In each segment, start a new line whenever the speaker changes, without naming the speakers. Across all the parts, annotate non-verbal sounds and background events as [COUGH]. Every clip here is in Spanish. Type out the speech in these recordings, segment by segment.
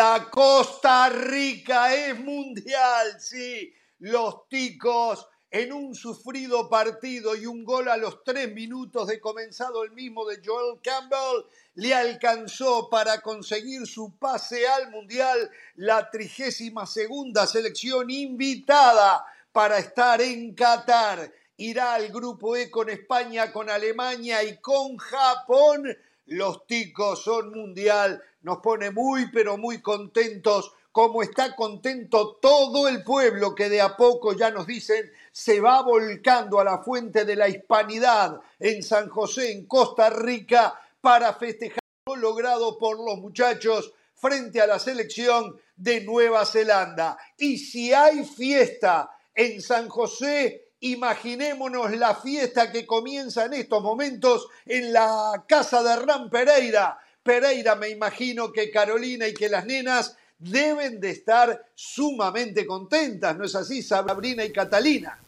Hola, Costa Rica es mundial, sí. Los ticos en un sufrido partido y un gol a los tres minutos de comenzado el mismo de Joel Campbell, le alcanzó para conseguir su pase al Mundial, la trigésima segunda selección invitada para estar en Qatar. Irá al grupo E con España, con Alemania y con Japón. Los ticos son mundial, nos pone muy pero muy contentos como está contento todo el pueblo que de a poco, ya nos dicen, se va volcando a la fuente de la hispanidad en San José, en Costa Rica, para festejar lo logrado por los muchachos frente a la selección de Nueva Zelanda. Y si hay fiesta en San José, imaginémonos la fiesta que comienza en estos momentos en la casa de Ram Pereira. Pereira, me imagino que Carolina y que las nenas deben de estar sumamente contentas, ¿no es así, Sabrina y Catalina?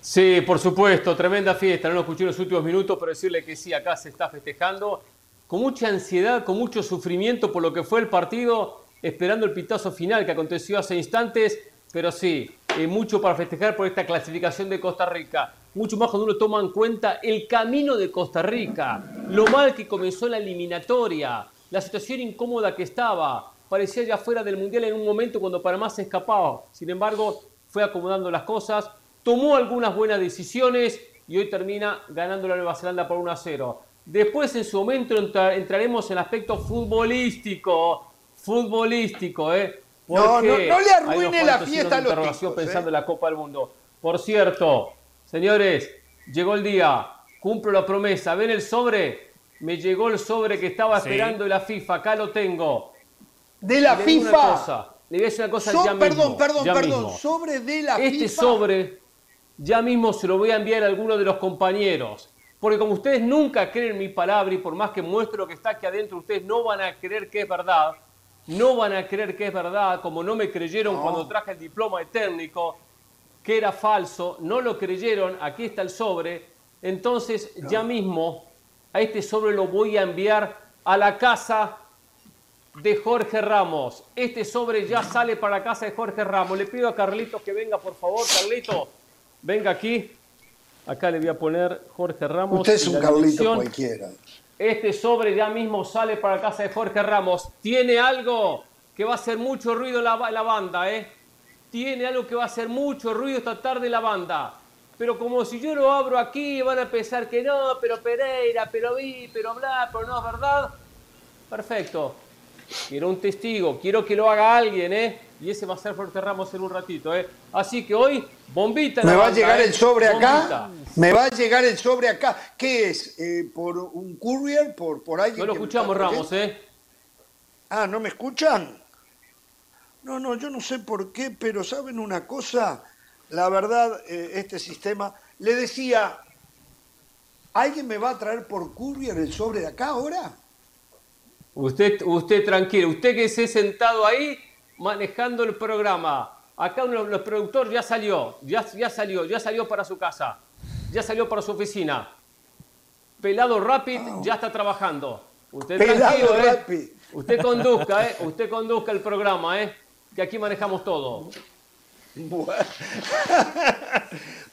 Sí, por supuesto, tremenda fiesta. No lo escuché en los últimos minutos, pero decirle que sí, acá se está festejando con mucha ansiedad, con mucho sufrimiento por lo que fue el partido, esperando el pitazo final que aconteció hace instantes, pero sí, eh, mucho para festejar por esta clasificación de Costa Rica. Mucho más cuando uno toma en cuenta el camino de Costa Rica, lo mal que comenzó la eliminatoria, la situación incómoda que estaba. Parecía ya fuera del Mundial en un momento cuando Panamá se escapaba. Sin embargo, fue acomodando las cosas, tomó algunas buenas decisiones y hoy termina ganando la Nueva Zelanda por 1 a 0. Después, en su momento, entraremos en el aspecto futbolístico. Futbolístico, ¿eh?
No, no, no, le arruine la fiesta a los
ticos, pensando en la Copa del Mundo. Por cierto, señores, llegó el día. Cumplo la promesa. ¿Ven el sobre? me llegó el sobre que estaba esperando de la FIFA, acá lo tengo.
De la FIFA.
le voy a decir una cosa ya Perdón,
perdón, perdón, sobre de la
este FIFA. Este sobre ya mismo se lo voy a enviar a alguno de los compañeros. Porque como ustedes nunca creen mi palabra y por más que muestre lo que está aquí adentro, ustedes no van a creer que es verdad. No van a creer que es verdad, como no me creyeron cuando traje el diploma de técnico, que era falso, no lo creyeron, aquí está el sobre. Entonces, ya mismo a este sobre lo voy a enviar a la casa de Jorge Ramos. Este sobre ya sale para la casa de Jorge Ramos. Le pido a Carlitos que venga, por favor. Carlito, venga aquí. Acá le voy a poner Jorge Ramos.
Usted es un Carlito cualquiera.
Este sobre ya mismo sale para casa de Jorge Ramos. Tiene algo que va a hacer mucho ruido la, la banda, ¿eh? Tiene algo que va a hacer mucho ruido esta tarde la banda pero como si yo lo abro aquí van a pensar que no, pero Pereira, pero vi, pero bla, pero no es verdad. Perfecto. Quiero un testigo, quiero que lo haga alguien, ¿eh? Y ese va a ser Fuerte Ramos en un ratito, ¿eh? Así que hoy, bombita.
¿Me va a llegar el ¿eh? sobre acá? ¿Me va a llegar el sobre acá? ¿Qué es? Eh, ¿Por un courier? ¿Por, por alguien?
No lo escuchamos, Ramos, ¿eh?
Ah, ¿no me escuchan? No, no, yo no sé por qué, pero ¿saben una cosa? la verdad, eh, este sistema, le decía, ¿alguien me va a traer por courier el sobre de acá ahora?
Usted, usted tranquilo, usted que se sentado ahí manejando el programa. Acá uno los productores ya salió, ya, ya salió, ya salió para su casa, ya salió para su oficina. Pelado Rapid ya está trabajando. Usted
Pelado ¿eh? Rapid.
Usted conduzca, ¿eh? [LAUGHS] Usted conduzca el programa, ¿eh? Que aquí manejamos todo. [LAUGHS]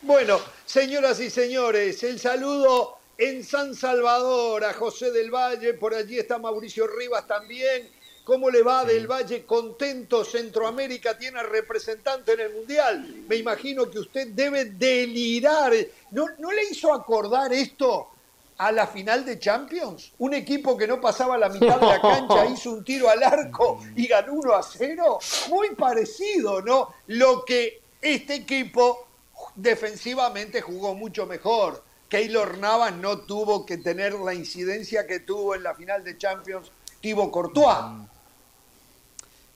Bueno, señoras y señores, el saludo en San Salvador a José del Valle, por allí está Mauricio Rivas también. ¿Cómo le va del Valle? Contento, Centroamérica tiene representante en el Mundial. Me imagino que usted debe delirar. ¿No, ¿No le hizo acordar esto a la final de Champions. Un equipo que no pasaba la mitad de la cancha [LAUGHS] hizo un tiro al arco y ganó 1 a 0. Muy parecido, ¿no? Lo que este equipo defensivamente jugó mucho mejor. Keylor Navas no tuvo que tener la incidencia que tuvo en la final de Champions Thibaut Courtois.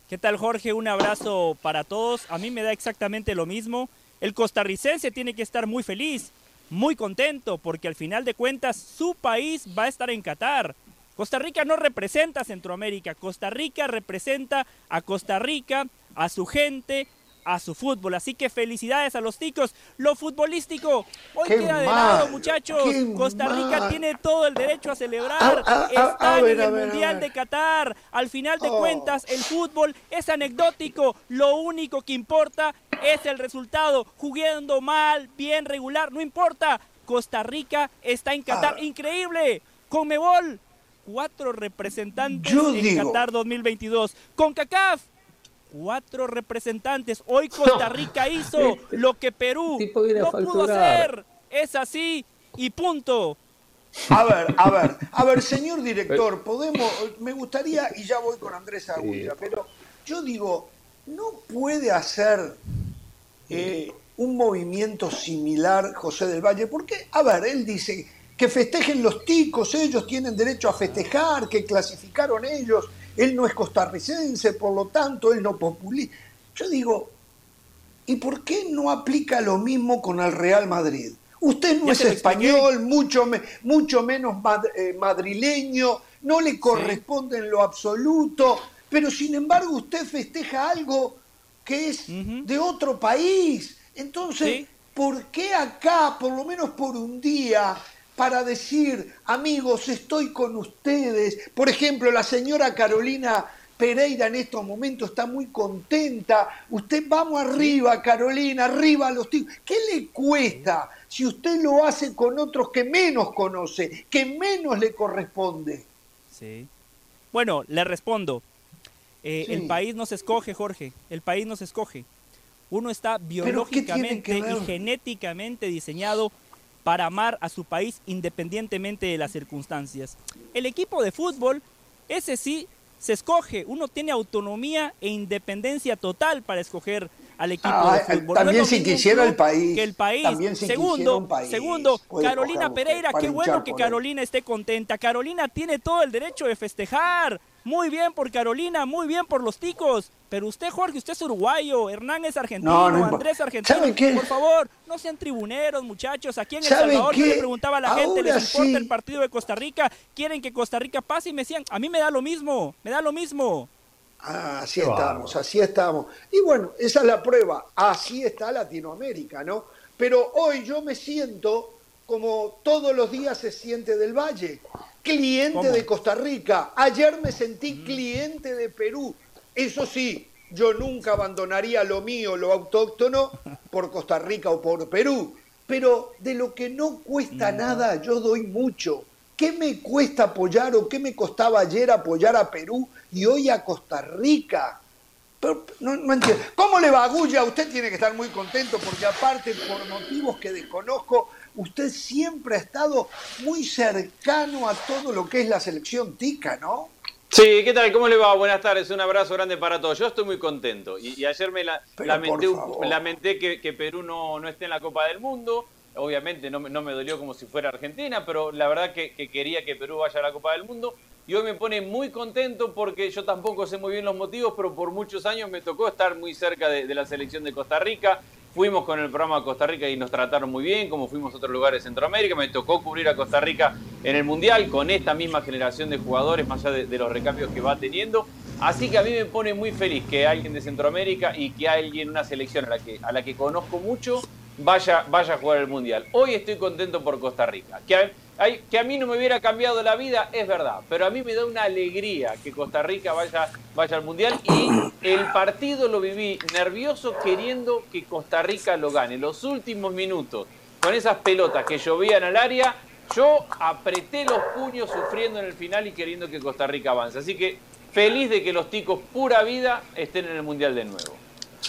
¿Qué tal Jorge? Un abrazo para todos. A mí me da exactamente lo mismo. El costarricense tiene que estar muy feliz muy contento porque al final de cuentas su país va a estar en Qatar. Costa Rica no representa Centroamérica, Costa Rica representa a Costa Rica, a su gente, a su fútbol. Así que felicidades a los ticos. Lo futbolístico hoy queda de lado, muchachos. Costa Rica tiene todo el derecho a celebrar. Está en el Mundial de Qatar. Al final de oh. cuentas, el fútbol es anecdótico. Lo único que importa es el resultado. Jugando mal, bien, regular, no importa. Costa Rica está en Qatar. Ah. Increíble. Conmebol, cuatro representantes en Qatar 2022. Con CACAF, cuatro representantes. Hoy Costa Rica [LAUGHS] hizo lo que Perú no pudo hacer. Es así y punto.
A ver, a ver, a ver, señor director, podemos, me gustaría, y ya voy con Andrés Agulla, pero yo digo, ¿no puede hacer eh, un movimiento similar José del Valle? Porque, a ver, él dice que festejen los ticos, ellos tienen derecho a festejar, que clasificaron ellos, él no es costarricense, por lo tanto, él no populiza. Yo digo, ¿y por qué no aplica lo mismo con el Real Madrid? Usted no es español, mucho, mucho menos eh, madrileño, no le corresponde en lo absoluto, pero sin embargo usted festeja algo que es de otro país. Entonces, ¿por qué acá, por lo menos por un día, para decir, amigos, estoy con ustedes. Por ejemplo, la señora Carolina Pereira en estos momentos está muy contenta. Usted vamos arriba, Carolina, arriba a los tíos. ¿Qué le cuesta si usted lo hace con otros que menos conoce, que menos le corresponde?
Sí. Bueno, le respondo. Eh, el país no se escoge, Jorge. El país no se escoge. Uno está biológicamente y genéticamente diseñado para amar a su país independientemente de las circunstancias. El equipo de fútbol, ese sí, se escoge. Uno tiene autonomía e independencia total para escoger al equipo de ah, fútbol.
También si quisiera el país.
Que el país. segundo, segundo, Carolina Pereira, qué bueno que Carolina esté contenta. Carolina tiene todo el derecho de festejar. Muy bien por Carolina, muy bien por los ticos. Pero usted, Jorge, usted es uruguayo, Hernán es argentino, Andrés argentino. Por favor, no sean tribuneros, muchachos. Aquí en El Salvador yo le preguntaba a la gente, ¿les importa el partido de Costa Rica? ¿Quieren que Costa Rica pase? Y me decían, a mí me da lo mismo, me da lo mismo.
Ah, así estamos, así estamos. Y bueno, esa es la prueba. Así está Latinoamérica, ¿no? Pero hoy yo me siento como todos los días se siente del Valle cliente de Costa Rica. Ayer me sentí mm. cliente de Perú. Eso sí, yo nunca abandonaría lo mío, lo autóctono, [LAUGHS] por Costa Rica o por Perú. Pero de lo que no cuesta mm. nada, yo doy mucho. ¿Qué me cuesta apoyar o qué me costaba ayer apoyar a Perú y hoy a Costa Rica? no, no entiendo. ¿Cómo le va, Agulla? Usted tiene que estar muy contento porque aparte, por motivos que desconozco, usted siempre ha estado muy cercano a todo lo que es la selección tica, ¿no?
Sí, ¿qué tal? ¿Cómo le va? Buenas tardes, un abrazo grande para todos. Yo estoy muy contento y, ayer me lamenté, que, Perú no, no esté en la Copa del Mundo. Obviamente no, no me dolió como si fuera Argentina, pero la verdad que, quería que Perú vaya a la Copa del Mundo. Y hoy me pone muy contento porque yo tampoco sé muy bien los motivos, pero por muchos años me tocó estar muy cerca de la selección de Costa Rica. Fuimos con el programa a Costa Rica y nos trataron muy bien, como fuimos a otros lugares de Centroamérica. Me tocó cubrir a Costa Rica en el Mundial con esta misma generación de jugadores, más allá de, los recambios que va teniendo. Así que a mí me pone muy feliz que alguien de Centroamérica y que alguien, una selección a la que, a la que conozco mucho, vaya, vaya a jugar el Mundial. Hoy estoy contento por Costa Rica. Que a mí no me hubiera cambiado la vida, es verdad, pero a mí me da una alegría que Costa Rica vaya, vaya al Mundial y [CLEARS THROAT] el partido lo viví nervioso queriendo que Costa Rica lo gane. Los últimos minutos, con esas pelotas que llovían al área, yo apreté los puños sufriendo en el final y queriendo que Costa Rica avance. Así que feliz de que los ticos pura vida estén en el Mundial de nuevo.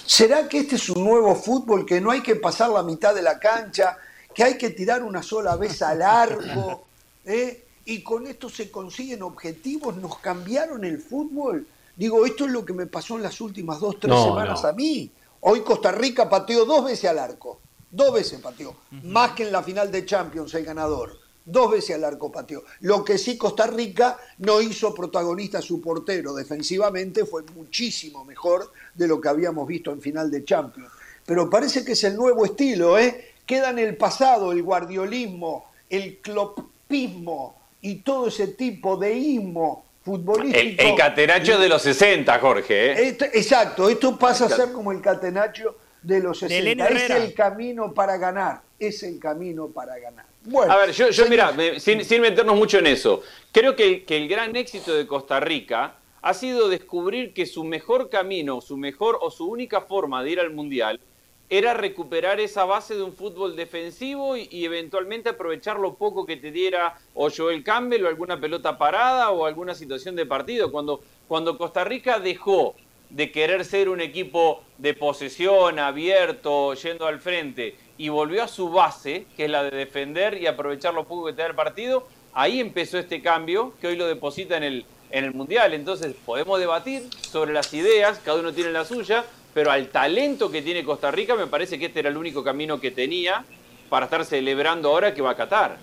¿Será que este es un nuevo fútbol que no hay que pasar la mitad de la cancha? Que hay que tirar una sola vez al arco, ¿eh? y con esto se consiguen objetivos, nos cambiaron el fútbol. Digo, esto es lo que me pasó en las últimas dos, tres semanas a mí. Hoy Costa Rica pateó dos veces al arco, dos veces pateó, más que en la final de Champions el ganador. Dos veces al arco pateó. Lo que sí Costa Rica no hizo protagonista su portero. Defensivamente fue muchísimo mejor de lo que habíamos visto en final de Champions. Pero parece que es el nuevo estilo, ¿eh? Queda en el pasado el guardiolismo, el clopismo y todo ese tipo de ismo futbolístico.
El, catenacho de los 60, Jorge.
¿eh? exacto, esto pasa a ser como el catenacho de los 60. Es el camino para ganar, es el camino para ganar.
Bueno, a ver, yo, mira, sin, meternos mucho en eso, creo que, que el gran éxito de Costa Rica ha sido descubrir que su mejor camino, su mejor o su única forma de ir al Mundial era recuperar esa base de un fútbol defensivo y, eventualmente aprovechar lo poco que te diera o Joel Campbell o alguna pelota parada o alguna situación de partido. Cuando, cuando Costa Rica dejó de querer ser un equipo de posesión, abierto, yendo al frente, y volvió a su base, que es la de defender y aprovechar lo poco que te da el partido, ahí empezó este cambio que hoy lo deposita en el, en el Mundial. Entonces podemos debatir sobre las ideas, cada uno tiene la suya, pero al talento que tiene Costa Rica me parece que este era el único camino que tenía para estar celebrando ahora que va a Qatar.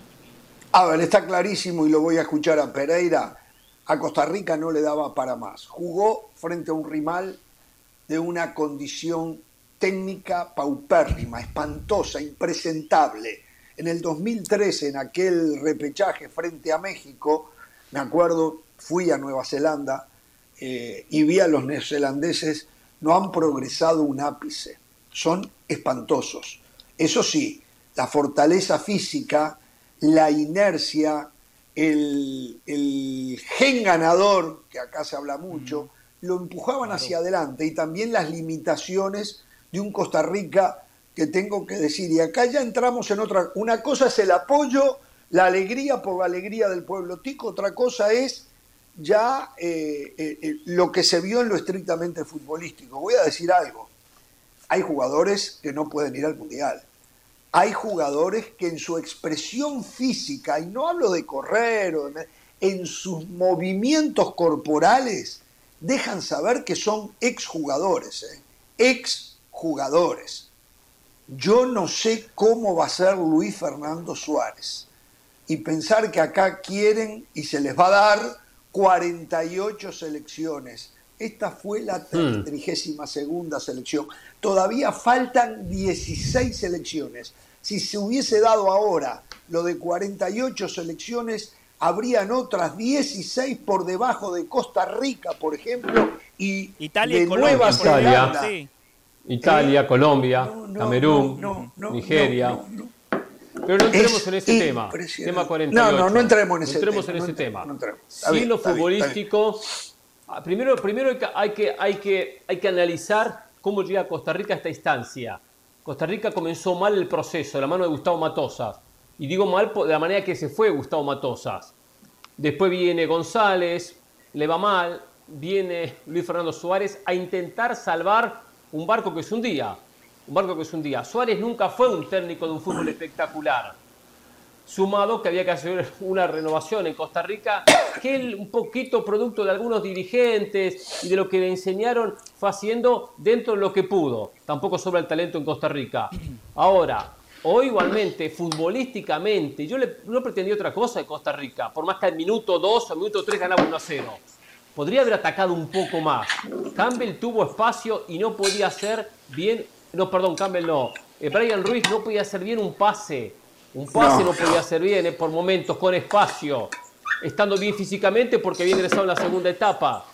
A ver, está clarísimo y lo voy a escuchar a Pereira. A Costa Rica no le daba para más. Jugó frente a un rival de una condición técnica paupérrima, espantosa, impresentable. En el 2013, en aquel repechaje frente a México, me acuerdo, fui a Nueva Zelanda eh, y vi a los neozelandeses no han progresado un ápice, son espantosos. Eso sí, la fortaleza física, la inercia, el, gen ganador, que acá se habla mucho, lo empujaban hacia adelante. Y también las limitaciones de un Costa Rica que tengo que decir, y acá ya entramos en otra, una cosa es el apoyo, la alegría por la alegría del pueblo. Tico, otra cosa es ya eh, eh, eh, lo que se vio en lo estrictamente futbolístico. Voy a decir algo. Hay jugadores que no pueden ir al Mundial. Hay jugadores que en su expresión física, y no hablo de correr, en sus movimientos corporales, dejan saber que son exjugadores. Exjugadores. Yo no sé cómo va a ser Luis Fernando Suárez. Y pensar que acá quieren y se les va a dar 48 selecciones. Esta fue la 32 segunda selección. Todavía faltan 16 selecciones. Si se hubiese dado ahora lo de 48 selecciones, habrían otras 16 por debajo de Costa Rica, por ejemplo, y
Italia
de
Colombia,
Nueva Zelanda.
Italia, ¿Eh? Colombia, Camerún, Nigeria. Pero no entremos en ese tema. Tema 48.
No, no, no entremos en ese
tema. en ese tema. sí, lo futbolístico. Ah, primero, primero hay, que, hay, que, hay que analizar cómo llega Costa Rica a esta instancia. Costa Rica comenzó mal el proceso, de la mano de Gustavo Matosas. Y digo mal de la manera que se fue Gustavo Matosas. Después viene González, le va mal. Viene Luis Fernando Suárez a intentar salvar un barco que es un día un barco que es un día. Suárez nunca fue un técnico de un fútbol espectacular. Sumado que había que hacer una renovación en Costa Rica, que él, un poquito producto de algunos dirigentes y de lo que le enseñaron, fue haciendo dentro de lo que pudo. Tampoco sobra el talento en Costa Rica. Ahora, hoy igualmente, futbolísticamente, yo le, no pretendí otra cosa de Costa Rica, por más que al minuto 2 o minuto 3 ganaba 1 a 0 podría haber atacado un poco más. Campbell tuvo espacio y no podía hacer bien no, perdón, Campbell no. Eh, Brian Ruiz no podía hacer bien un pase. Un pase no, podía hacer bien eh, por momentos, con espacio. Estando bien físicamente porque había ingresado en la segunda etapa.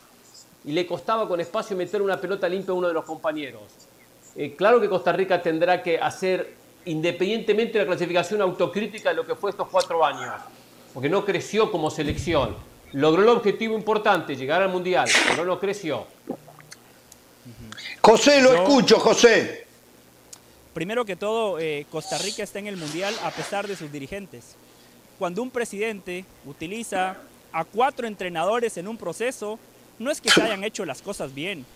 Y le costaba con espacio meter una pelota limpia a uno de los compañeros. Eh, claro que Costa Rica tendrá que hacer, independientemente de la clasificación autocrítica de lo que fue estos cuatro años. Porque no creció como selección. Logró el objetivo importante, llegar al Mundial, pero no creció.
José, lo escucho, José.
Primero que todo, eh, Costa Rica está en el Mundial a pesar de sus dirigentes. Cuando un presidente utiliza a cuatro entrenadores en un proceso, no es que se hayan hecho las cosas bien.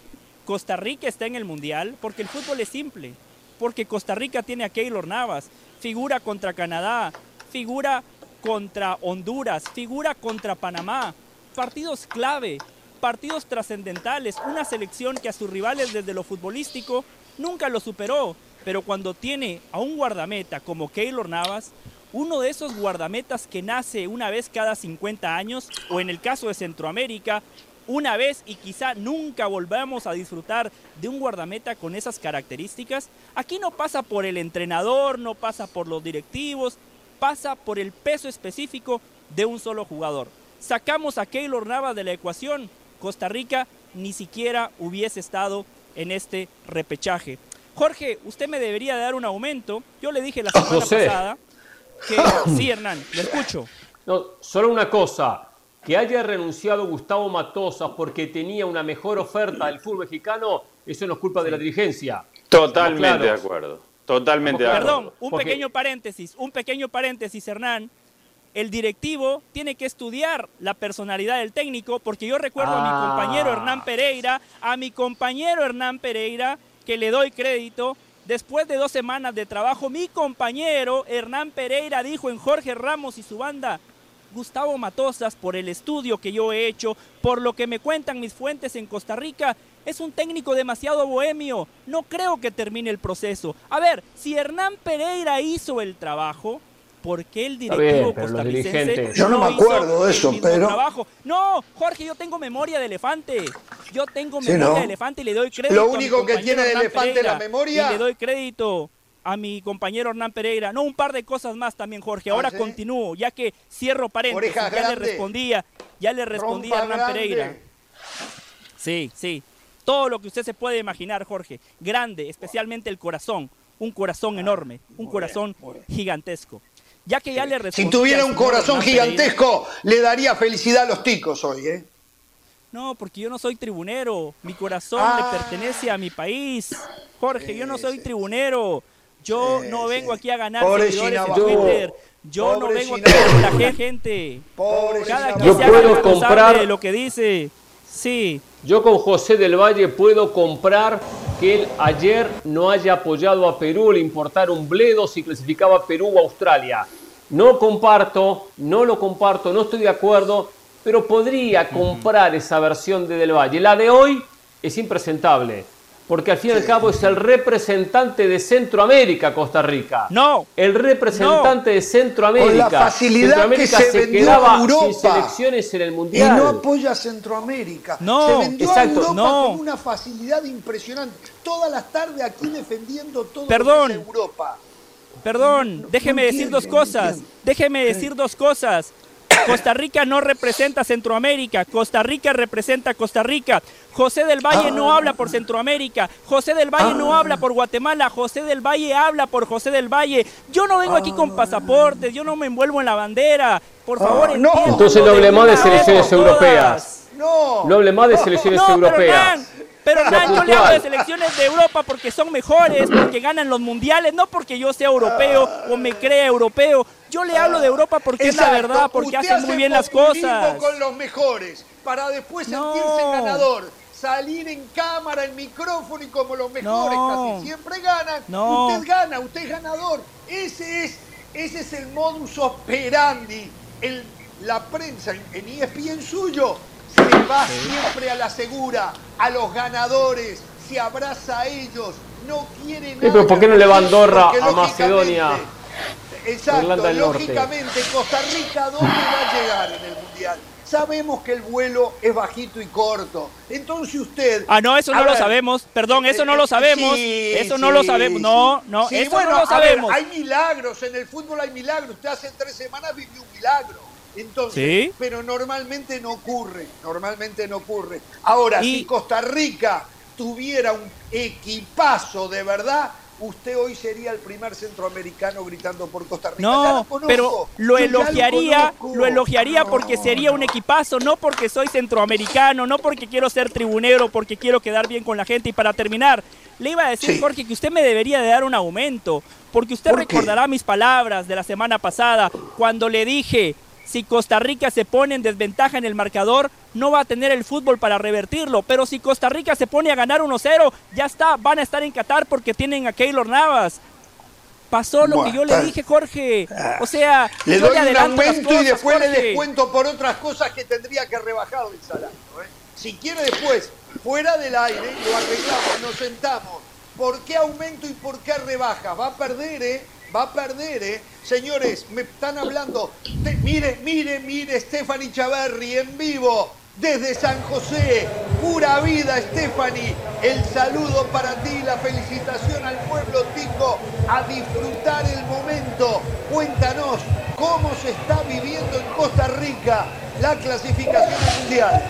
Costa Rica está en el Mundial porque el fútbol es simple, porque Costa Rica tiene a Keylor Navas, figura contra Canadá, figura contra Honduras, figura contra Panamá, partidos clave, partidos trascendentales, una selección que a sus rivales desde lo futbolístico nunca lo superó, pero cuando tiene a un guardameta como Keylor Navas, uno de esos guardametas que nace una vez cada 50 años, o en el caso de Centroamérica, una vez y quizá nunca volvamos a disfrutar de un guardameta con esas características, aquí no pasa por el entrenador, no pasa por los directivos, pasa por el peso específico de un solo jugador. sacamos a Keylor Navas de la ecuación, Costa Rica ni siquiera hubiese estado en este repechaje. Jorge, usted me debería dar un aumento. Yo le dije la semana pasada que... [COUGHS] Sí, Hernán, le escucho.
No, solo una cosa. Que haya renunciado Gustavo Matosas porque tenía una mejor oferta del fútbol mexicano, eso no es culpa de la dirigencia.
Totalmente de acuerdo. Totalmente de
acuerdo. Perdón, un pequeño paréntesis, un pequeño paréntesis, Hernán. El directivo tiene que estudiar la personalidad del técnico, porque yo recuerdo a mi ah. compañero Hernán Pereira, a mi compañero Hernán Pereira, que le doy crédito, Después de dos semanas de trabajo, mi compañero Hernán Pereira dijo en Jorge Ramos y su banda, Gustavo Matosas, por el estudio que yo he hecho, por lo que me cuentan mis fuentes en Costa Rica, es un técnico demasiado bohemio. No creo que termine el proceso. A ver, si Hernán Pereira hizo el trabajo, ¿por qué el directivo costarricense
Yo no, me acuerdo de eso, pero
trabajo? No, Jorge, yo tengo memoria de elefante. Yo tengo memoria de elefante y le doy crédito.
Lo único que tiene de elefante es la memoria.
Y le doy crédito a mi compañero Hernán Pereira. No, un par de cosas más también, Jorge. Ahora ¿Ah, continúo, ya que cierro paréntesis. ya le respondía, ya le respondía a Hernán Pereira. Sí, sí. Todo lo que usted se puede imaginar, Jorge. Grande, especialmente el corazón. Un corazón enorme, un corazón gigantesco. Ya que ya le
respondí. Si tuviera un corazón gigantesco, le daría felicidad a los ticos hoy, ¿eh?
No, porque yo no soy tribunero. Mi corazón le ah. pertenece a mi país. Jorge, yo no soy tribunero. Yo no vengo aquí a ganar seguidores en Twitter. Yo no vengo aquí a la gente. Cada quien se puedo comprar de lo que dice. Sí.
Yo con José del Valle puedo comprar que él ayer no haya apoyado a Perú al importar un bledo si clasificaba Perú o Australia. No comparto, no lo comparto, no estoy de acuerdo, pero podría comprar esa versión de Del Valle. La de hoy es impresentable porque al fin y al cabo es el representante de Centroamérica, Costa Rica.
No.
El representante de Centroamérica. Con la
facilidad que se, vendió quedaba a Europa. sin
selecciones en el Mundial.
Y no apoya a Centroamérica. No, se vendió a Europa con una facilidad impresionante. Todas las tardes aquí defendiendo todo
Perdón.
Europa.
Perdón, déjeme decir dos cosas. Déjeme decir dos cosas. Costa Rica no representa Centroamérica, Costa Rica representa Costa Rica. José del Valle no habla por Centroamérica, José del Valle no habla por Guatemala, José del Valle habla por José del Valle. Yo no vengo aquí con pasaportes, yo no me envuelvo en la bandera. Por favor,
ah, no. Entonces no hable más de selecciones europeas. No. No hable más de selecciones europeas.
Pero Hernán, yo le hablo de selecciones de Europa porque son mejores, porque ganan los mundiales, no porque yo sea europeo o me crea europeo. Yo le hablo de Europa porque es la verdad, porque hacen muy bien las cosas.
con los mejores, para después sentirse ganador salir en cámara, en micrófono y como los mejores casi siempre ganan, usted gana, usted es ganador. Ese es, ese es el modus operandi. El, la prensa en ESPN suyo se va siempre a la segura, a los ganadores, se abraza a ellos, no quiere nada.
pero ¿por qué no le va Andorra a Macedonia?
Exacto, lógicamente Costa Rica, ¿dónde va a llegar en el Mundial? Sabemos que el vuelo es bajito y corto. Entonces usted.
Ah, no, eso no lo sabemos. Perdón, eso no lo sabemos. eso no lo sabemos. No, no, eso no lo sabemos.
hay milagros. En el fútbol hay milagros. Usted hace tres semanas vivió un milagro. Entonces, pero normalmente no ocurre, normalmente no ocurre. Ahora, si Costa Rica tuviera un equipazo de verdad, usted hoy sería el primer centroamericano gritando por Costa Rica.
No, pero lo elogiaría, lo, elogiaría porque sería un equipazo, no porque soy centroamericano, no porque quiero ser tribunero, porque quiero quedar bien con la gente. Y para terminar, le iba a decir, Jorge, que usted me debería de dar un aumento, porque usted recordará mis palabras de la semana pasada, cuando le dije si Costa Rica se pone en desventaja en el marcador, no va a tener el fútbol para revertirlo. Pero si Costa Rica se pone a ganar 1-0, ya está, van a estar en Qatar porque tienen a Keylor Navas. Pasó lo que yo le dije, Jorge. O sea,
le doy un aumento y después le descuento por otras cosas que tendría que rebajar el salario. ¿eh? Si quiere después, fuera del aire, lo arreglamos, nos sentamos. ¿Por qué aumento y por qué rebaja? Va a perder, ¿eh? Va a perder, ¿eh? Señores, me están hablando. mire, mire, mire, Stephanie Chaverri en vivo desde San José. Pura vida, Stephanie. El saludo para ti, la felicitación al pueblo tico. A disfrutar el momento. Cuéntanos cómo se está viviendo en Costa Rica la clasificación mundial.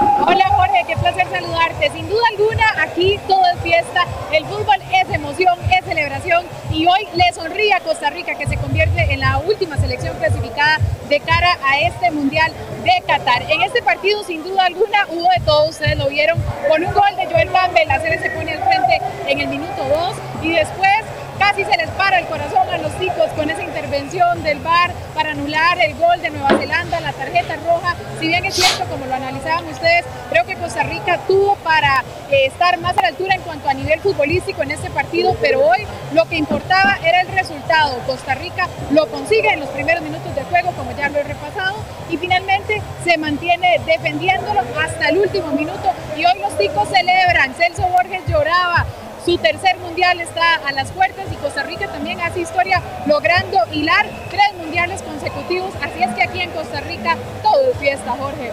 Hola Jorge, qué placer saludarte. Sin duda alguna, aquí todo es fiesta, el fútbol es emoción, es celebración y hoy le sonríe a Costa Rica que se convierte en la última selección clasificada de cara a este Mundial de Qatar. En este partido, sin duda alguna, hubo de todo, ustedes lo vieron, con un gol de Joel Campbell, la serie se pone al frente en el minuto 2 y después casi se les para el corazón a los chicos con esa intervención del VAR para anular el gol de Nueva Zelanda, la tarjeta roja. Si bien es cierto, como lo analizaban ustedes, creo que Costa Rica tuvo para eh, estar más a la altura en cuanto a nivel futbolístico en este partido, pero hoy lo que importaba era el resultado. Costa Rica lo consigue en los primeros minutos de juego, como ya lo he repasado, y finalmente se mantiene defendiéndolo hasta el último minuto. Y hoy los chicos celebran. Celso Borges lloraba su tercer mundial está a las puertas y Costa Rica también hace historia logrando hilar tres mundiales consecutivos. Así es que aquí en Costa Rica todo es fiesta, Jorge.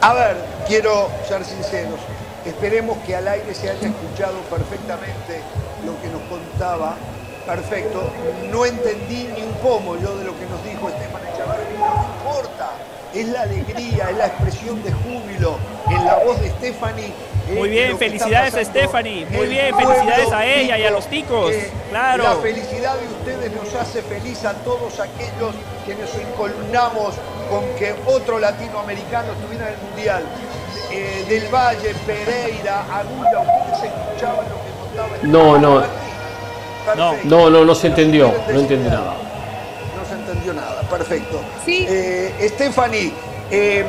A ver, quiero ser sinceros. Esperemos que al aire se haya escuchado perfectamente lo que nos contaba. Perfecto. No entendí ni un pomo yo de lo que nos dijo Esteban Echavarri. No importa. Es la alegría, es la expresión de júbilo en la voz de Stephanie
muy bien, felicidades a Stephanie. Muy bien, felicidades a ella y a los ticos. claro.
La felicidad de ustedes nos hace feliz a todos aquellos que nos encolumnamos con que otro latinoamericano estuviera en el Mundial. Eh, del Valle, Pereira, Agulla, ustedes escuchaban lo que contaba.
No, no. No, no, no, no se entendió, no entendió nada.
No se entendió nada, perfecto. Sí. Eh, Stephanie, eh,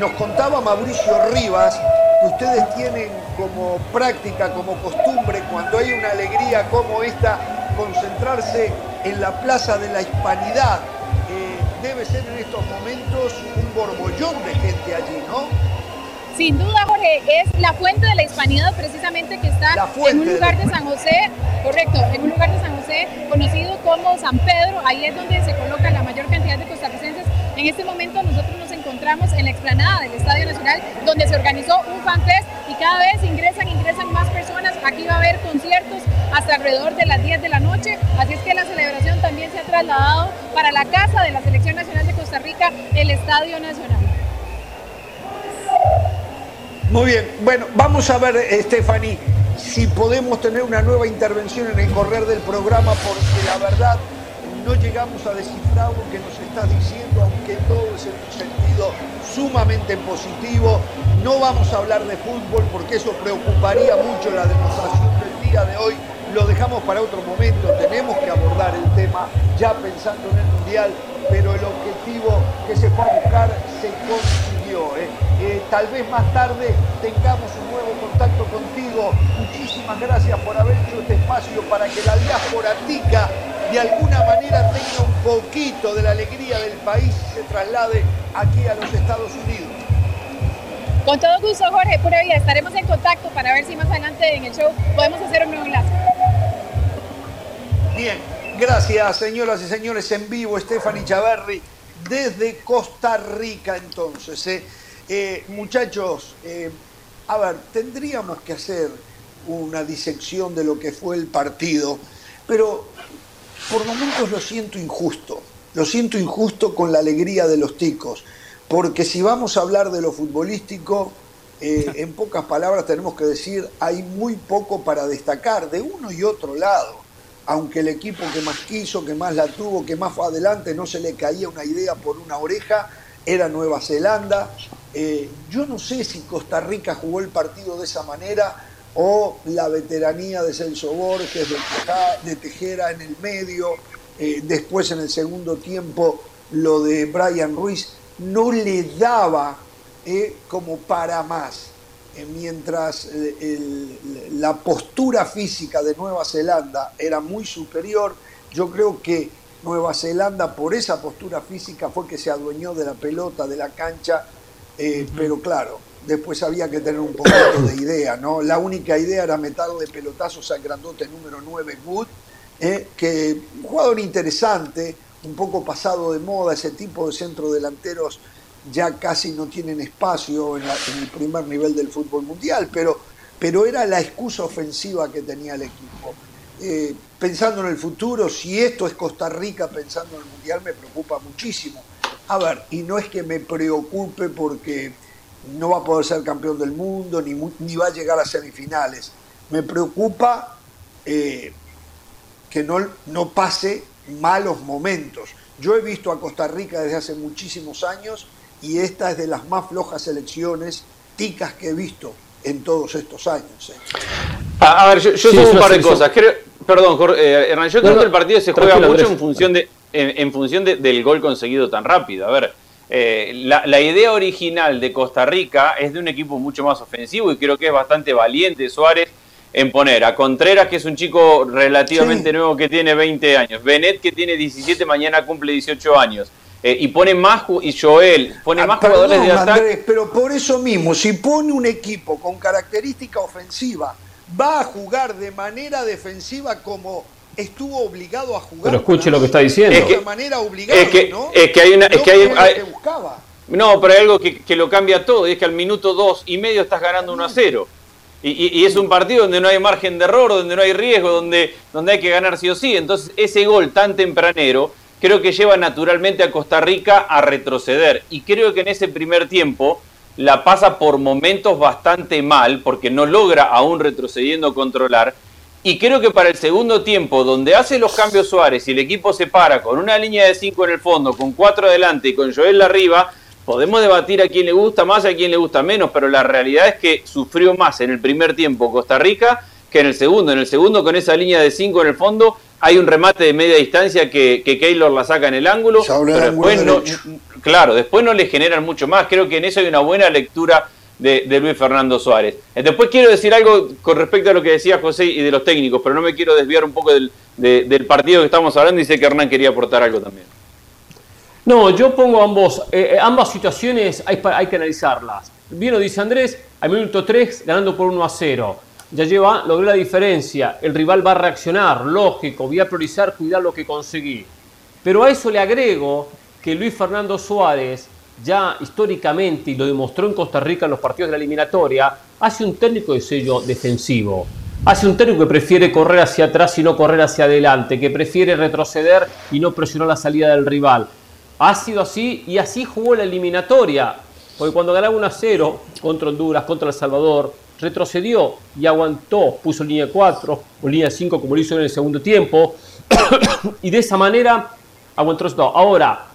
nos contaba Mauricio Rivas ustedes tienen como práctica, como costumbre, cuando hay una alegría como esta, concentrarse en la Plaza de la Hispanidad. Eh, debe ser en estos momentos un borbollón de gente allí, ¿no?
Sin duda, Jorge, es la fuente de la hispanidad precisamente que está en un lugar de, San José, correcto, en un lugar de San José conocido como San Pedro, ahí es donde se coloca la mayor cantidad de costarricenses. En este momento nosotros nos encontramos en la explanada del Estadio Nacional, donde se organizó un fanfest y cada vez ingresan, ingresan más personas. Aquí va a haber conciertos hasta alrededor de las 10 de la noche, así es que la celebración también se ha trasladado para la casa de la Selección Nacional de Costa Rica, el Estadio Nacional.
Muy bien, bueno, vamos a ver, Stephanie, si podemos tener una nueva intervención en el correr del programa, porque la verdad no llegamos a descifrar lo que nos estás diciendo, aunque todo es en un sentido sumamente positivo. No vamos a hablar de fútbol porque eso preocuparía mucho la demostración del día de hoy. Lo dejamos para otro momento, tenemos que abordar el tema ya pensando en el Mundial, pero el objetivo que se fue a buscar se consiguió. ¿eh? Eh, tal vez más tarde tengamos un nuevo contacto contigo. Muchísimas gracias por haber hecho este espacio para que la diáspora tica de alguna manera tenga un poquito de la alegría del país y se traslade aquí a los Estados Unidos.
Con todo gusto, Jorge, pura vida. Estaremos en contacto para ver si más adelante en el show podemos hacer un nuevo enlace.
Bien, gracias, señoras y señores, en vivo, Stephanie Chaverri, desde Costa Rica, entonces. ¿eh? Eh, muchachos, eh, a ver, tendríamos que hacer una disección de lo que fue el partido, pero por momentos lo siento injusto. Lo siento injusto con la alegría de los ticos, porque si vamos a hablar de lo futbolístico, eh, en pocas palabras tenemos que decir, hay muy poco para destacar de uno y otro lado. Aunque el equipo que más quiso, que más la tuvo, que más fue adelante, no se le caía una idea por una oreja, era Nueva Zelanda. Eh, yo no sé si Costa Rica jugó el partido de esa manera o la veteranía de Celso Borges, de, Tejera en el medio, eh, después en el segundo tiempo lo de Brian Ruiz, no le daba eh, como para más. Mientras la postura física de Nueva Zelanda era muy superior, yo creo que Nueva Zelanda por esa postura física fue que se adueñó de la pelota, de la cancha, pero claro, después había que tener un poquito de idea, ¿no? La única idea era meterle pelotazos al grandote número 9, Wood, eh, que un jugador interesante, un poco pasado de moda, ese tipo de centrodelanteros ya casi no tienen espacio en, el primer nivel del fútbol mundial, pero, pero era la excusa ofensiva que tenía el equipo. eh, pensando en el futuro, si esto es Costa Rica pensando en el Mundial, me preocupa muchísimo. A ver, y no es que me preocupe porque no va a poder ser campeón del mundo, ni, ni va a llegar a semifinales. Me preocupa eh, que no, no pase malos momentos. Yo he visto a Costa Rica desde hace muchísimos años y esta es de las más flojas elecciones ticas que he visto en todos estos años. ¿eh?
A, ver, yo, yo un par de cosas. perdón, Jorge, eh, yo creo que el partido se juega mucho en función, de, en, función del gol conseguido tan rápido. A ver, eh, la, la, idea original de Costa Rica es de un equipo mucho más ofensivo y creo que es bastante valiente Suárez en poner a Contreras, que es un chico relativamente nuevo que tiene 20 años, Benet, que tiene 17, mañana cumple 18 años. Eh, y pone más y Joel pone ah, más jugadores de ataque.
pero por eso mismo, si pone un equipo con característica ofensiva, va a jugar de manera defensiva como estuvo obligado a jugar.
Pero escuche lo que está diciendo.
Es que, de manera obligada,
es que,
¿no?
es que hay una, es que hay, No, pero hay algo que, que, lo cambia todo, y es que al minuto dos y medio estás ganando 1 a 0. Y, es un partido donde no hay margen de error, donde no hay riesgo, donde, donde hay que ganar sí o sí. Entonces, ese gol tan tempranero creo que lleva naturalmente a Costa Rica a retroceder. Y creo que en ese primer tiempo la pasa por momentos bastante mal, porque no logra aún retrocediendo controlar. Y creo que para el segundo tiempo, donde hace los cambios Suárez y el equipo se para con una línea de cinco en el fondo, con cuatro adelante y con Joel arriba, podemos debatir a quién le gusta más y a quién le gusta menos, pero la realidad es que sufrió más en el primer tiempo Costa Rica que en el segundo. En el segundo, con esa línea de 5 en el fondo, hay un remate de media distancia que, que Keylor la saca en el ángulo. Pero después no, claro, después no le generan mucho más. Creo que en eso hay una buena lectura de, Luis Fernando Suárez. Eh, después quiero decir algo con respecto a lo que decía José y de los técnicos, pero no me quiero desviar un poco del, del partido que estamos hablando y sé que Hernán quería aportar algo también.
No, yo pongo ambos, eh, eh, ambas situaciones hay, hay que analizarlas. Bien lo dice Andrés, al minuto 3 ganando por 1 a 0. Ya lleva, logré la diferencia, el rival va a reaccionar, lógico, voy a priorizar cuidar lo que conseguí. Pero a eso le agrego que Luis Fernando Suárez, ya históricamente, y lo demostró en Costa Rica en los partidos de la eliminatoria, hace un técnico de sello defensivo. Hace un técnico que prefiere correr hacia atrás y no correr hacia adelante, que prefiere retroceder y no presionar la salida del rival. Ha sido así y así jugó la eliminatoria. Porque cuando ganaba 1 a 0 contra Honduras, contra El Salvador, retrocedió y aguantó, puso línea 4 o línea 5 como lo hizo en el segundo tiempo. [COUGHS] y de esa manera aguantó el Ahora,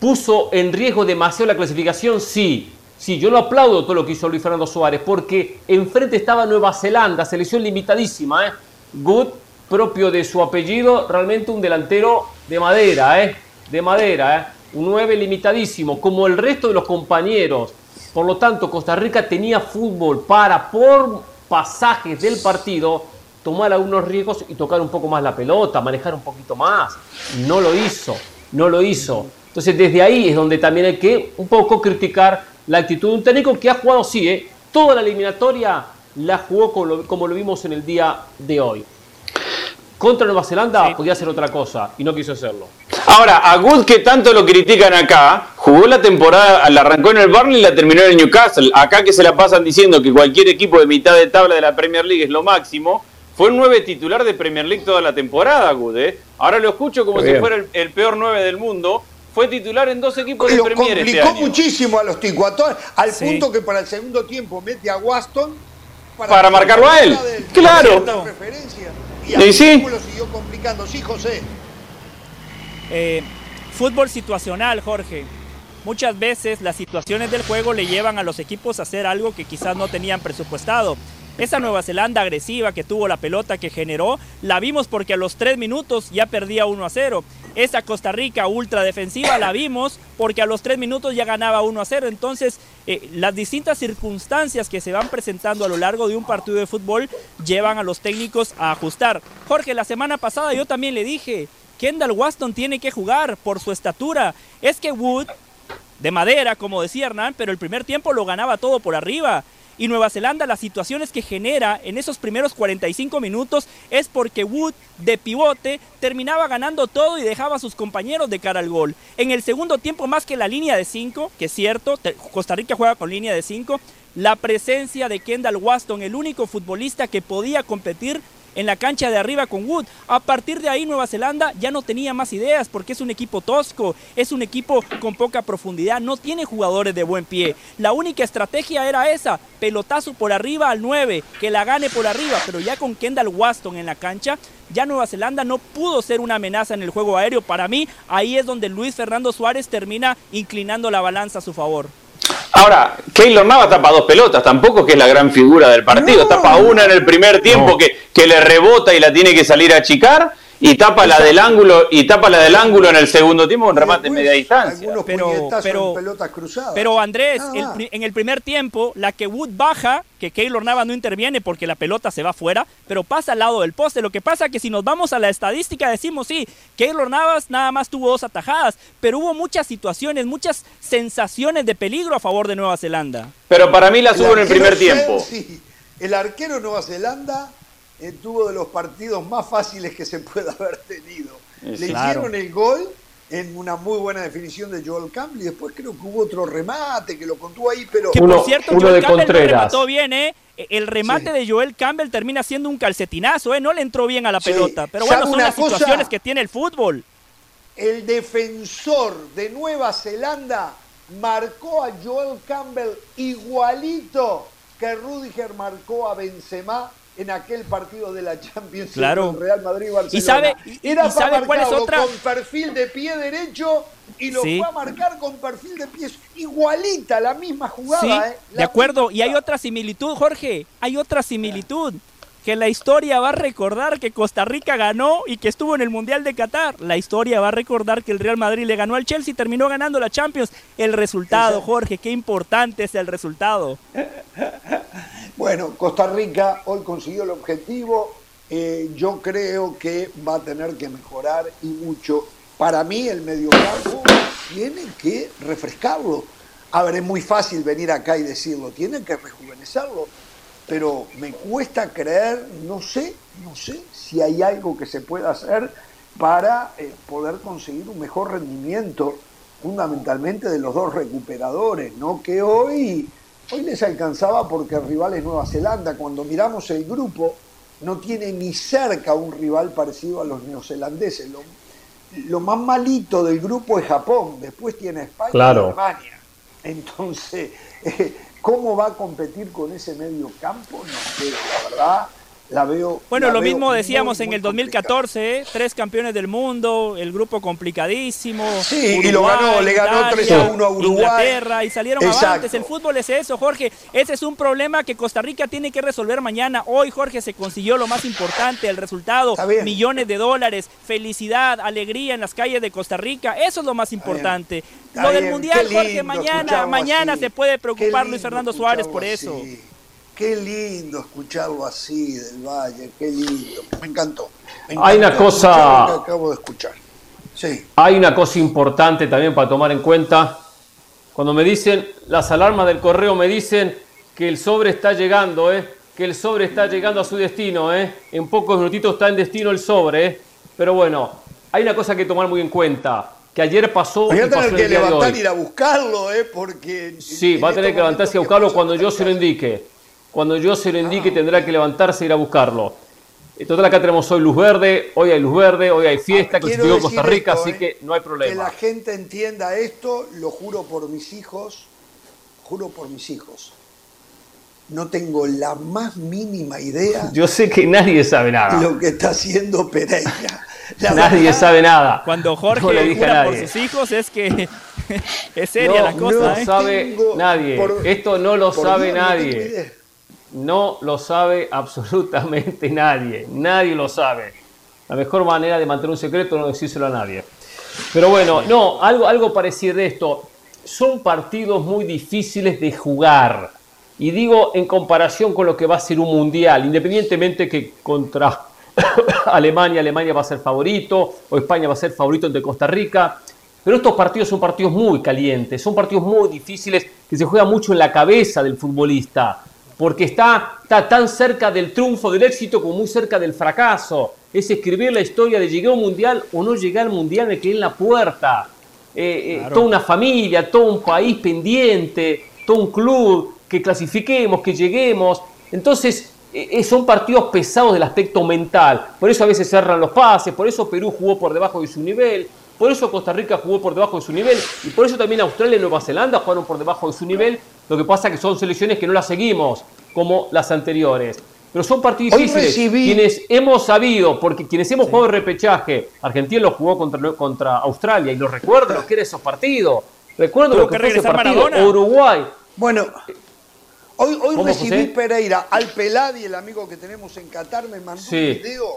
¿puso en riesgo demasiado la clasificación? Sí. Sí, yo lo aplaudo todo lo que hizo Luis Fernando Suárez, porque enfrente estaba Nueva Zelanda, selección limitadísima, ¿eh? Good, propio de su apellido, realmente un delantero de madera, ¿eh? De madera, ¿eh? un 9 limitadísimo, como el resto de los compañeros. Por lo tanto, Costa Rica tenía fútbol para, por pasajes del partido, tomar algunos riesgos y tocar un poco más la pelota, manejar un poquito más. No lo hizo, no lo hizo. Entonces, desde ahí es donde también hay que un poco criticar la actitud de un técnico que ha jugado, sí, ¿eh? toda la eliminatoria la jugó como lo, como lo vimos en el día de hoy. Contra Nueva Zelanda podía hacer otra cosa y no quiso hacerlo.
Ahora, a Good que tanto lo critican acá, jugó la temporada, la arrancó en el Burnley y la terminó en el Newcastle. Acá que se la pasan diciendo que cualquier equipo de mitad de tabla de la Premier League es lo máximo, fue un 9 titular de Premier League toda la temporada, Good. ¿eh? Ahora lo escucho como si fuera el, peor 9 del mundo. Fue titular en dos equipos de Premier
este complicó muchísimo a los ticos, al punto que para el segundo tiempo mete a Waston
para, marcarlo a él. claro.
Y sí. lo siguió complicando. Sí, José.
Eh, fútbol situacional, Jorge. Muchas veces las situaciones del juego le llevan a los equipos a hacer algo que quizás no tenían presupuestado. Esa Nueva Zelanda agresiva que tuvo la pelota que generó, la vimos porque a los tres minutos ya perdía 1 a 0. Esa Costa Rica ultra defensiva la vimos porque a los tres minutos ya ganaba 1 a 0. Entonces, eh, las distintas circunstancias que se van presentando a lo largo de un partido de fútbol llevan a los técnicos a ajustar. Jorge, la semana pasada yo también le dije, Kendall Waston tiene que jugar por su estatura. Es que Wood, de madera, como decía Hernán, pero el primer tiempo lo ganaba todo por arriba. Y Nueva Zelanda, las situaciones que genera en esos primeros 45 minutos es porque Wood, de pivote, terminaba ganando todo y dejaba a sus compañeros de cara al gol. En el segundo tiempo, más que la línea de 5, que es cierto, Costa Rica juega con línea de 5, la presencia de Kendall Waston, el único futbolista que podía competir en la cancha de arriba con Wood. A partir de ahí Nueva Zelanda ya no tenía más ideas porque es un equipo tosco, es un equipo con poca profundidad, no tiene jugadores de buen pie. La única estrategia era esa, pelotazo por arriba al 9, que la gane por arriba, pero ya con Kendall Waston en la cancha, ya Nueva Zelanda no pudo ser una amenaza en el juego aéreo. Para mí, ahí es donde Luis Fernando Suárez termina inclinando la balanza a su favor.
Ahora, Keylor Nava tapa dos pelotas, tampoco que es la gran figura del partido. Tapa una en el primer tiempo que, que le rebota y la tiene que salir a achicar y tapa la del ángulo y tapa la del ángulo en el segundo tiempo con remate en media distancia.
Pero, pero, pelotas cruzadas. pero Andrés, en el primer tiempo, la que Wood baja, que Keylor Nava no interviene porque la pelota se va fuera, pero pasa al lado del poste. Lo que pasa es que si nos vamos a la estadística decimos sí, Keylor Navas nada más tuvo dos atajadas, pero hubo muchas situaciones, muchas sensaciones de peligro a favor de Nueva Zelanda.
Pero para mí las hubo en el primer tiempo.
El arquero Nueva Zelanda tuvo de los partidos más fáciles que se pueda [LAUGHS] haber tenido. Le hicieron el gol en una muy buena definición de Joel Campbell y después creo que hubo otro remate que lo contó ahí, pero...
Que por cierto, Joel Campbell no remató bien, ¿eh? El remate de Joel Campbell termina siendo un calcetinazo, ¿eh? No le entró bien a la pelota, pero bueno, son las situaciones que tiene el fútbol.
El defensor de Nueva Zelanda marcó a Joel Campbell igualito que Rudiger marcó a Benzema en aquel partido de la Champions
claro.
Real Madrid Barcelona.
Y sabe,
Era
y sabe cuál es otra
con perfil de pie derecho y lo fue a marcar con perfil de pie igualita la misma jugada,
sí,
¿eh?
de acuerdo, y hay otra similitud, Jorge, hay otra similitud que la historia va a recordar que Costa Rica ganó y que estuvo en el Mundial de Qatar. La historia va a recordar que el Real Madrid le ganó al Chelsea y terminó ganando la Champions. El resultado, Jorge, qué importante es el resultado. [LAUGHS]
Bueno, Costa Rica hoy consiguió el objetivo. Eh, yo creo que va a tener que mejorar y mucho. Para mí el mediocampo tiene que refrescarlo. A ver, es muy fácil venir acá y decirlo, tiene que rejuvenecerlo, pero me cuesta creer, no sé, no sé si hay algo que se pueda hacer para eh, poder conseguir un mejor rendimiento, fundamentalmente de los dos recuperadores, ¿no? Que hoy Hoy les alcanzaba porque el rival es Nueva Zelanda. Cuando miramos el grupo, no tiene ni cerca un rival parecido a los neozelandeses. Lo, más malito del grupo es Japón, después tiene España y Alemania. Entonces, [LAUGHS] ¿cómo va a competir con ese medio campo? No sé, la verdad la veo.
Bueno, lo mismo decíamos en el 2014, ¿eh? tres campeones del mundo, el grupo complicadísimo.
Sí, y lo ganó, le ganó 3 a 1 a Uruguay.
Inglaterra, y salieron avantes. El fútbol es eso, Jorge. Ese es un problema que Costa Rica tiene que resolver mañana. Hoy, Jorge, se consiguió lo más importante, el resultado: millones de dólares, felicidad, alegría en las calles de Costa Rica. Eso es lo más importante. Lo del mundial, Jorge, mañana, mañana se puede preocupar Luis Fernando Suárez por eso.
Qué lindo escucharlo así del Valle, qué lindo. Me encantó.
Hay una cosa.
acabo de escuchar. Sí.
Hay una cosa importante también para tomar en cuenta. Cuando me dicen, las alarmas del correo me dicen que el sobre está llegando, ¿eh? que el sobre está llegando a su destino. ¿eh? En pocos minutitos está en destino el sobre. ¿eh? Pero bueno, hay una cosa que tomar muy en cuenta. Que ayer pasó.
Voy
a
tener que levantar y ir a buscarlo, ¿eh? porque.
Sí, va a tener que levantarse y a buscarlo cuando yo se lo indique. Cuando yo se lo indique, tendrá que levantarse e ir a buscarlo. Total, acá tenemos hoy luz verde, hoy hay luz verde, hoy hay fiesta, que se Costa Rica, así ¿eh? que no hay problema.
Que la gente entienda esto, lo juro por mis hijos, juro por mis hijos. No tengo la más mínima idea. [LAUGHS]
Yo sé que nadie sabe nada.
Lo que está haciendo Pereira. [LAUGHS]
nadie sabe nada.
Cuando Jorge le jura por sus hijos es que [LAUGHS] es seria la cosa.
No ¿eh? sabe nadie. Esto no lo sabe nadie. No lo sabe [LAUGHS] absolutamente nadie. Nadie lo sabe. La mejor manera de mantener un secreto es no decírselo a nadie. Pero bueno, no, algo, algo parecido de esto. Son partidos muy difíciles de jugar. Y digo en comparación con lo que va a ser un mundial, independientemente que contra [COUGHS] Alemania, Alemania va a ser favorito, o España va a ser favorito ante Costa Rica. Pero estos partidos son partidos muy calientes, son partidos muy difíciles que se juega mucho en la cabeza del futbolista porque está, está tan cerca del triunfo, del éxito, como muy cerca del fracaso. Es escribir la historia de llegar a un mundial o no llegar al mundial, me quedé en la puerta. Eh, eh, toda una familia, todo un país pendiente, todo un club, que clasifiquemos, que lleguemos. Entonces, eh, son partidos pesados del aspecto mental. Por eso a veces cerran los pases, por eso Perú jugó por debajo de su nivel, por eso Costa Rica jugó por debajo de su nivel y por eso también Australia y Nueva Zelanda jugaron por debajo de su nivel. Lo que pasa es que son selecciones que no las seguimos como las anteriores. Pero son partidos difíciles. Quienes hemos sabido, porque quienes hemos jugado el repechaje, Argentina lo jugó contra, contra Australia y lo recuerdo lo que era esos partidos. Recuerdo lo que, fue ese partido. Uruguay.
Bueno, hoy, hoy recibí Pereira, al Peladi, el amigo que tenemos en Qatar, me mandó un video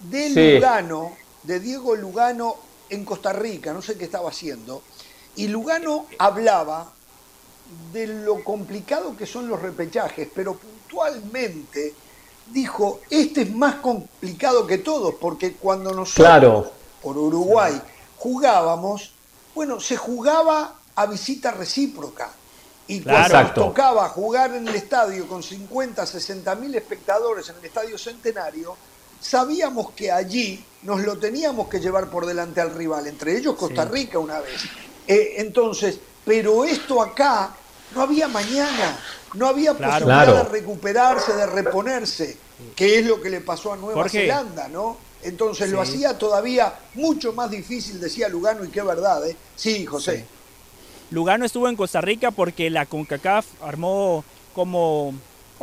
de Lugano, de Diego Lugano en Costa Rica, no sé qué estaba haciendo, y Lugano hablaba de lo complicado que son los repechajes, pero puntualmente dijo, este es más complicado que todos, porque cuando nosotros por Uruguay jugábamos, bueno, se jugaba a visita recíproca. Y cuando nos tocaba jugar en el estadio con 50, 60 mil espectadores en el estadio centenario, sabíamos que allí nos lo teníamos que llevar por delante al rival, entre ellos Costa Rica una vez. Eh, entonces, pero esto acá no había mañana, no había posibilidad de recuperarse, de reponerse, que es lo que le pasó a Nueva Zelanda, ¿no? Entonces lo hacía todavía mucho más difícil, decía Lugano, y qué verdad, ¿eh? Sí, José.
Lugano estuvo en Costa Rica porque la CONCACAF armó como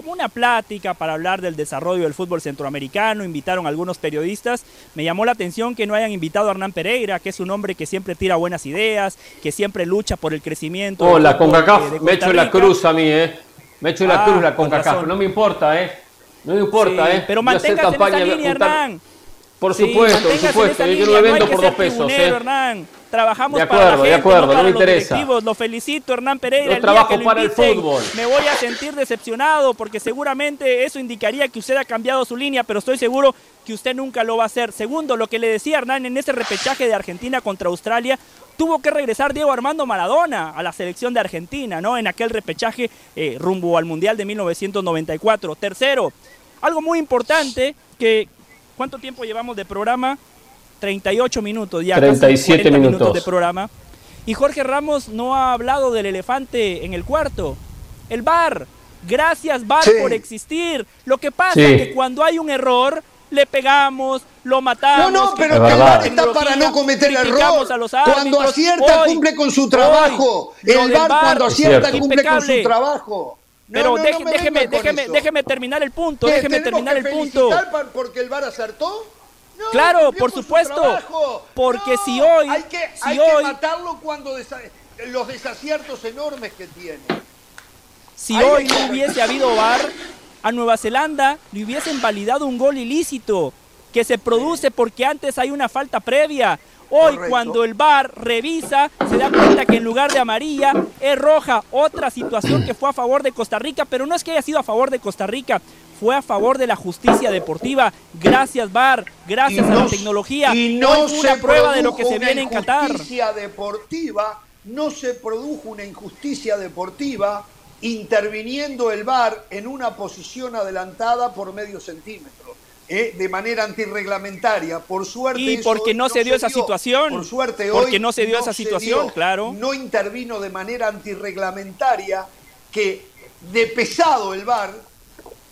como una plática para hablar del desarrollo del fútbol centroamericano, invitaron a algunos periodistas. Me llamó la atención que no hayan invitado a Hernán Pereira, que es un hombre que siempre tira buenas ideas, que siempre lucha por el crecimiento.
Oh, la CONCACAF, me echo la cruz a mí, ¿eh? Me echo la ah, cruz la CONCACAF, no me importa, ¿eh? No me importa, ¿eh?
Pero manténgase en esa línea, Hernán.
Por supuesto, por supuesto, yo no me vendo por dos pesos, ¿eh?
Hernán. Trabajamos
de acuerdo,
para la
de acuerdo, no, me interesa.
Lo felicito, Hernán Pereira.
Yo trabajo para el fútbol.
Me voy a sentir decepcionado porque seguramente eso indicaría que usted ha cambiado su línea, pero estoy seguro que usted nunca lo va a hacer. Segundo, lo que le decía Hernán en ese repechaje de Argentina contra Australia, tuvo que regresar Diego Armando Maradona a la selección de Argentina, ¿no? En aquel repechaje eh, rumbo al Mundial de 1994. Tercero, algo muy importante que ¿cuánto tiempo llevamos de programa? 38 minutos ya.
37 casi minutos.
de programa. Y Jorge Ramos no ha hablado del elefante en el cuarto. El bar. Gracias, bar, por existir. Lo que pasa es que cuando hay un error, le pegamos, lo matamos.
No, no, pero el VAR está para no cometer error. cuando acierta cumple con su trabajo. el VAR cuando acierta cumple con su trabajo.
pero déjeme, déjeme, déjeme, terminar el punto, déjeme terminar el punto.
porque el VAR acertó?
Claro, por supuesto. Porque si hoy.
Hay que,
hay
que matarlo cuando los desaciertos enormes que tiene.
Si hoy no hubiese habido VAR, a Nueva Zelanda le hubiesen validado un gol ilícito que se produce porque antes hay una falta previa. Hoy cuando el VAR revisa, se da cuenta que en lugar de amarilla es roja. Otra situación que fue a favor de Costa Rica, pero no es que haya sido a favor de Costa Rica, fue a favor de la justicia deportiva. Gracias, VAR, gracias a la tecnología.
Y no es una prueba de lo que se viene en Qatar. Injusticia deportiva, no se produjo una injusticia deportiva interviniendo el VAR en una posición adelantada por medio centímetro. Eh, de manera antirreglamentaria. Por suerte.
Y porque no, se dio esa situación.
Por suerte
Porque no se dio esa situación, claro.
No intervino de manera antirreglamentaria que de pesado el VAR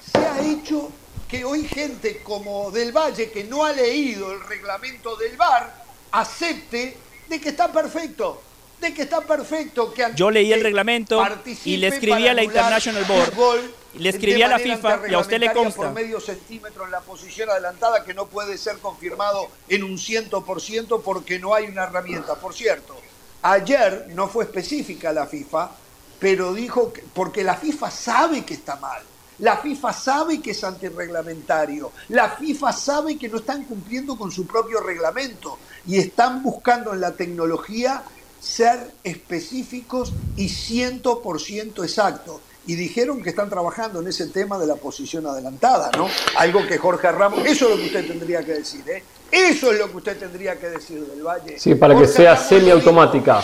se ha hecho que hoy gente como Del Valle, que no ha leído el reglamento del VAR, acepte de que está perfecto. De que está perfecto. Que
Yo leí el reglamento y le escribí a la International Board. Y le escribí a la FIFA y a usted le consta.
Por medio centímetro en la posición adelantada que no puede ser confirmado en un ciento por ciento porque no hay una herramienta. Por cierto, ayer no fue específica la FIFA, pero dijo que, porque la FIFA sabe que está mal. La FIFA sabe que es antirreglamentario. La FIFA sabe que no están cumpliendo con su propio reglamento y están buscando en la tecnología ser específicos y 100% exactos. Y dijeron que están trabajando en ese tema de la posición adelantada, ¿no? Algo que Jorge Ramos, eso es lo que usted tendría que decir, ¿eh? Eso es lo que usted tendría que decir del Valle.
Sí, para que sea semiautomática.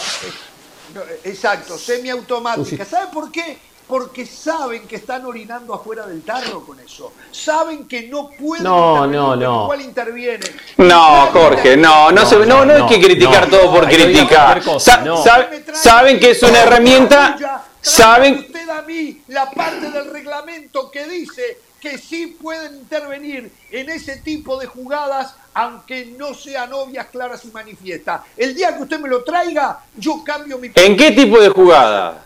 Exacto, semiautomática. ¿Sabe por qué? Porque saben que están orinando afuera del tarro con eso. Saben que no pueden
no, no, no.
igual interviene.
No, Jorge, no, no, no, no, no, hay que criticar todo por criticar. saben que es una herramienta, saben
usted a mí la parte del reglamento que dice que sí pueden intervenir en ese tipo de jugadas, aunque no sean obvias, claras y manifiestas. El día que usted me lo traiga, yo cambio mi...
¿En qué tipo de jugada?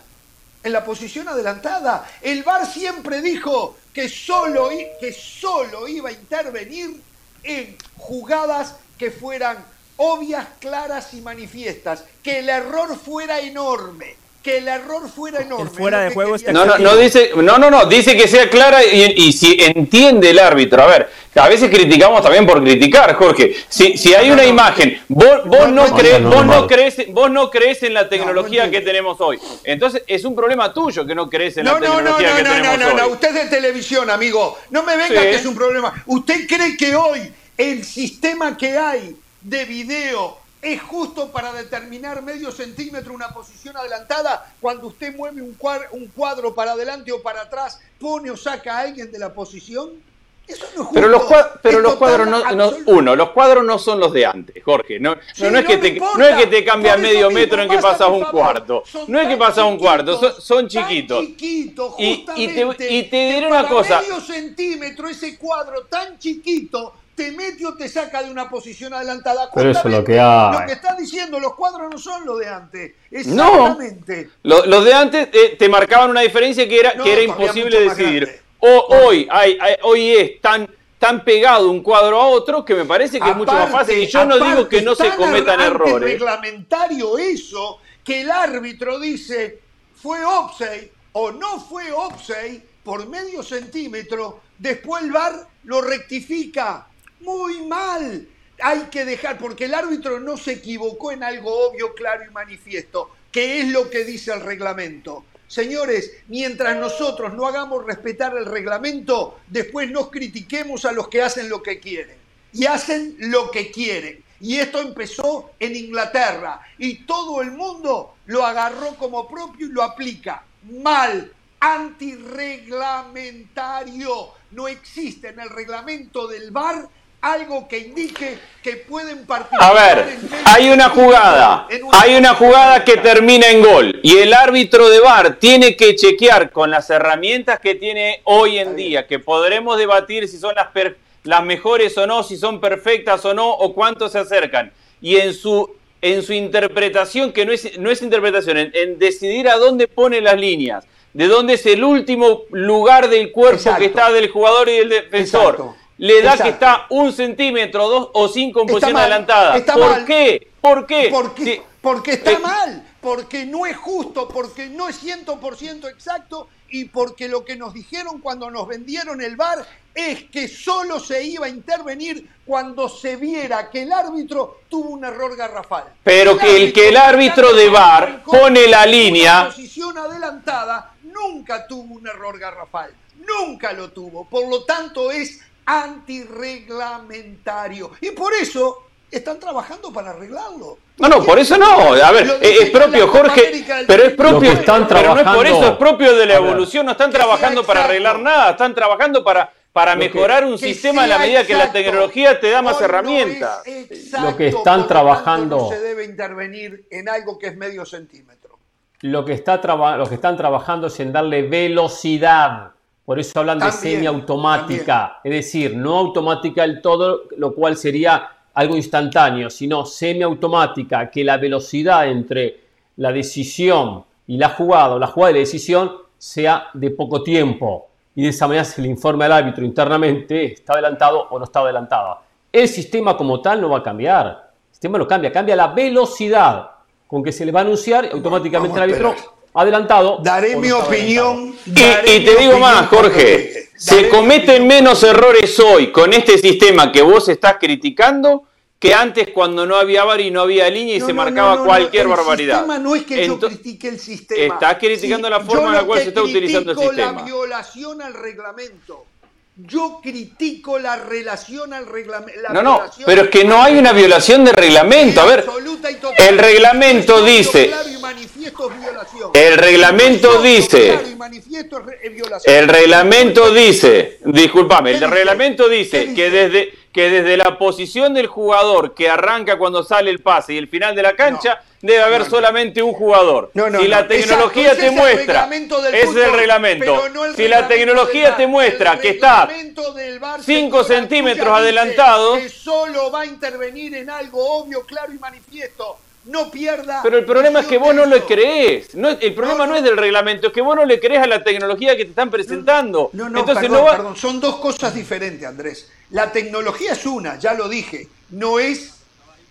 En la posición adelantada. El VAR siempre dijo que solo, que solo iba a intervenir en jugadas que fueran obvias, claras y manifiestas, que el error fuera enorme que el error fuera enorme.
fuera de juego
no, no, no, dice, no, no, no, dice que sea clara y, si entiende el árbitro. A ver, a veces criticamos también por criticar, Jorge. Si, si hay una imagen, vos, vos no, crees, vos no crees, vos no crees en la tecnología que tenemos hoy. Entonces es un problema tuyo que no crees en la tecnología que tenemos hoy. No, no, no,
usted es de televisión, amigo. No me venga que es un problema. ¿Usted cree que hoy el sistema que hay de video ¿Es justo para determinar medio centímetro una posición adelantada cuando usted mueve un cuadro, un cuadro para adelante o para atrás, pone o saca a alguien de la posición? Eso no es justo.
Pero los, pero los cuadros no, uno, los cuadros no son los de antes, Jorge. No, no, es, que te, no es que te cambia medio metro en que pasas un cuarto. No es que pasas un cuarto, son, chiquitos.
Chiquito,
y, y, te, y te diré una cosa.
medio centímetro ese cuadro tan chiquito te mete o te saca de una posición adelantada.
Pero eso es lo que hay.
Lo que estás diciendo, los cuadros no son los de antes. Exactamente.
No, los de antes eh, te marcaban una diferencia que era, que era imposible decidir. O, hoy, hay, hoy es tan, tan pegado un cuadro a otro que me parece que es mucho más fácil. Y yo no digo que no se cometan errores.
Es reglamentario eso, que el árbitro dice fue offside o no fue offside por medio centímetro, después el VAR lo rectifica muy mal. Hay que dejar, porque el árbitro no se equivocó en algo obvio, claro y manifiesto, que es lo que dice el reglamento. Señores, mientras nosotros no hagamos respetar el reglamento, después nos critiquemos a los que hacen lo que quieren. Y hacen lo que quieren. Y esto empezó en Inglaterra. Y todo el mundo lo agarró como propio y lo aplica. Mal, antirreglamentario. No existe en el reglamento del VAR algo que indique que pueden participar.
A ver, hay una jugada, hay una jugada que termina en gol y el árbitro de VAR tiene que chequear con las herramientas que tiene hoy en día, que podremos debatir si son las, las mejores o no, si son perfectas o no, o cuánto se acercan. Y en su, en su interpretación, que no es, no es interpretación, en, decidir a dónde pone las líneas, de dónde es el último lugar del cuerpo que está del jugador y del defensor le da que está un centímetro, dos o cinco en posición adelantada. ¿Por qué? ¿Por qué?
Porque, porque está eh, mal, porque no es justo, porque no es 100% exacto y porque lo que nos dijeron cuando nos vendieron el VAR es que solo se iba a intervenir cuando se viera que el árbitro tuvo un error garrafal.
Pero que el que el árbitro de VAR pone la línea...
posición adelantada nunca tuvo un error garrafal, nunca lo tuvo. Por lo tanto es antirreglamentario. Y por eso están trabajando para arreglarlo.
No, no, por eso no. A ver, es propio, Jorge, pero es propio. Están pero no es por eso, es propio de la evolución. No están trabajando para arreglar nada, están trabajando para, para mejorar un sistema a la medida que la tecnología te da más herramientas.
lo que están trabajando.
se debe intervenir en algo que es medio centímetro.
Lo que, está lo que están trabajando es en darle velocidad por eso hablan de semiautomática, es decir, no automática del todo, lo cual sería algo instantáneo, sino semiautomática, que la velocidad entre la decisión y la jugada, o la jugada y la decisión, sea de poco tiempo. Y de esa manera se le informa al árbitro internamente, está adelantado o no está adelantado. El sistema como tal no va a cambiar. El sistema no cambia, cambia la velocidad con que se le va a anunciar automáticamente al árbitro adelantado.
Daré mi opinión.
y, te digo más, Jorge. Se cometen menos errores hoy con este sistema que vos estás criticando que antes cuando no había VAR y no había línea y se marcaba cualquier barbaridad.
El no es que yo critique el sistema.
Estás criticando la forma en la cual se está utilizando el sistema.
la violación al reglamento. Yo critico la relación al reglamento.
No, no, pero es que no hay una violación de reglamento. A ver, el reglamento dice. El reglamento dice. El reglamento dice. Disculpame, el reglamento dice que desde que desde la posición del jugador que arranca cuando sale el pase y el final de la cancha, debe haber solamente un jugador. si la tecnología te muestra, es el reglamento. si la tecnología te muestra que está 5 centímetros adelantado,
que solo va a intervenir en algo obvio, claro y manifiesto no pierda.
Pero el problema es que vos no lo crees. No, el problema no, es del reglamento, es que vos no le crees a la tecnología que te están presentando.
No, no, Entonces, perdón, perdón, son dos cosas diferentes, Andrés. La tecnología es una, ya lo dije, no es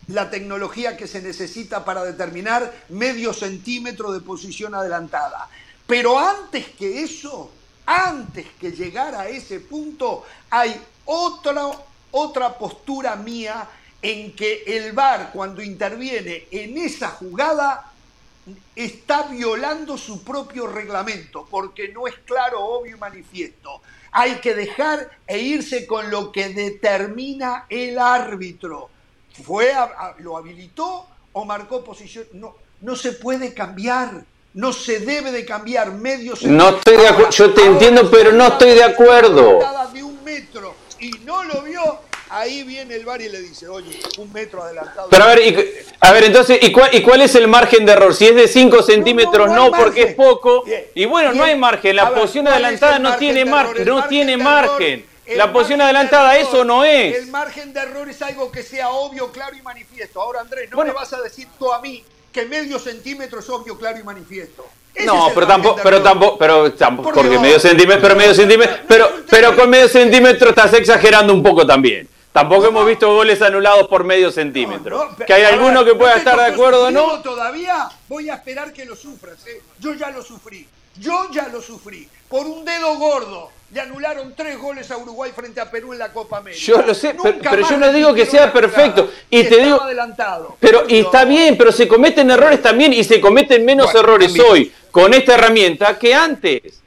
la tecnología que se necesita para determinar medio centímetro de posición adelantada. Pero antes que eso, antes que llegar a ese punto, hay otra, otra postura mía en que el VAR cuando interviene en esa jugada está violando su propio reglamento, porque no es claro, obvio y manifiesto. Hay que dejar e irse con lo que determina el árbitro. ¿Fue ¿Lo habilitó o marcó posición? No, no se puede cambiar. No se debe de cambiar medio
No estoy de acuerdo. Yo te entiendo, pero no estoy de acuerdo.
De un metro y no lo vio, ahí viene el bar y le dice, oye, un metro adelantado.
Pero a ver, a ver entonces, ¿y cuál, ¿y cuál es el margen de error? Si es de 5 centímetros, no, porque es poco. Y bueno, no hay margen. La posición adelantada no tiene margen. No tiene margen. La posición adelantada, eso no es.
El margen de error es algo que sea obvio, claro y manifiesto. Ahora, Andrés, no me vas a decir tú a mí que medio centímetro es obvio, claro y manifiesto.
no, pero tampoco, pero tampoco, pero tampoco, porque medio centímetro, pero medio centímetro, pero, pero con medio centímetro estás exagerando un poco también. Tampoco hemos visto goles anulados por medio centímetro. que hay alguno que pueda estar de acuerdo o no.
Todavía voy a esperar que lo sufras. ¿eh? Yo ya lo sufrí. Yo ya lo sufrí. Por un dedo gordo. Le anularon tres goles a Uruguay frente a Perú en la Copa América.
Yo lo sé, pero, yo no digo que sea perfecto. Y, te digo,
adelantado.
pero y está bien, pero se cometen errores también y se cometen menos errores hoy con esta herramienta que antes.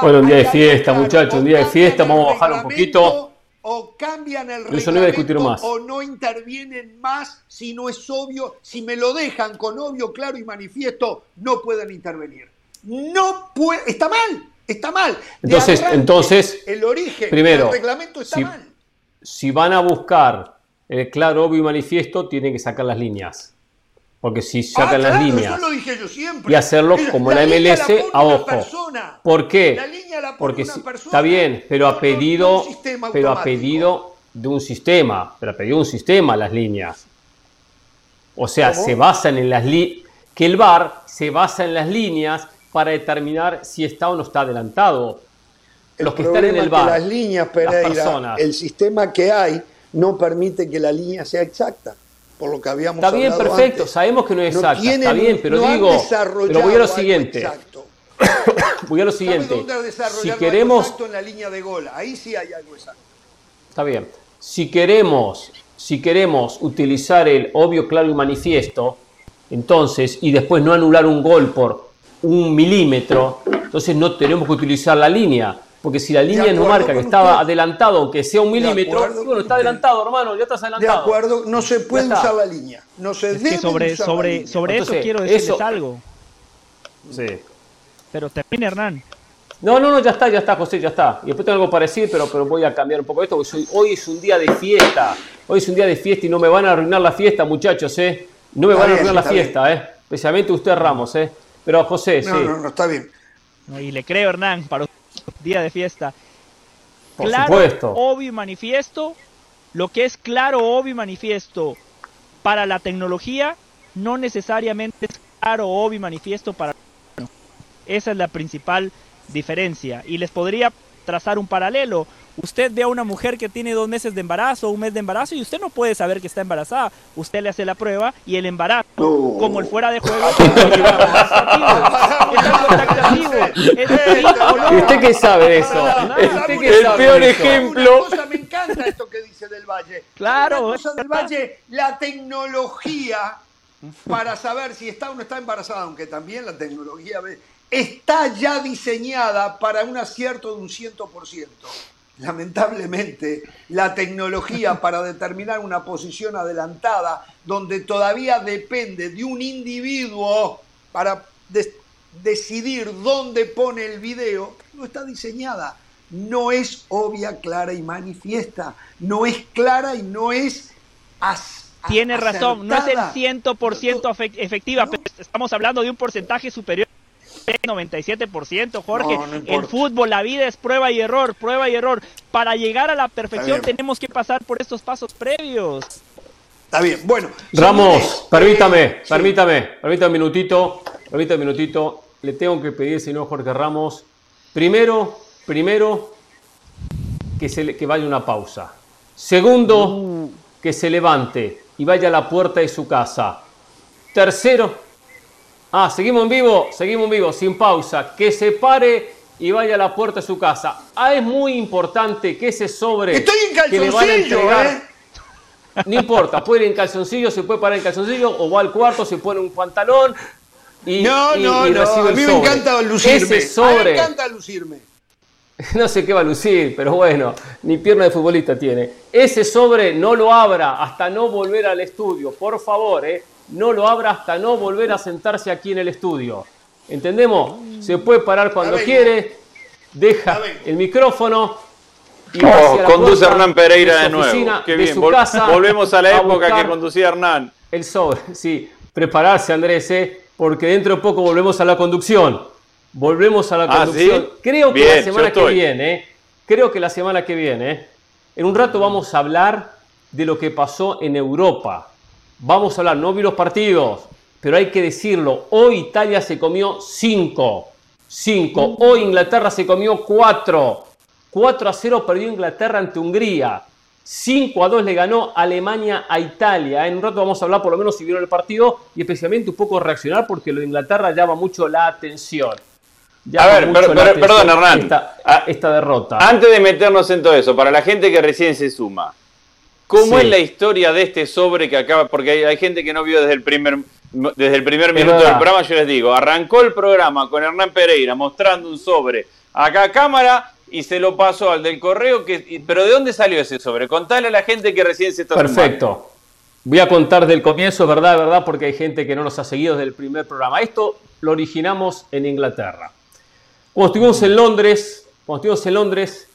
bueno, un día de fiesta, muchachos, un día de fiesta, vamos a bajar un poquito
o cambian el reglamento o no intervienen más si no es obvio, si me lo dejan con obvio, claro y manifiesto, no pueden intervenir. No puede, está mal, está mal.
entonces, entonces,
el origen
primero, del
reglamento está mal.
Si van a buscar el claro, obvio y manifiesto, tienen que sacar las líneas. Porque si sacan ah, las líneas y hacerlo como la, MLS a ojo. ¿Por qué? Porque está bien, pero a pedido, pero a pedido de un sistema, pero a pedido de un sistema las líneas. O sea, se basan en las líneas, que el VAR se basa en las líneas para determinar si está o no está adelantado.
Los que están en el VAR, las líneas, Pereira, el sistema que hay no permite que la línea sea exacta por lo que habíamos
Está bien, perfecto, sabemos que no es exacto, está bien, pero digo, pero voy a lo siguiente. [COUGHS] voy a lo siguiente. Si queremos
en la línea de gol, ahí sí hay algo exacto.
Está bien. Si queremos, si queremos utilizar el obvio, claro y manifiesto, entonces, y después no anular un gol por un milímetro, entonces no tenemos que utilizar la línea. Porque si la línea no marca que estaba adelantado, aunque sea un milímetro, bueno, está adelantado, hermano, ya estás adelantado.
De acuerdo, no se puede usar la línea. No se
es que sobre, sobre, sobre eso quiero decirles algo.
Sí.
Pero termina, Hernán.
No, no, no, ya está, ya está, José, ya está. Y después tengo algo parecido, pero, pero voy a cambiar un poco esto, porque hoy es un día de fiesta. Hoy es un día de fiesta y no me van a arruinar la fiesta, muchachos, ¿eh? No me van a arruinar la fiesta, ¿eh? Especialmente usted, Ramos, ¿eh? Pero José, sí.
No, no, no, está bien.
y le creo, Hernán, para día de fiesta.
Por claro, supuesto.
obvio y manifiesto, lo que es claro, obvio y manifiesto para la tecnología, no necesariamente es claro, obvio y manifiesto para... Esa es la principal diferencia. Y les podría trazar un paralelo. Usted ve a una mujer que tiene dos meses de embarazo, un mes de embarazo, y usted no puede saber que está embarazada. Usted le hace la prueba y el embarazo, como el fuera de juego,
¿Y usted qué sabe de eso?
el peor ejemplo. me encanta esto que dice Del Valle.
Claro.
Del Valle, la tecnología para saber si está o no está embarazada, aunque también la tecnología está ya diseñada para un acierto de un 100% lamentablemente, la tecnología [LAUGHS] para determinar una posición adelantada, donde todavía depende de un individuo para decidir dónde pone el video, no está diseñada. no es obvia, clara y manifiesta. No es clara y no es
Tiene razón, no es el 100% efectiva, pero estamos hablando de un porcentaje superior 97%, Jorge. el fútbol, la vida es prueba y error, prueba y error. Para llegar a la perfección tenemos que pasar por estos pasos previos.
Está bien, bueno.
Ramos, permítame, permítame, permítame un minutito, permítame un minutito. Le tengo que pedir, señor Jorge Ramos, primero, primero, que, se, que vaya una pausa. Segundo, uh. que se levante y vaya a la puerta de su casa. Tercero, Ah, seguimos en vivo, seguimos en vivo, sin pausa. Que se pare y vaya a la puerta de su casa. Ah, es muy importante que ese sobre
Estoy en que le van a entregar. ¿eh?
No importa, puede ir en calzoncillo, se puede parar en calzoncillo, o va al cuarto, se pone un pantalón y,
no, no, no. a mí me encanta lucirme. Ese sobre, a mí me encanta lucirme.
No sé qué va a lucir, pero bueno, ni pierna de futbolista tiene. Ese sobre no lo abra hasta no volver al estudio, por favor, ¿eh? No lo abra hasta no volver a sentarse aquí en el estudio. ¿Entendemos? Se puede parar cuando quiere, deja el micrófono
y oh, conduce a Hernán Pereira de, nuevo. Qué bien. Volvemos a la época que conducía Hernán.
El sobre, sí. Prepararse, Andrés, ¿eh? porque dentro de poco volvemos a la conducción. Volvemos a la ah, conducción. Creo que la semana que viene, ¿eh? creo que la semana que viene, ¿eh? en un rato vamos a hablar de lo que pasó en Europa Vamos a hablar, no vi los partidos, pero hay que decirlo. Hoy Italia se comió 5. 5. Hoy Inglaterra se comió 4. 4 a 0 perdió Inglaterra ante Hungría. 5 a 2 le ganó Alemania a Italia. En un rato vamos a hablar por lo menos si vieron el partido y especialmente un poco reaccionar porque lo de Inglaterra llama mucho la atención.
a ver, perdón Hernán.
Esta, esta derrota.
Antes de meternos en todo eso, para la gente que recién se suma, ¿Cómo es la historia de este sobre que acaba? Porque hay, gente que no vio desde el primer, desde el primer minuto del programa, yo les digo, arrancó el programa con Hernán Pereira mostrando un sobre acá a cámara y se lo pasó al del correo. Que, pero ¿de dónde salió ese sobre? Contale a la gente que recién se está
Perfecto. Voy a contar del comienzo, verdad, verdad, porque hay gente que no nos ha seguido desde el primer programa. Esto lo originamos en Inglaterra. Cuando estuvimos en Londres, cuando estuvimos en Londres,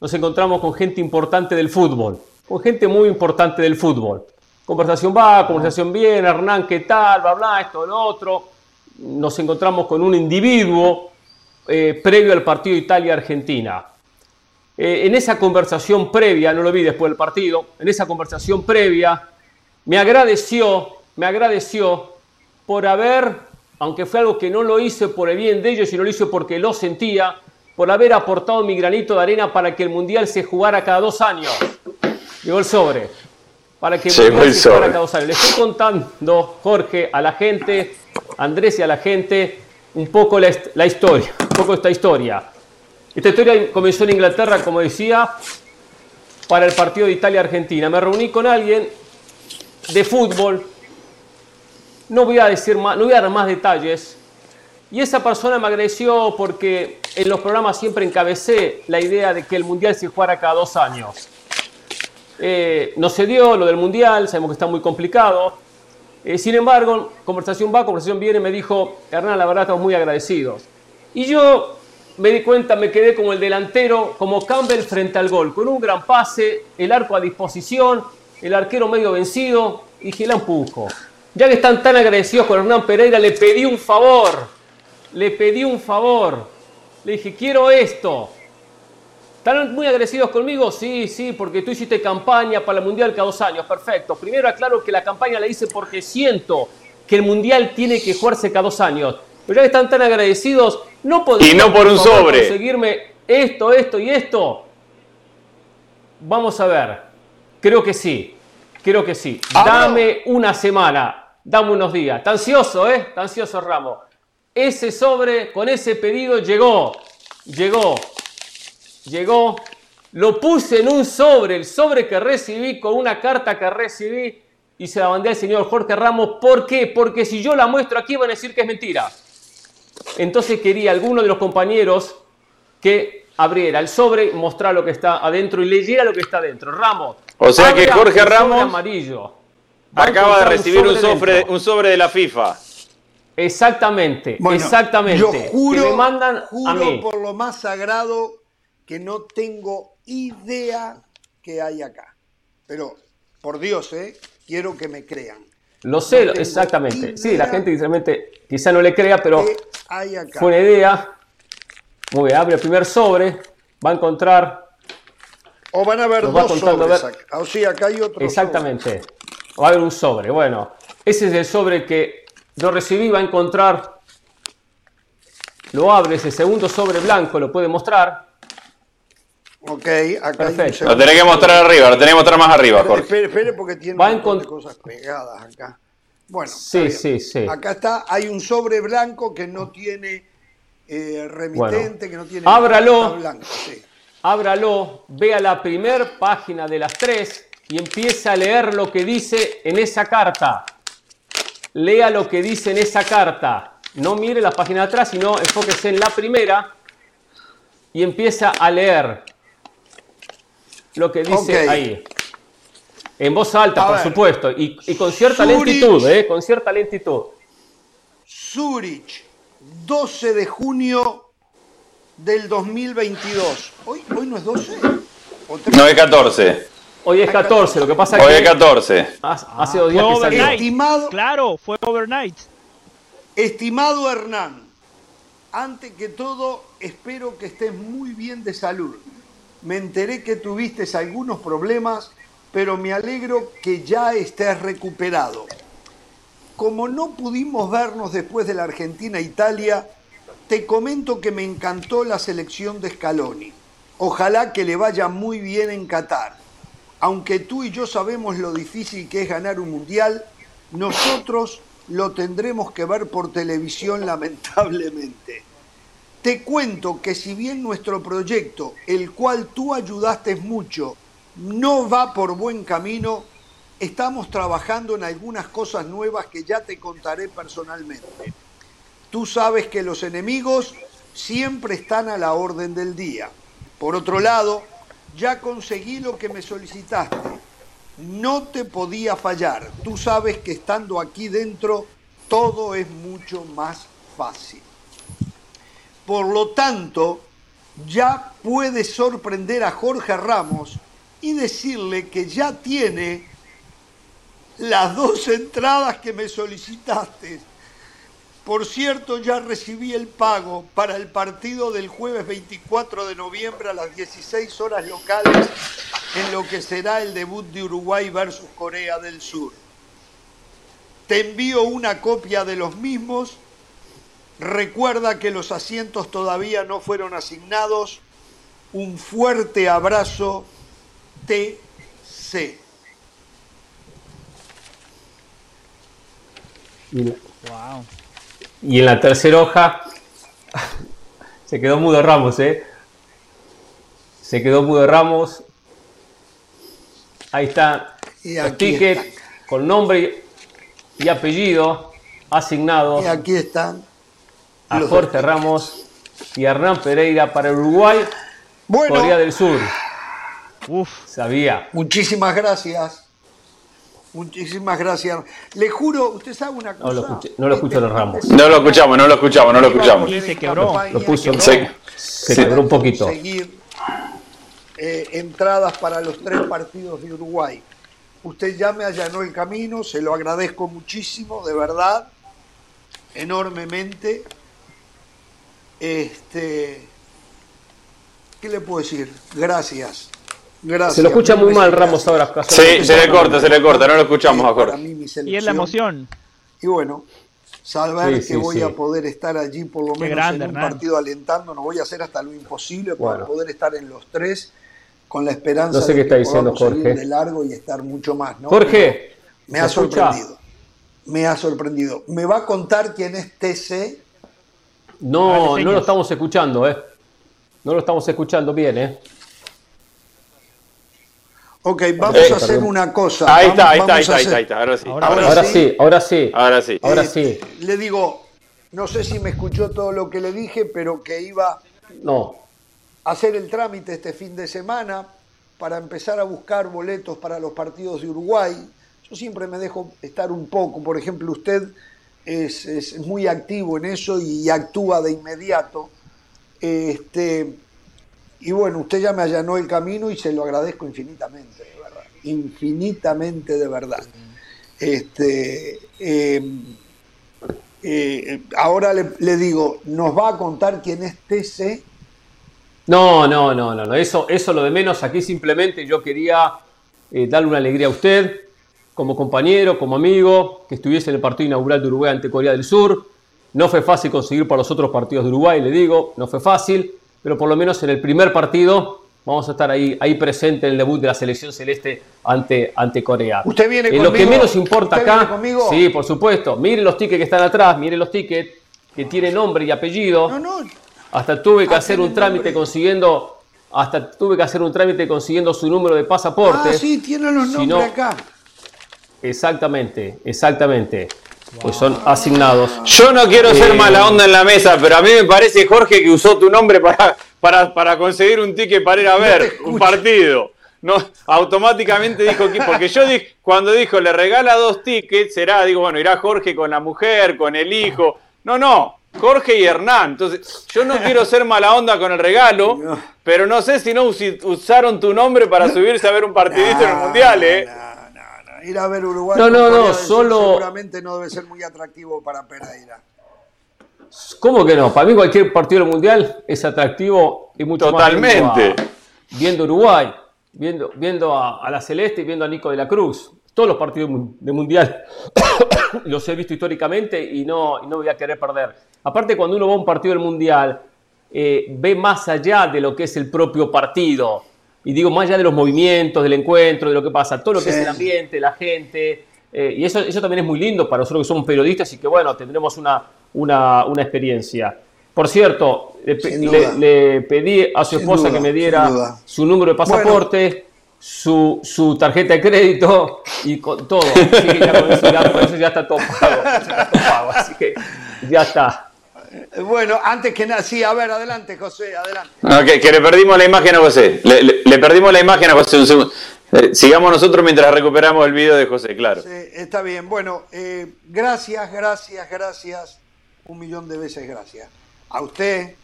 nos encontramos con gente importante del fútbol con gente muy importante del fútbol. Conversación va, conversación viene, Hernán, ¿qué tal? Bla, bla, esto, lo otro. Nos encontramos con un individuo eh, previo al partido Italia-Argentina. Eh, en esa conversación previa, no lo vi después del partido, en esa conversación previa, me agradeció, me agradeció por haber, aunque fue algo que no lo hice por el bien de ellos, sino lo hice porque lo sentía, por haber aportado mi granito de arena para que el Mundial se jugara cada dos años. Llegó el sobre. Para que
Llegó el sobre.
Le estoy contando, Jorge, a la gente, Andrés y a la gente, un poco la, historia, un poco esta historia. Esta historia comenzó en Inglaterra, como decía, para el partido de Italia-Argentina. Me reuní con alguien de fútbol. No voy a decir más, no voy a dar más detalles. Y esa persona me agradeció porque en los programas siempre encabecé la idea de que el Mundial se jugara cada dos años. Eh, no se dio lo del Mundial, sabemos que está muy complicado. Eh, sin embargo, conversación va, conversación viene, me dijo, Hernán, la verdad estamos muy agradecidos. Y yo me di cuenta, me quedé como el delantero, como Campbell frente al gol, con un gran pase, el arco a disposición, el arquero medio vencido, y dije, la. Ya que están tan agradecidos con Hernán Pereira, le pedí un favor, le pedí un favor. Le dije, quiero esto. ¿Están muy agresivos conmigo? Sí, sí, porque tú hiciste campaña para el Mundial cada dos años. Perfecto. Primero aclaro que la campaña la hice porque siento que el Mundial tiene que jugarse cada dos años. Pero ya que están tan agradecidos, no podrían
y no por un sobre.
conseguirme esto, esto y esto. Vamos a ver. Creo que sí. Creo que sí. Ah, Dame una semana. Dame unos días. Está ansioso, ¿eh? Está ansioso Ramos. Ese sobre con ese pedido llegó. Llegó llegó, lo puse en un sobre, el sobre que recibí con una carta que recibí y se la mandé al señor Jorge Ramos. ¿Por qué? Porque si yo la muestro aquí van a decir que es mentira. Entonces quería alguno de los compañeros que abriera el sobre, mostrara lo que está adentro y leyera lo que está adentro. Ramos.
O sea que Jorge Ramos
amarillo.
acaba de recibir un sobre, un sobre, de la FIFA.
Exactamente, exactamente.
Yo juro, juro por lo más sagrado que no tengo idea que hay acá. Pero, por Dios, ¿eh? quiero que me crean.
Lo sé, exactamente. Sí, la gente realmente quizá no le crea, pero fue una idea. Muy bien, abre el primer sobre, va a encontrar.
O van a haber dos sobres. O sea, acá hay otro.
Exactamente. Va a haber un sobre. Bueno, ese es el sobre que yo recibí. Va a encontrar. Lo abre, ese segundo sobre blanco, lo puede mostrar.
Ok, acá
Perfecto. Lo tenés que mostrar arriba, lo tenés que mostrar más arriba, Jorge.
Espere, espere porque tiene un montón de cosas pegadas acá. Bueno,
sí, sí, sí.
Acá está, hay un sobre blanco que no tiene eh, remitente, que no tiene
ábralo, blanco, sí. ábralo, vea la primer página de las tres y empieza a leer lo que dice en esa carta. Lea lo que dice en esa carta. No mire la página de atrás, sino enfóquese en la primera y empieza a leer lo que dice ahí. En voz alta, por supuesto, y, con cierta lentitud, ¿eh? Con cierta lentitud.
Zurich, 12 de junio del 2022. ¿Hoy, hoy no es 12?
no, es 14.
Hoy es 14, lo que pasa
es que... Hoy es 14.
Hace dos días que
salió. Estimado, claro, fue overnight.
Estimado Hernán, antes que todo, espero que estés muy bien de salud me enteré que tuviste algunos problemas, pero me alegro que ya estés recuperado. Como no pudimos vernos después de la Argentina-Italia, te comento que me encantó la selección de Scaloni. Ojalá que le vaya muy bien en Qatar. Aunque tú y yo sabemos lo difícil que es ganar un mundial, nosotros lo tendremos que ver por televisión [LAUGHS] lamentablemente. Te cuento que si bien nuestro proyecto, el cual tú ayudaste mucho, no va por buen camino, estamos trabajando en algunas cosas nuevas que ya te contaré personalmente. Tú sabes que los enemigos siempre están a la orden del día. Por otro lado, ya conseguí lo que me solicitaste. No te podía fallar. Tú sabes que estando aquí dentro todo es mucho más fácil. Por lo tanto, ya puede sorprender a Jorge Ramos y decirle que ya tiene las dos entradas que me solicitaste. Por cierto, ya recibí el pago para el partido del jueves 24 de noviembre a las 16 horas locales en lo que será el debut de Uruguay versus Corea del Sur. Te envío una copia de los mismos Recuerda que los asientos todavía no fueron asignados. Un fuerte abrazo, TC.
Y, en la tercera hoja [LAUGHS] se quedó mudo Ramos, ¿eh? Se quedó mudo Ramos. Ahí está el ticket con nombre y apellido asignado.
Y aquí están
a Jorge Ramos y Hernán Pereira para Uruguay, Corea del Sur. Uf, sabía.
Muchísimas gracias. Muchísimas gracias. Le juro, usted sabe una cosa.
No lo, escuché, no lo escucho los Ramos.
No lo escuchamos, no lo escuchamos, no lo escuchamos.
se quebró.
Lo puso, se, se quebró un poquito.
Seguir eh, entradas para los tres partidos de Uruguay. Usted ya me allanó el camino, se lo agradezco muchísimo, de verdad, enormemente. Este, ¿Qué le puedo decir? Gracias. Gracias.
Se lo escucha muy mal Ramos ahora.
Sí, se le corta, se le corta, no lo escuchamos ahora.
Y es la emoción.
Y bueno, saber que voy a poder estar allí por lo menos en un partido alentando, no voy a hacer hasta lo imposible para poder estar en los tres con la esperanza
de que está Jorge.
de largo y estar mucho más. ¿no?
Jorge,
me ha sorprendido. Me ha sorprendido. ¿Me va a contar quién es TC?
No, no lo estamos escuchando, ¿eh? No lo estamos escuchando bien, ¿eh?
Ok, vamos a hacer una cosa.
Ahí está, ahí está, ahí está, ahí está, ahora sí.
Ahora, sí, ahora sí.
Ahora sí.
Ahora sí.
Eh, le digo, no sé si me escuchó todo lo que le dije, pero que iba
no.
a hacer el trámite este fin de semana para empezar a buscar boletos para los partidos de Uruguay. Yo siempre me dejo estar un poco, por ejemplo, usted es, muy activo en eso y actúa de inmediato. Este, y bueno, usted ya me allanó el camino y se lo agradezco infinitamente, de verdad. Infinitamente de verdad. Este, eh, eh, ahora le, digo, ¿nos va a contar quién es TC?
No, no, no, no, no. Eso, eso lo de menos. Aquí simplemente yo quería eh, darle una alegría a usted, como compañero, como amigo, que estuviese en el partido inaugural de Uruguay ante Corea del Sur. No fue fácil conseguir para los otros partidos de Uruguay, le digo, no fue fácil, pero por lo menos en el primer partido vamos a estar ahí, ahí presente en el debut de la selección celeste ante, ante Corea.
¿Usted viene
conmigo? Lo que menos importa acá, sí, por supuesto, mire los tickets que están atrás, mire los tickets que tienen nombre y apellido. No, no. Hasta tuve que ah, hacer un trámite consiguiendo, hasta tuve que hacer un trámite consiguiendo su número de pasaporte. Ah,
sí, tiene los nombres acá.
Exactamente, exactamente. Pues son asignados.
Yo no quiero ser eh, mala onda en la mesa, pero a mí me parece, Jorge, que usó tu nombre para para, para conseguir un ticket para ir a ver un partido. No, automáticamente dijo que, porque yo dije, cuando dijo le regala dos tickets, será, digo, bueno, irá Jorge con la mujer, con el hijo. No, no, Jorge y Hernán. Entonces, yo no quiero ser mala onda con el regalo, [LAUGHS] pero no sé si no usaron tu nombre para subirse a ver un partidito en el Mundial, ¿eh?
No, Ir a ver Uruguay.
No, no, no, solo.
Seguramente no debe ser muy atractivo para Pereira.
¿Cómo que no? Para mí cualquier partido del Mundial es atractivo y mucho
Totalmente.
más viendo, viendo Uruguay, viendo, viendo a, la Celeste y viendo a Nico de la Cruz. Todos los partidos de Mundial [COUGHS] los he visto históricamente y no, no voy a querer perder. Aparte, cuando uno va a un partido del Mundial, eh, ve más allá de lo que es el propio partido. Y digo, más allá de los movimientos, del encuentro, de lo que pasa, todo lo que es el ambiente, la gente. Eh, y eso, eso también es muy lindo para nosotros que somos periodistas y que, bueno, tendremos una, una, experiencia. Por cierto, le, pedí a su esposa que me diera su número de pasaporte, su, su, tarjeta de crédito y con todo. Así ya con eso ya, está todo pago, Así que ya está.
Bueno, antes que nada, sí, a ver, adelante, José, adelante.
Okay, que le perdimos la imagen a José. Le, perdimos la imagen a José. Eh, sigamos nosotros mientras recuperamos el video de José, claro. Sí,
está bien. Bueno, eh, gracias, gracias, gracias un millón de veces gracias. A usted,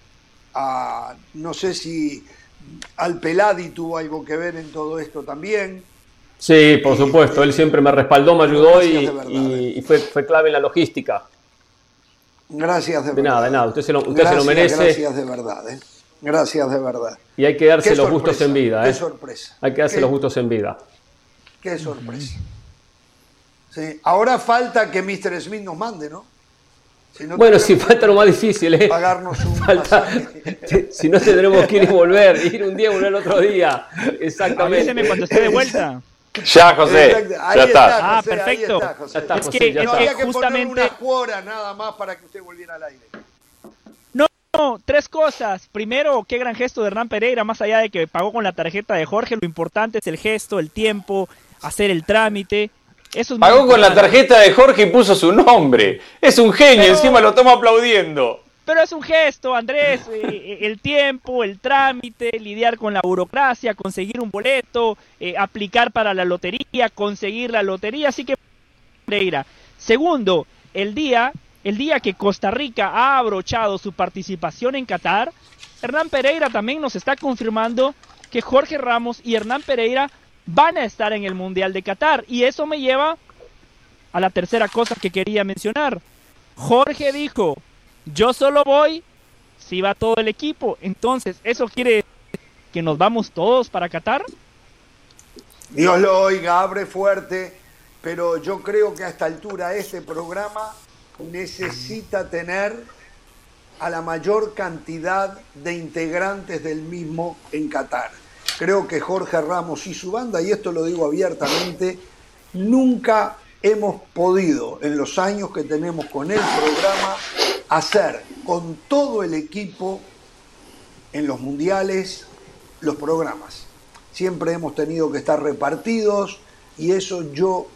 a, no sé si al Peladi tuvo algo que ver en todo esto también.
Sí, por supuesto, él siempre me respaldó, me ayudó y, eh. fue, fue, clave en la logística.
Gracias
de,
de
nada, de nada, usted se lo, usted se lo merece.
Gracias de verdad, ¿eh? Gracias de verdad.
Y hay que darse los gustos en vida.
¿eh?
Qué
sorpresa.
Hay que darse los gustos en vida.
Qué sorpresa. Sí. Ahora falta que Mr. Smith nos mande, ¿no?
bueno, si falta lo más difícil, ¿eh?
Pagarnos un [LAUGHS] [LAUGHS]
Si no tendremos que ir y volver, ir un día y volver el otro día. Exactamente.
Avíseme cuando esté de vuelta.
Ya, José. Ya está.
ah, perfecto.
Ya está, es que,
es que justamente. una cuora nada más para que usted volviera al aire.
No, no, tres cosas. Primero, qué gran gesto de Hernán Pereira, más allá de que pagó con la tarjeta de Jorge, lo importante es el gesto, el tiempo, hacer el trámite.
Pagó con la tarjeta de Jorge y puso su nombre. Es un genio, encima lo estamos aplaudiendo.
Pero es un gesto, Andrés. Eh, eh, el tiempo, el trámite, lidiar con la burocracia, conseguir un boleto, eh, aplicar para la lotería, conseguir la lotería. Así que, Pereira. Segundo, el día, el día que Costa Rica ha abrochado su participación en Qatar, Hernán Pereira también nos está confirmando que Jorge Ramos y Hernán Pereira van a estar en el Mundial de Qatar. Y eso me lleva a la tercera cosa que quería mencionar. Jorge dijo, yo solo voy si va todo el equipo. Entonces, ¿eso quiere que nos vamos todos para Qatar?
Dios lo oiga, abre fuerte, pero yo creo que a esta altura este programa necesita tener a la mayor cantidad de integrantes del mismo en Qatar. Creo que Jorge Ramos y su banda, y esto lo digo abiertamente, nunca hemos podido en los años que tenemos con el programa hacer con todo el equipo en los mundiales los programas. Siempre hemos tenido que estar repartidos y eso yo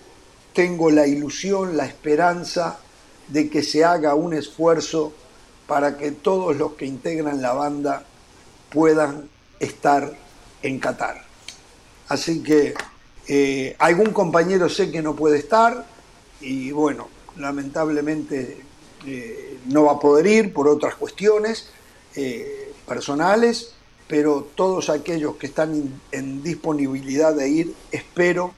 tengo la ilusión, la esperanza de que se haga un esfuerzo para que todos los que integran la banda puedan estar en Qatar. Así que eh, algún compañero sé que no puede estar y bueno, lamentablemente eh, no va a poder ir por otras cuestiones eh, personales, pero todos aquellos que están en disponibilidad de ir, espero,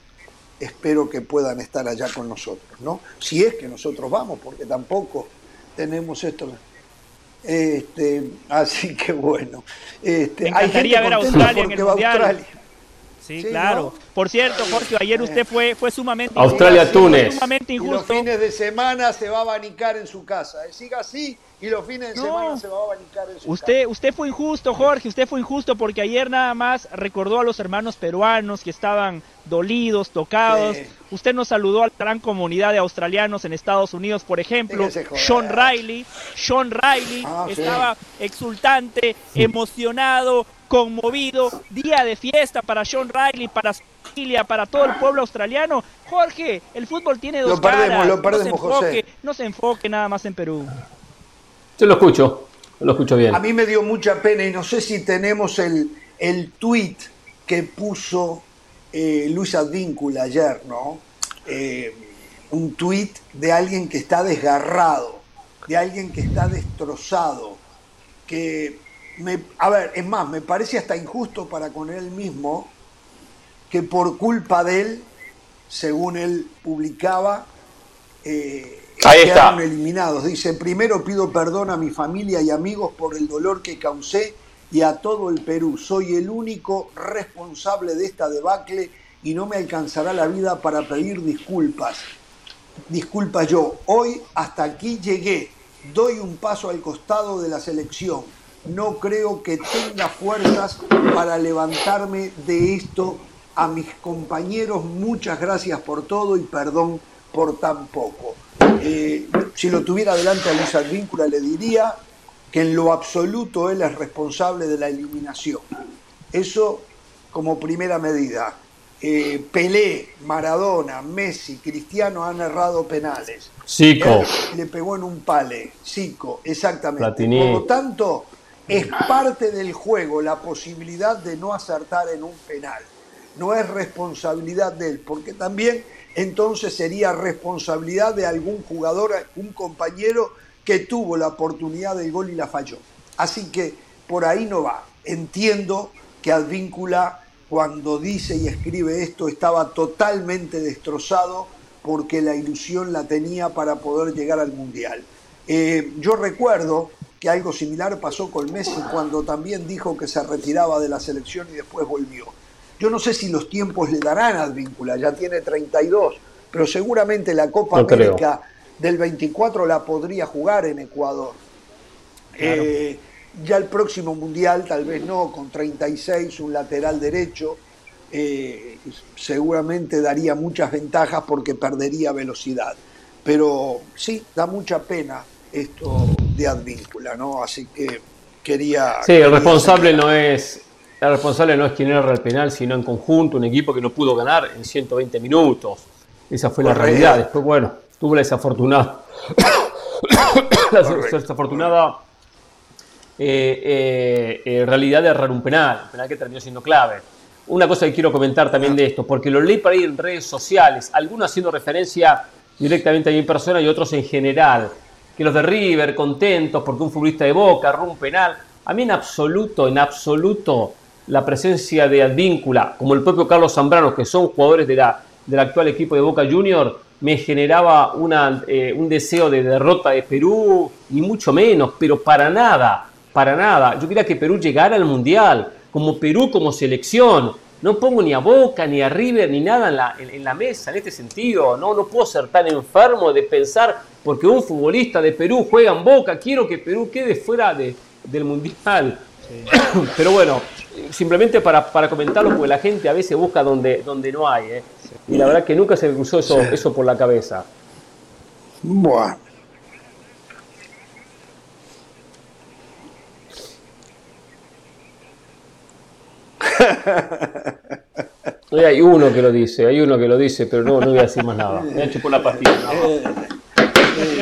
espero que puedan estar allá con nosotros, ¿no? Si es que nosotros vamos, porque tampoco tenemos esto. Este, [LAUGHS] así que bueno. Este,
Me encantaría ver a Australia en el Mundial. Sí, claro. Por cierto, Jorge, ayer usted fue, fue sumamente
Australia-Túnez.
Sumamente injusto. Y los fines de semana se va a abanicar en su casa. ¿eh? Siga así y los fines de semana se va a abanicar en su
usted,
casa.
Usted fue injusto, Jorge. Usted fue injusto porque ayer nada más recordó a los hermanos peruanos que estaban dolidos, tocados. Usted nos saludó a la gran comunidad de australianos en Estados Unidos, por ejemplo. Sean Riley. Sean Riley ah, estaba exultante, emocionado, conmovido, día de fiesta para Sean Riley, para su familia, para todo el pueblo australiano. Jorge, el fútbol tiene dos
lo caras. Lo perdemos,
no se enfoque, no se enfoque nada más en Perú.
Yo lo escucho, lo escucho bien.
A mí me dio mucha pena y no sé si tenemos el, el tweet que puso eh, Luis Advíncula ayer, ¿no? Eh, un tweet de alguien que está desgarrado, de alguien que está destrozado, que a ver, es más, me parece hasta injusto para con él mismo que por culpa de él, según él publicaba, eh, quedaron eliminados. Dice, primero pido perdón a mi familia y amigos por el dolor que causé y a todo el Perú. Soy el único responsable de esta debacle y no me alcanzará la vida para pedir disculpas. Disculpas yo. Hoy hasta aquí llegué. Doy un paso al costado de la selección no creo que tenga fuerzas para levantarme de esto. A mis compañeros, muchas gracias por todo y perdón por tan poco. Eh, si lo tuviera delante a Luis Advíncula, le diría que en lo absoluto él es responsable de la eliminación. Eso como primera medida. Eh, Pelé, Maradona, Messi, Cristiano han errado penales.
Zico.
Le pegó en un pale. Zico, exactamente. Por lo tanto, es parte del juego la posibilidad de no acertar en un penal. No es responsabilidad de él, porque también entonces sería responsabilidad de algún jugador, un compañero que tuvo la oportunidad del gol y la falló. Así que por ahí no va. Entiendo que Advíncula cuando dice y escribe esto estaba totalmente destrozado porque la ilusión la tenía para poder llegar al Mundial. Eh, yo recuerdo que algo similar pasó con Messi cuando también dijo que se retiraba de la selección y después volvió. Yo no sé si los tiempos le darán a Advíncula, ya tiene 32, pero seguramente la Copa América del 24 la podría jugar en Ecuador. Eh, ya el próximo Mundial, tal vez no, con 36, un lateral derecho, eh, seguramente daría muchas ventajas porque perdería velocidad. Pero sí, da mucha pena esto de Advíncula, ¿no? Así que quería...
Sí, el responsable no es... El responsable no es quien era el penal, sino en conjunto, un equipo que no pudo ganar en 120 minutos. Esa fue la realidad. Después, bueno, tuvo la desafortunada, [COUGHS] la desafortunada eh, eh, eh, realidad de errar un penal, un penal que terminó siendo clave. Una cosa que quiero comentar también de esto, porque lo leí para ir en redes sociales, algunos haciendo referencia directamente a mi persona y otros en general que los de River contentos porque un futbolista de Boca un penal. A mí en absoluto, en absoluto, la presencia de Advíncula, como el propio Carlos Zambrano, que son jugadores de la, del actual equipo de Boca Junior, me generaba una, eh, un deseo de derrota de Perú, ni mucho menos, pero para nada, para nada. Yo quería que Perú llegara al Mundial, como Perú, como selección. No pongo ni a Boca, ni a River, ni nada en la, en la mesa en este sentido. No, no puedo ser tan enfermo de pensar porque un futbolista de Perú juega en Boca, quiero que Perú quede fuera de, del Mundial. [COUGHS] Pero bueno, simplemente para, para, comentarlo, porque la gente a veces busca donde, donde no hay. ¿eh? Y la verdad que nunca se me cruzó eso, eso por la cabeza.
Bueno. [LAUGHS]
hay uno que lo dice, hay uno que lo dice, pero no, no voy a decir más nada. Me ha hecho por la pastilla.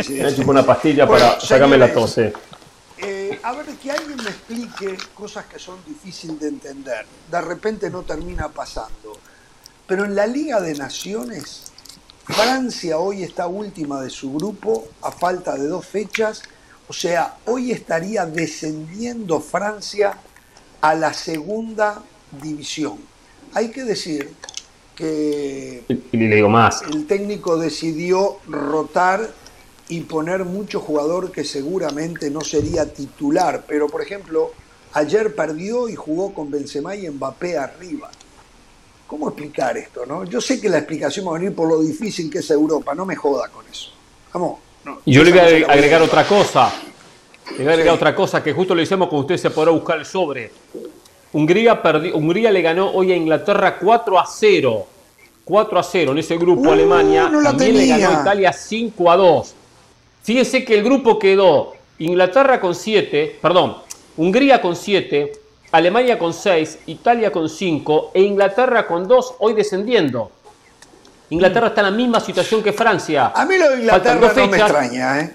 Me hecho una pastilla para sacarme la tos.
Eh, a ver, que alguien me explique cosas que son difíciles de entender. De repente no termina pasando. Pero en la Liga de Naciones, Francia hoy está última de su grupo a falta de dos fechas. O sea, hoy estaría descendiendo Francia a la segunda división. Hay que decir que
y le digo más.
el técnico decidió rotar y poner mucho jugador que seguramente no sería titular, pero por ejemplo, ayer perdió y jugó con Benzema y Mbappé arriba. ¿Cómo explicar esto? No? Yo sé que la explicación va a venir por lo difícil que es Europa, no me joda con eso. Vamos.
y yo le voy a agregar otra cosa. Le voy a agregar otra cosa que justo lo hicimos con usted se podrá buscar el sobre. Hungría, perdió, Hungría le ganó hoy a Inglaterra 4 a 0. 4 a 0 en ese grupo.
Uh,
Alemania
no la
también le ganó a Italia 5 a 2. Fíjese que el grupo quedó Inglaterra con 7, perdón, Hungría con 7, Alemania con 6, Italia con 5 e Inglaterra con 2, hoy descendiendo. Inglaterra está en la misma situación que Francia.
A mí lo de Inglaterra no me extraña, ¿eh?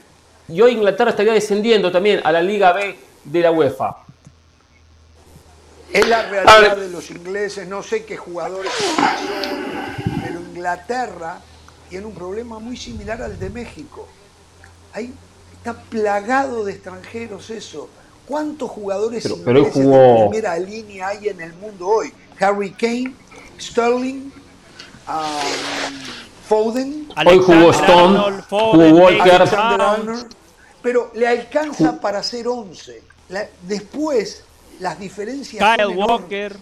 Y hoy Inglaterra estaría descendiendo también a la Liga B de la UEFA.
Es la realidad de los ingleses, no sé qué jugadores son, pero Inglaterra tiene un problema muy similar al de México. Ahí está plagado de extranjeros eso. ¿Cuántos jugadores
Pero-
ingleses
jugó-
de primera línea hay en el mundo hoy? Harry Kane, Sterling, um, Foden,
Hoy jugó Stone,
Arnold,
jugó
Foden,
Walker.
Alexander
Mount.
Arnold, pero le alcanza para hacer 11. La- después, las diferencias
Kyle
son.
Walker.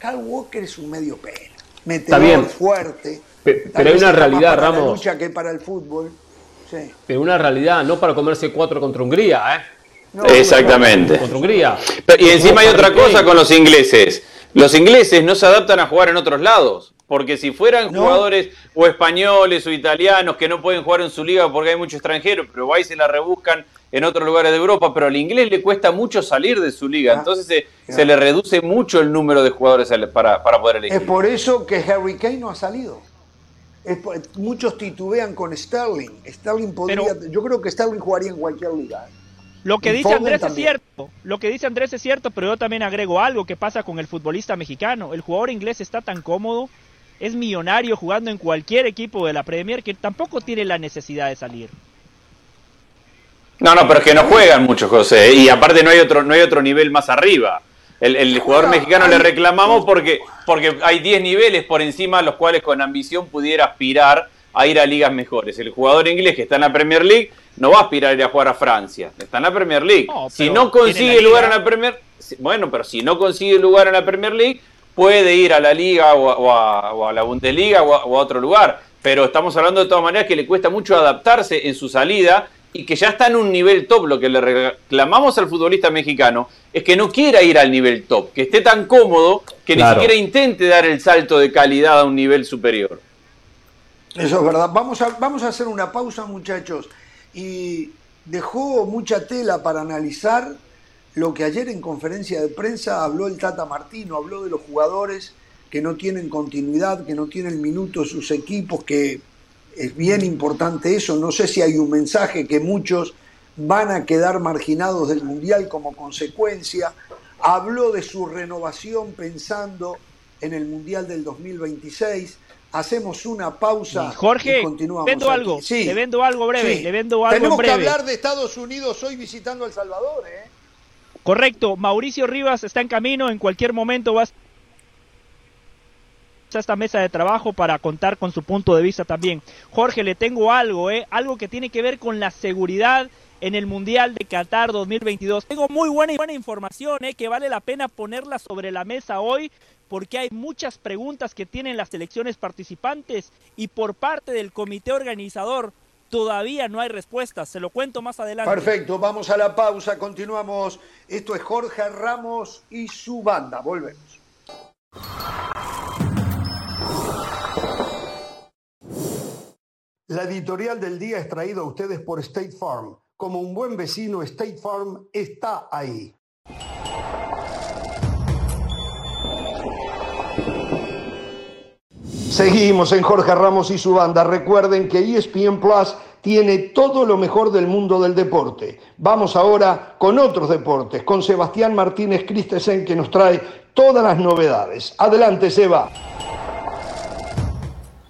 Kyle Walker es un medio pelo.
Está
Metedor
bien.
fuerte.
Pe- pero hay una
está
realidad,
para La
Ramos.
lucha que para el fútbol. Sí.
Pero una realidad, no para comerse cuatro contra Hungría, ¿eh?
No,
Exactamente.
Contra Hungría.
Pero- y encima hay otra cosa con los ingleses. Los ingleses no se adaptan a jugar en otros lados. Porque si fueran
No.
jugadores o españoles o italianos que no pueden jugar en su liga porque hay muchos extranjeros, pero va y se la rebuscan en otros lugares de Europa, pero al inglés le cuesta mucho salir de su liga.
Ah,
Entonces se,
claro.
se le reduce mucho el número de jugadores para, para poder elegir.
Es por eso que Harry Kane no ha salido. Es por- muchos titubean con Sterling. Sterling podría. yo creo que Sterling jugaría en cualquier liga. ¿eh?
Lo que
Y
dice
Foden
Andrés es cierto. Lo que dice Andrés es cierto, pero yo también agrego algo que pasa con el futbolista mexicano. El jugador inglés está tan cómodo, es millonario jugando en cualquier equipo de la Premier que tampoco tiene la necesidad de salir.
No, no, pero es que no juegan mucho, José. Y aparte no hay otro, no hay otro nivel más arriba. El, el jugador mexicano le reclamamos porque, porque hay 10 niveles por encima a los cuales con ambición pudiera aspirar a ir a ligas mejores. El jugador inglés que está en la Premier League no va a aspirar a ir a jugar a Francia. Está en la Premier League.
No,
si no consigue lugar en la Premier bueno, pero si no consigue lugar en la Premier League, puede ir a la Liga o a, o a- o a la Bundesliga o a, o a otro lugar. Pero estamos hablando de todas maneras que le cuesta mucho adaptarse en su salida y que ya está en un nivel top. Lo que le reclamamos al futbolista mexicano es que no quiera ir al nivel top, que esté tan cómodo que
Claro.
ni siquiera intente dar el salto de calidad a un nivel superior.
Eso es verdad. Vamos a, vamos a hacer una pausa, muchachos. Y dejó mucha tela para analizar lo que ayer en conferencia de prensa habló el Tata Martino, habló de los jugadores que no tienen continuidad, que no tienen minutos sus equipos, que es bien importante eso. No sé si hay un mensaje que muchos van a quedar marginados del Mundial como consecuencia. Habló de su renovación pensando en el Mundial del 2026. Hacemos una pausa
Jorge,
y continuamos.
vendo
aquí.
algo,
Sí.
le vendo algo breve,
Sí.
le vendo algo
Tenemos
en
que hablar de Estados Unidos hoy visitando El Salvador, ¿eh?
Correcto, Mauricio Rivas está en camino, en cualquier momento va a esta mesa de trabajo para contar con su punto de vista también. Jorge, le tengo algo, ¿eh? algo que tiene que ver con la seguridad en el Mundial de Qatar 2022. Tengo muy buena, buena información ¿eh? que vale la pena ponerla sobre la mesa hoy porque hay muchas preguntas que tienen las selecciones participantes y por parte del comité organizador todavía no hay respuestas. Se lo cuento más adelante.
Perfecto, vamos a la pausa, continuamos. Esto es Jorge Ramos y su banda. Volvemos. La editorial del día es traída a ustedes por State Farm. Como un buen vecino, State Farm está ahí. Seguimos en Jorge Ramos y su banda. Recuerden que ESPN Plus tiene todo lo mejor del mundo del deporte. Vamos ahora con otros deportes, con Sebastián Martínez Christensen que nos trae todas las novedades. Adelante, Seba.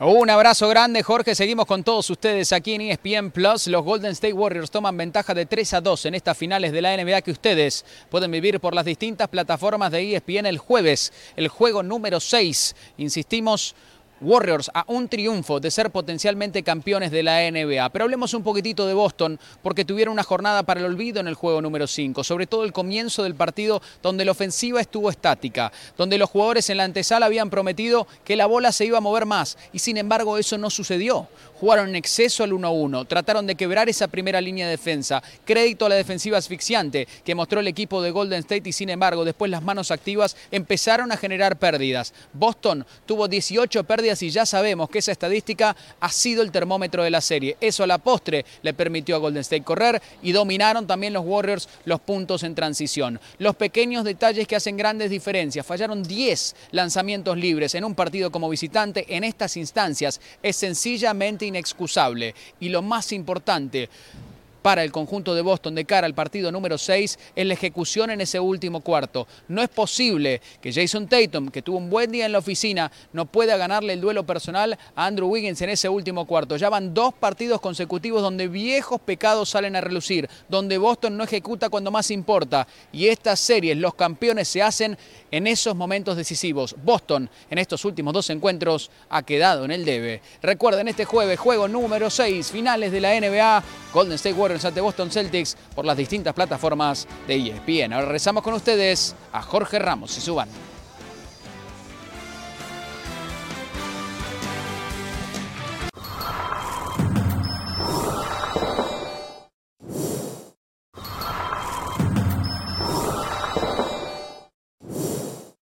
Un abrazo grande, Jorge. Seguimos con todos ustedes aquí en ESPN Plus. Los Golden State Warriors toman ventaja de 3 a 2 en estas finales de la NBA que ustedes pueden vivir por las distintas plataformas de ESPN el jueves. El juego número 6. Insistimos, Warriors a un triunfo de ser potencialmente campeones de la NBA. Pero hablemos un poquitito de Boston porque tuvieron una jornada para el olvido en el juego número 5, sobre todo el comienzo del partido donde la ofensiva estuvo estática, donde los jugadores en la antesala habían prometido que la bola se iba a mover más y sin embargo eso no sucedió. Jugaron en exceso al 1-1, trataron de quebrar esa primera línea de defensa. Crédito a la defensiva asfixiante que mostró el equipo de Golden State y sin embargo después las manos activas empezaron a generar pérdidas. Boston tuvo 18 pérdidas y ya sabemos que esa estadística ha sido el termómetro de la serie. Eso a la postre le permitió a Golden State correr y dominaron también los Warriors los puntos en transición. Los pequeños detalles que hacen grandes diferencias. Fallaron 10 lanzamientos libres en un partido como visitante en estas instancias. Es sencillamente inexcusable. Y lo más importante, para el conjunto de Boston de cara al partido número 6 es la ejecución en ese último cuarto. No es posible que Jason Tatum, que tuvo un buen día en la oficina, no pueda ganarle el duelo personal a Andrew Wiggins en ese último cuarto. Ya van dos partidos consecutivos donde viejos pecados salen a relucir, donde Boston no ejecuta cuando más importa. Y estas series, los campeones se hacen en esos momentos decisivos. Boston en estos últimos dos encuentros ha quedado en el debe. Recuerden este jueves, juego número 6, finales de la NBA, Golden State Warriors ante Boston Celtics por las distintas plataformas de ESPN. Ahora rezamos con ustedes a Jorge Ramos y su banda.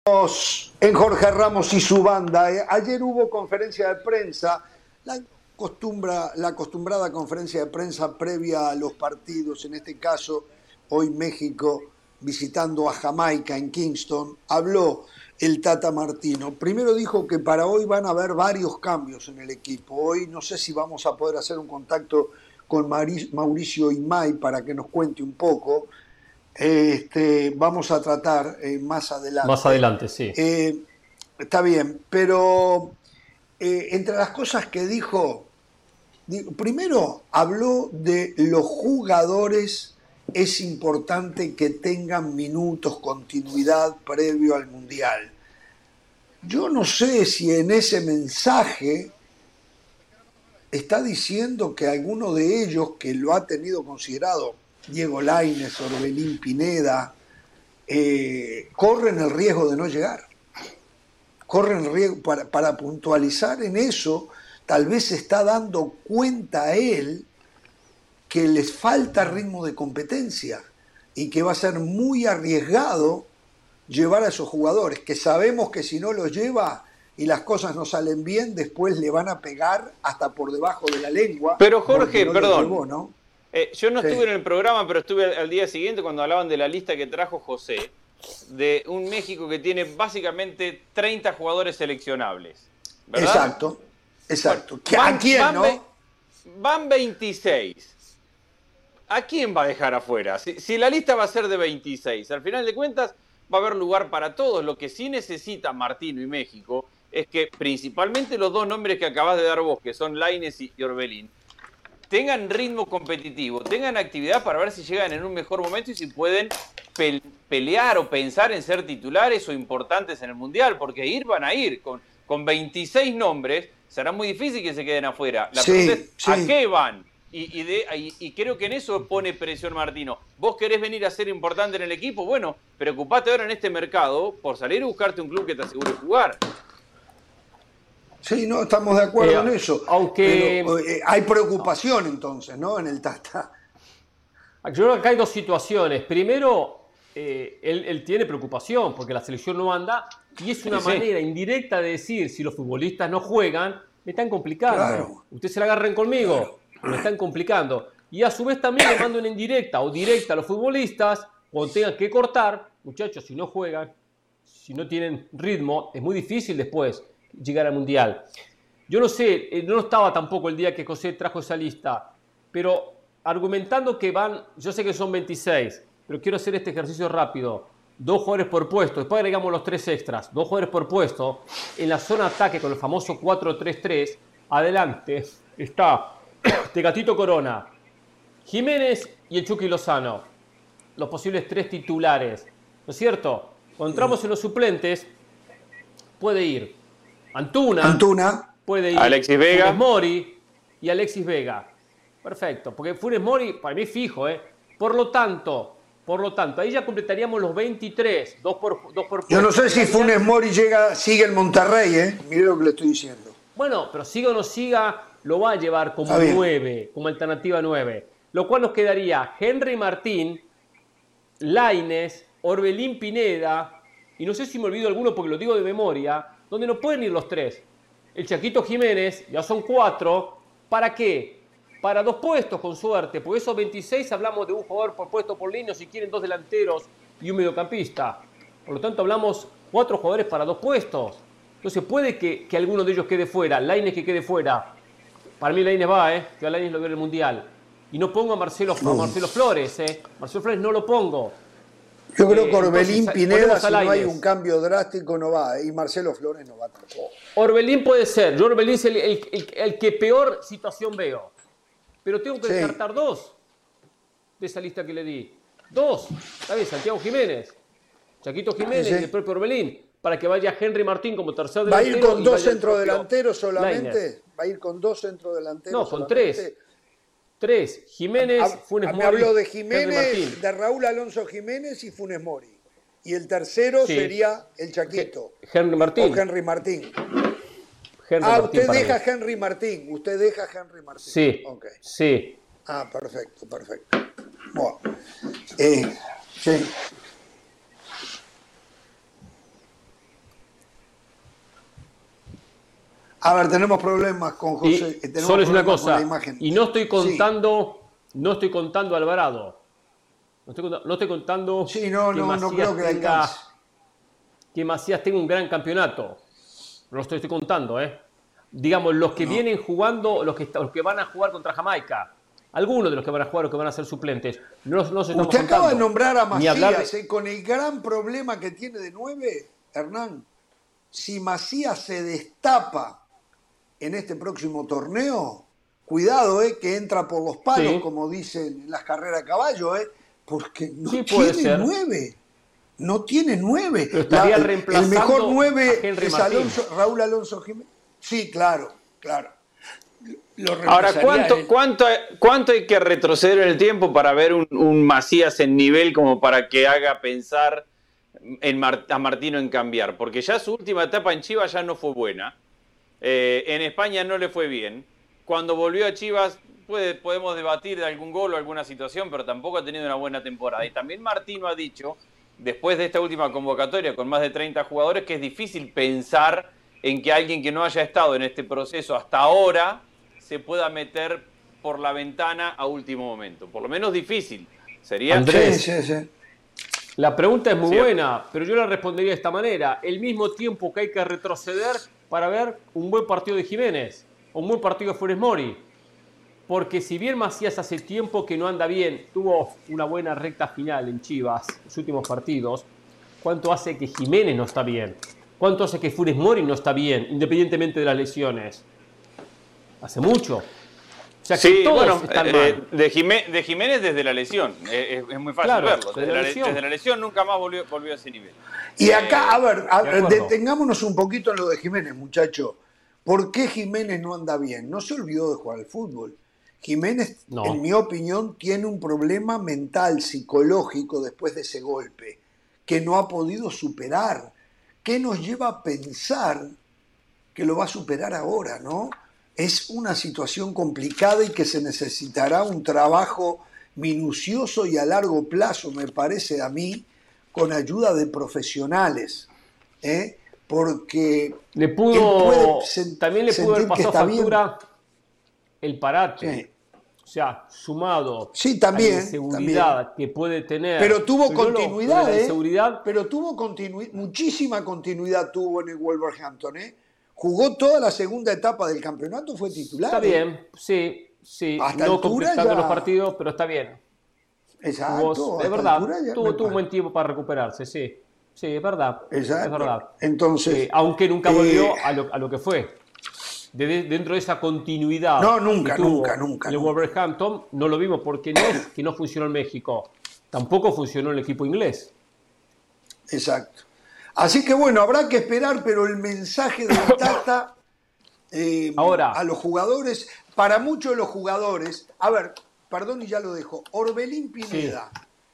En Jorge Ramos y su banda. Eh, ayer hubo conferencia de prensa, la, costumbra, la acostumbrada conferencia de prensa previa a los partidos, en este caso hoy México visitando a Jamaica en Kingston, habló el Tata Martino. Primero dijo que para hoy van a haber varios cambios en el equipo. Hoy no sé si vamos a poder hacer un contacto con Mauricio Imay para que nos cuente un poco. Este, vamos a tratar eh, más adelante.
Más adelante, sí.
Eh, está bien, pero eh, entre las cosas que dijo, primero habló de los jugadores, es importante que tengan minutos, continuidad previo al Mundial. Yo no sé si en ese mensaje está diciendo que alguno de ellos que lo ha tenido considerado Diego Laines, Orbelín Pineda, eh, corren el riesgo de no llegar. Corren el riesgo, para, para puntualizar en eso, tal vez se está dando cuenta a él que les falta ritmo de competencia y que va a ser muy arriesgado llevar a esos jugadores, que sabemos que si no los lleva y las cosas no salen bien, después le van a pegar hasta por debajo de la lengua.
Pero Jorge, perdón, ¿no? Eh, yo no estuve en el programa, pero estuve al día siguiente cuando hablaban de la lista que trajo José, de un México que tiene básicamente 30 jugadores seleccionables.
Exacto, exacto. van, ¿A quién, no?
Van 26. ¿A quién va a dejar afuera? Si, si, la lista va a ser de 26, al final de cuentas va a haber lugar para todos. Lo que sí necesita Martino y México es que principalmente los dos nombres que acabas de dar vos, que son Laines y Orbelín, tengan ritmo competitivo, tengan actividad para ver si llegan en un mejor momento y si pueden pelear o pensar en ser titulares o importantes en el Mundial, porque ir van a ir. Con, con 26 nombres será muy difícil que se queden afuera. La pregunta es, ¿a qué van? Y, y, creo que en eso pone presión Martino. ¿Vos querés venir a ser importante en el equipo? Bueno, preocupate ahora en este mercado por salir y buscarte un club que te asegure jugar.
Sí, no, estamos de acuerdo eh, en eso.
Aunque
eh, hay preocupación entonces, ¿no? En el Tata.
Yo creo que acá hay dos situaciones. Primero, eh, él, tiene preocupación porque la selección no anda y es una manera indirecta de decir si los futbolistas no juegan, me están complicando. Ustedes se la agarren conmigo, me están complicando. Y a su vez también le mando una indirecta o directa a los futbolistas cuando tengan que cortar, muchachos, si no juegan, si no tienen ritmo, es muy difícil después llegar al Mundial. Yo no sé, eh, no estaba tampoco el día que José trajo esa lista, pero argumentando que van, yo sé que son 26, pero quiero hacer este ejercicio rápido. dos jugadores por puesto, después agregamos los tres extras, dos jugadores por puesto, en la zona ataque con el famoso 4-3-3, adelante está [COUGHS] Tecatito Corona, Jiménez y el Chucky Lozano, los posibles tres titulares, ¿no es cierto? Cuando en los suplentes, puede ir Antuna,
Antuna.
puede ir
Alexis Vega.
Funes Mori y Alexis Vega. Perfecto, porque Funes Mori para mí es fijo, ¿eh? Por lo tanto, por lo tanto, ahí ya completaríamos los 23, dos por, dos por
Yo no sé si. Funes Mori llega, sigue el Monterrey, ¿eh? Mire lo que le estoy diciendo.
Bueno, pero siga o no siga, lo va a llevar como
Está bien.
9, como alternativa 9. Lo cual nos quedaría Henry Martín, Laines, Orbelín Pineda, y no sé si me olvido alguno porque lo digo de memoria, donde no pueden ir los tres. El Chaquito Jiménez, ya son cuatro. ¿Para qué? Para dos puestos, con suerte. Porque esos 26 hablamos de un jugador por puesto por línea, si quieren dos delanteros y un mediocampista. Por lo tanto, hablamos cuatro jugadores para dos puestos. Entonces puede que, que alguno de ellos quede fuera. Laines que quede fuera. Para mí Laines va, ¿eh? Que a Laines lo veo en el Mundial. Y no pongo a Marcelo, a Marcelo Flores, ¿eh? Marcelo Flores no lo pongo.
Yo creo
Eh,
que Orbelín
entonces,
Pineda,
ponemos
si no hay un cambio drástico, no va. ¿eh? Y Marcelo Flores no va tampoco.
Orbelín puede ser. Yo Orbelín es el, el- el- el que peor situación veo. Pero tengo que
Sí.
descartar dos de esa lista que le di. Dos. Bien, Santiago Jiménez, Chaquito Jiménez
Sí,
y el propio Orbelín. Para que vaya Henry Martín como tercer
¿Va a
delantero.
ir con dos centrodelanteros solamente? ¿Va a ir con dos centrodelanteros
No, con
solamente?
tres. Tres. Jiménez,
Hab-
Funes
me
Mori.
habló de Jiménez, de Raúl Alonso Jiménez y Funes Mori. Y el tercero
Sí.
sería el Chaquito.
Henry Martín.
O Henry Martín.
Henry
ah,
Martín
usted deja
mí.
Henry Martín. Usted deja Henry Martín.
Sí.
Ok.
Sí.
Ah, perfecto, perfecto. Bueno. Eh, sí. A ver, tenemos problemas con José. tenemos
solo es una cosa, y no estoy
Sí.
contando, no estoy contando Alvarado. No estoy, contando, no estoy contando
Sí, no, no, no creo que
tenga, que Macías tenga un gran campeonato. No lo estoy, estoy contando, ¿eh? Digamos, los que vienen jugando, los que, los que van a jugar contra Jamaica. Algunos de los que van a jugar o que van a ser suplentes. No, no se
Usted acaba de nombrar a Macías,
de-
eh, con el gran problema que tiene de nueve, Hernán. Si Macías se destapa en este próximo torneo, cuidado, eh, que entra por los palos,
Sí.
como dicen en las carreras a caballo, eh, porque no
Sí,
tiene
ser.
nueve. No tiene nueve.
Pero estaría
el
reemplazando
mejor nueve es. Alonso, Raúl Alonso Jiménez. Sí, claro, claro. Lo
Ahora, ¿cuánto, cuánto, ¿cuánto hay que retroceder en el tiempo para ver un, un Macías en nivel como para que haga pensar en Mar- a Martino en cambiar? Porque ya su última etapa en Chivas ya no fue buena. Eh, en España no le fue bien. Cuando volvió a Chivas puede- podemos debatir de algún gol o alguna situación, pero tampoco ha tenido una buena temporada. Y también Martino ha dicho, después de esta última convocatoria con más de 30 jugadores, que es difícil pensar en que alguien que no haya estado en este proceso hasta ahora se pueda meter por la ventana a último momento. Por lo menos difícil. Sería
Andrés.
Sí, sí, sí.
La pregunta es muy
Sí.
buena, pero yo la respondería de esta manera. El mismo tiempo que hay que retroceder para ver un buen partido de Jiménez, un buen partido de Funes Mori. Porque si bien Macías hace tiempo que no anda bien, tuvo una buena recta final en Chivas, los últimos partidos, ¿cuánto hace que Jiménez no está bien? ¿Cuánto hace que Funes Mori no está bien, independientemente de las lesiones? Hace mucho. O sea que
Sí,
todos
bueno,
están
eh, de, Jimé- de Jiménez desde la lesión. Eh, es, es muy fácil
Claro,
verlo.
desde
Desde,
la
la, le-
lesión.
desde la lesión nunca más volvió, volvió a ese nivel.
Y
Eh,
acá, a ver, a-
de acuerdo.
detengámonos un poquito en lo de Jiménez, muchacho. ¿Por qué Jiménez no anda bien? No se olvidó de jugar al fútbol. Jiménez,
No.
en mi opinión, tiene un problema mental, psicológico después de ese golpe, que no ha podido superar. ¿Qué nos lleva a pensar que lo va a superar ahora, no? Es una situación complicada y que se necesitará un trabajo minucioso y a largo plazo, me parece a mí, con ayuda de profesionales. ¿eh? Porque
Le pudo, también le pudo haber pasado
bien.
factura el parate.
Sí.
O sea, sumado
Sí, también,
a la inseguridad que puede tener.
Pero tuvo continuidad,
la
¿eh?
inseguridad,
Pero tuvo continuidad, muchísima continuidad tuvo en el Wolverhampton, ¿eh? Jugó toda la segunda etapa del campeonato, fue titular.
está
¿eh?
bien, sí, sí.
Hasta
no completando
ya-
los partidos, pero está bien.
Exacto.
es verdad, tuvo, un buen tiempo para recuperarse, sí. Sí, es verdad.
Exacto.
Es verdad.
Entonces.
Eh, aunque nunca volvió a, lo, a, lo, que fue. dentro de esa continuidad.
No, nunca, nunca, nunca.
El Wolverhampton no lo vimos porque no es que no funcionó en México. Tampoco funcionó el equipo inglés.
Exacto. Así que bueno, habrá que esperar, pero el mensaje de [LAUGHS] Tata eh, Ahora, a los jugadores, para muchos de los jugadores, a ver, perdón y ya lo dejo, Orbelín Pineda,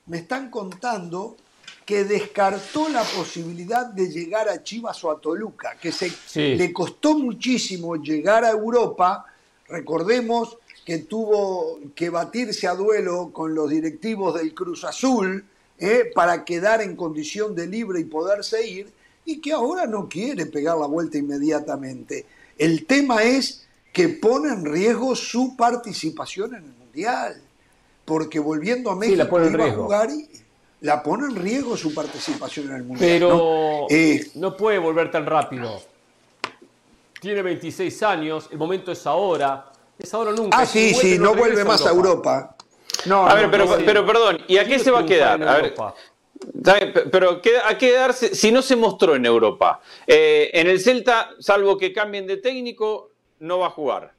me están contando que descartó la posibilidad de llegar a Chivas o a Toluca, que se, le costó muchísimo llegar a Europa, recordemos que tuvo que batirse a duelo con los directivos del Cruz Azul eh, para quedar en condición de libre y poderse ir, y que ahora no quiere pegar la vuelta inmediatamente. El tema es que pone en riesgo su participación en el Mundial, porque volviendo a México
iba
a jugar y, la pone en riesgo su participación en el Mundial.
Pero ¿no? Eh, no puede volver tan rápido. Tiene 26 años, el momento es ahora. Es ahora nunca.
Ah, sí, sí, no, vuelve más a Europa.
No, a ver, pero, pero perdón, ¿y a qué se va a quedar? A ver, pero ¿a qué quedarse si no se mostró en Europa? Eh, en el Celta, salvo que cambien de técnico, no va a jugar.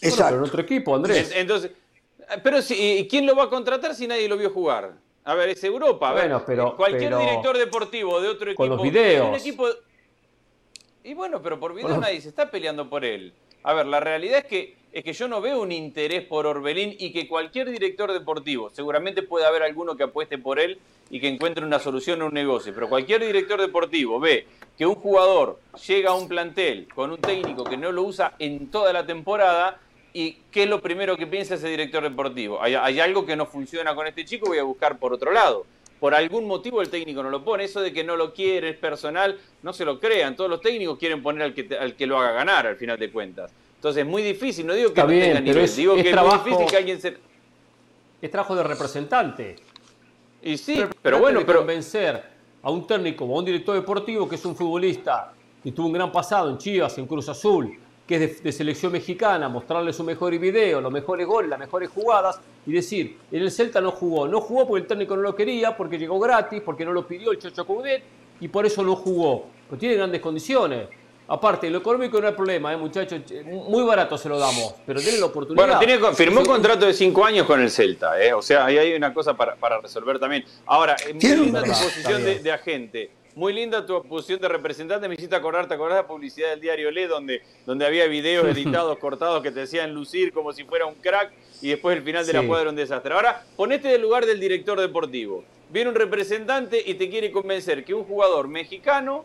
Exacto. Bueno, pero en otro equipo, Andrés.
Entonces, pero si, ¿quién lo va a contratar si nadie lo vio jugar? A ver, es Europa. bueno, pero, cualquier director deportivo de otro equipo.
Con los videos.
y bueno, pero por video nadie se está peleando por él. A ver, la realidad es que, es que yo no veo un interés por Orbelín y que cualquier director deportivo, seguramente puede haber alguno que apueste por él y que encuentre una solución a un negocio, pero cualquier director deportivo ve que un jugador llega a un plantel con un técnico que no lo usa en toda la temporada ¿Y qué es lo primero que piensa ese director deportivo? Hay, algo que no funciona con este chico, voy a buscar por otro lado. Por algún motivo el técnico no lo pone. Eso de que no lo quiere, es personal, no se lo crean. Todos los técnicos quieren poner al que, al que lo haga ganar, al final de cuentas. Entonces es muy difícil, no digo que no tenga nivel, digo que es muy difícil que alguien se...
Es trabajo de representante.
Y sí, pero bueno, pero...
Convencer a un técnico o a un director deportivo que es un futbolista que tuvo un gran pasado en Chivas, en Cruz Azul, que es de, selección mexicana, mostrarle su mejor video, los mejores goles, las mejores jugadas y decir, en el Celta no jugó, no jugó porque el técnico no lo quería, porque llegó gratis, porque no lo pidió el Chocho Coudet y por eso no jugó. Pero tiene grandes condiciones. Aparte, lo económico no es problema, ¿eh, muchachos. Muy barato se lo damos, pero tiene la oportunidad.
Bueno, firmó un contrato de cinco años con el Celta, ¿eh? O sea, ahí hay una cosa para, resolver también. Ahora, muy linda tu posición de, de, agente. Muy linda tu posición de representante. Me hiciste acordar, ¿te acordás de la publicidad del diario Le, donde, donde había videos editados, [LAUGHS] cortados, que te decían lucir como si fuera un crack y después el final de la cuadra era un desastre? Ahora, ponete del lugar del director deportivo. Viene un representante y te quiere convencer que un jugador mexicano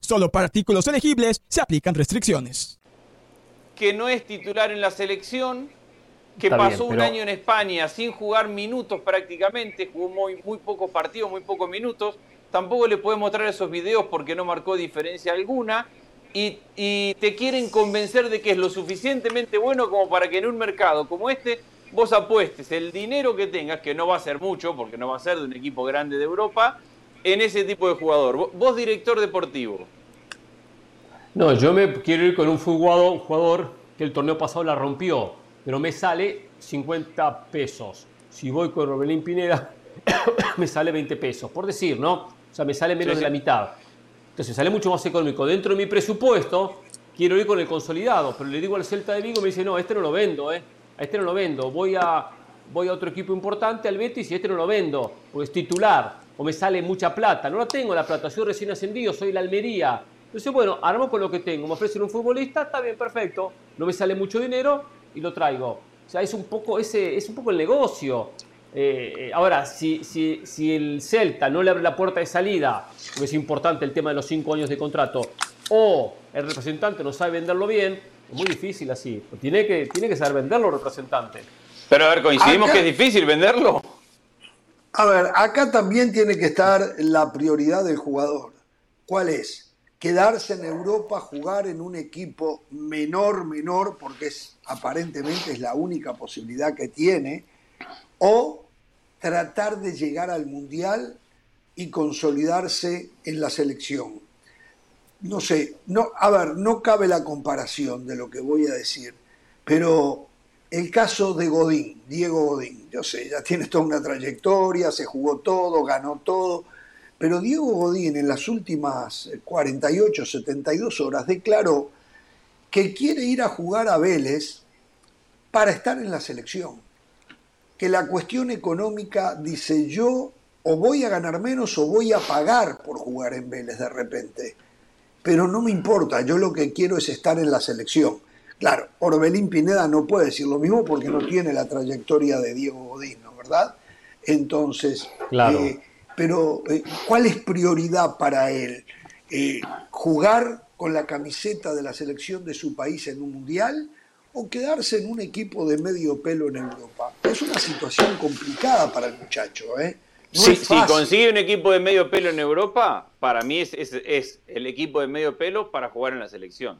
Solo para artículos elegibles se aplican restricciones.
Que no es titular en la selección, que pasó un año en España sin jugar minutos prácticamente, jugó muy, muy pocos partidos, muy pocos minutos tampoco le puede mostrar esos videos porque no marcó diferencia alguna. Y, te quieren convencer de que es lo suficientemente bueno como para que en un mercado como este vos apuestes el dinero que tengas, que no va a ser mucho, porque no va a ser de un equipo grande de Europa, en ese tipo de jugador. Vos, director deportivo.
No, yo me quiero ir con un jugador, jugador que el torneo pasado la rompió, pero me sale 50 pesos. Si voy con Robelín Pineda, [COUGHS] me sale 20 pesos, por decir, ¿no? O sea, me sale menos de la mitad. Entonces sale mucho más económico. Dentro de mi presupuesto, quiero ir con el consolidado, pero le digo al Celta de Vigo, me dice, no, este no lo vendo, ¿eh? A este no lo vendo. Voy a, voy a otro equipo importante, al Betis, y este no lo vendo, porque es titular. O me sale mucha plata. No la tengo la plata, soy recién ascendido, soy la Almería. Entonces, bueno, armo con lo que tengo. Me ofrecen un futbolista, está bien, perfecto. No me sale mucho dinero y lo traigo. O sea, es un poco, ese, es un poco el negocio. Eh, eh, ahora, si, si, si, el Celta no le abre la puerta de salida, porque es importante el tema de los cinco años de contrato, o el representante no sabe venderlo bien, es muy difícil así. Tiene que, tiene que saber venderlo el representante.
Pero a ver, coincidimos que es difícil venderlo.
A ver, acá también tiene que estar la prioridad del jugador. ¿Cuál es? Quedarse en Europa, jugar en un equipo menor, menor, porque es aparentemente es la única posibilidad que tiene, o tratar de llegar al Mundial y consolidarse en la selección. No sé, no, a ver, no cabe la comparación de lo que voy a decir, pero el caso de Godín, Diego Godín, yo sé, ya tiene toda una trayectoria, se jugó todo, ganó todo, pero Diego Godín en las últimas 48, 72 horas declaró que quiere ir a jugar a Vélez para estar en la selección. Que la cuestión económica dice yo o voy a ganar menos o voy a pagar por jugar en Vélez de repente. Pero no me importa, yo lo que quiero es estar en la selección. Claro, Orbelín Pineda no puede decir lo mismo porque no tiene la trayectoria de Diego Godín, ¿verdad? Entonces,
claro.
Eh, pero eh, ¿cuál es prioridad para él? Eh, ¿Jugar con la camiseta de la selección de su país en un mundial o quedarse en un equipo de medio pelo en Europa? Es una situación complicada para el muchacho, ¿eh?
si, consigue un equipo de medio pelo en Europa, para mí es, es el equipo de medio pelo para jugar en la selección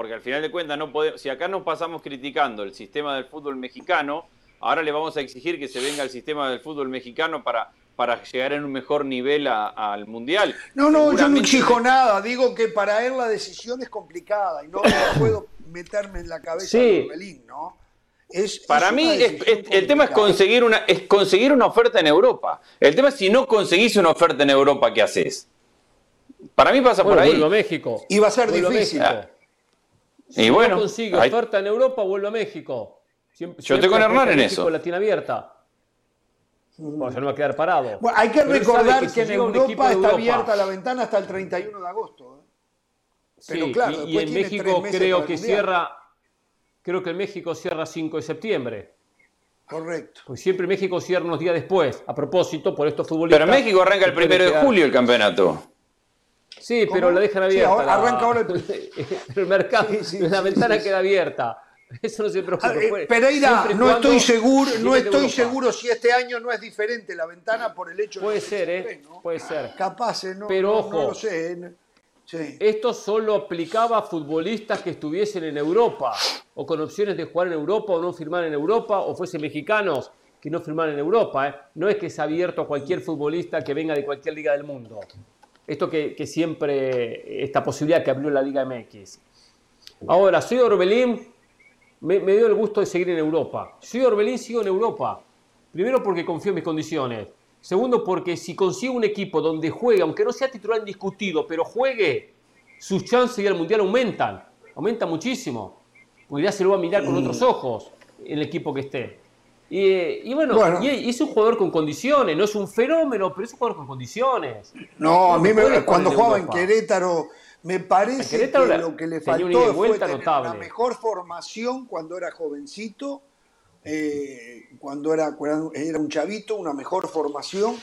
porque al final de cuentas no podemos, si acá nos pasamos criticando el sistema del fútbol mexicano, ahora le vamos a exigir que se venga el sistema del fútbol mexicano para, para llegar en un mejor nivel al mundial.
No, no, yo no exijo nada, digo que para él la decisión es complicada y no, [COUGHS] puedo meterme en la cabeza de Belín, ¿no?
Es, para mí el tema es conseguir una es conseguir una oferta en Europa. El tema es si no conseguís una oferta en Europa, ¿qué haces? Para mí pasa por ahí.
México.
Y va a ser difícil.
Si y bueno, consigue oferta en Europa, vuelve a México.
Yo estoy con Hernán en eso.
la tiene abierta. Bueno, no va a quedar parado.
hay que recordar que, en Europa está abierta la ventana hasta el 31 de agosto. ¿eh?
Pero claro, y, en México creo que cierra, creo que en México cierra 5 de septiembre.
Correcto.
Pues siempre México cierra unos días después, a propósito, por estos futbolistas.
Pero México arranca el primero de julio el campeonato.
Sí, pero la dejan abierta.
arranca ahora
el... mercado, la ventana queda abierta. Eso no se preocupa.
Eh, Pereira, no estoy seguro, no estoy seguro si este año no es diferente la ventana por el hecho
puede ser, ¿eh? Puede ser.
Capaz, ¿eh? no,
pero ojo,
no lo sé.
¿eh? Esto solo aplicaba a futbolistas que estuviesen en Europa o con opciones de jugar en Europa o no firmar en Europa o fuesen mexicanos que no firmaran en Europa. ¿eh? No es que es abierto a cualquier futbolista que venga de cualquier liga del mundo esto que, siempre, esta posibilidad que abrió la Liga MX. Ahora, soy Orbelín, me, dio el gusto de seguir en Europa. Soy Orbelín, sigo en Europa. Primero porque confío en mis condiciones. Segundo porque si consigo un equipo donde juegue, aunque no sea titular indiscutido, pero juegue, sus chances de ir al Mundial aumentan. Aumentan muchísimo. Porque ya se lo va a mirar con mm. otros ojos el equipo que esté. Y, bueno, Y, es un jugador con condiciones, no es un fenómeno, pero es un jugador con condiciones.
No, a mí me, cuando jugaba en Querétaro, me parece que lo que le faltó fue tener una mejor formación cuando era jovencito, eh, cuando era, era un chavito, una mejor formación,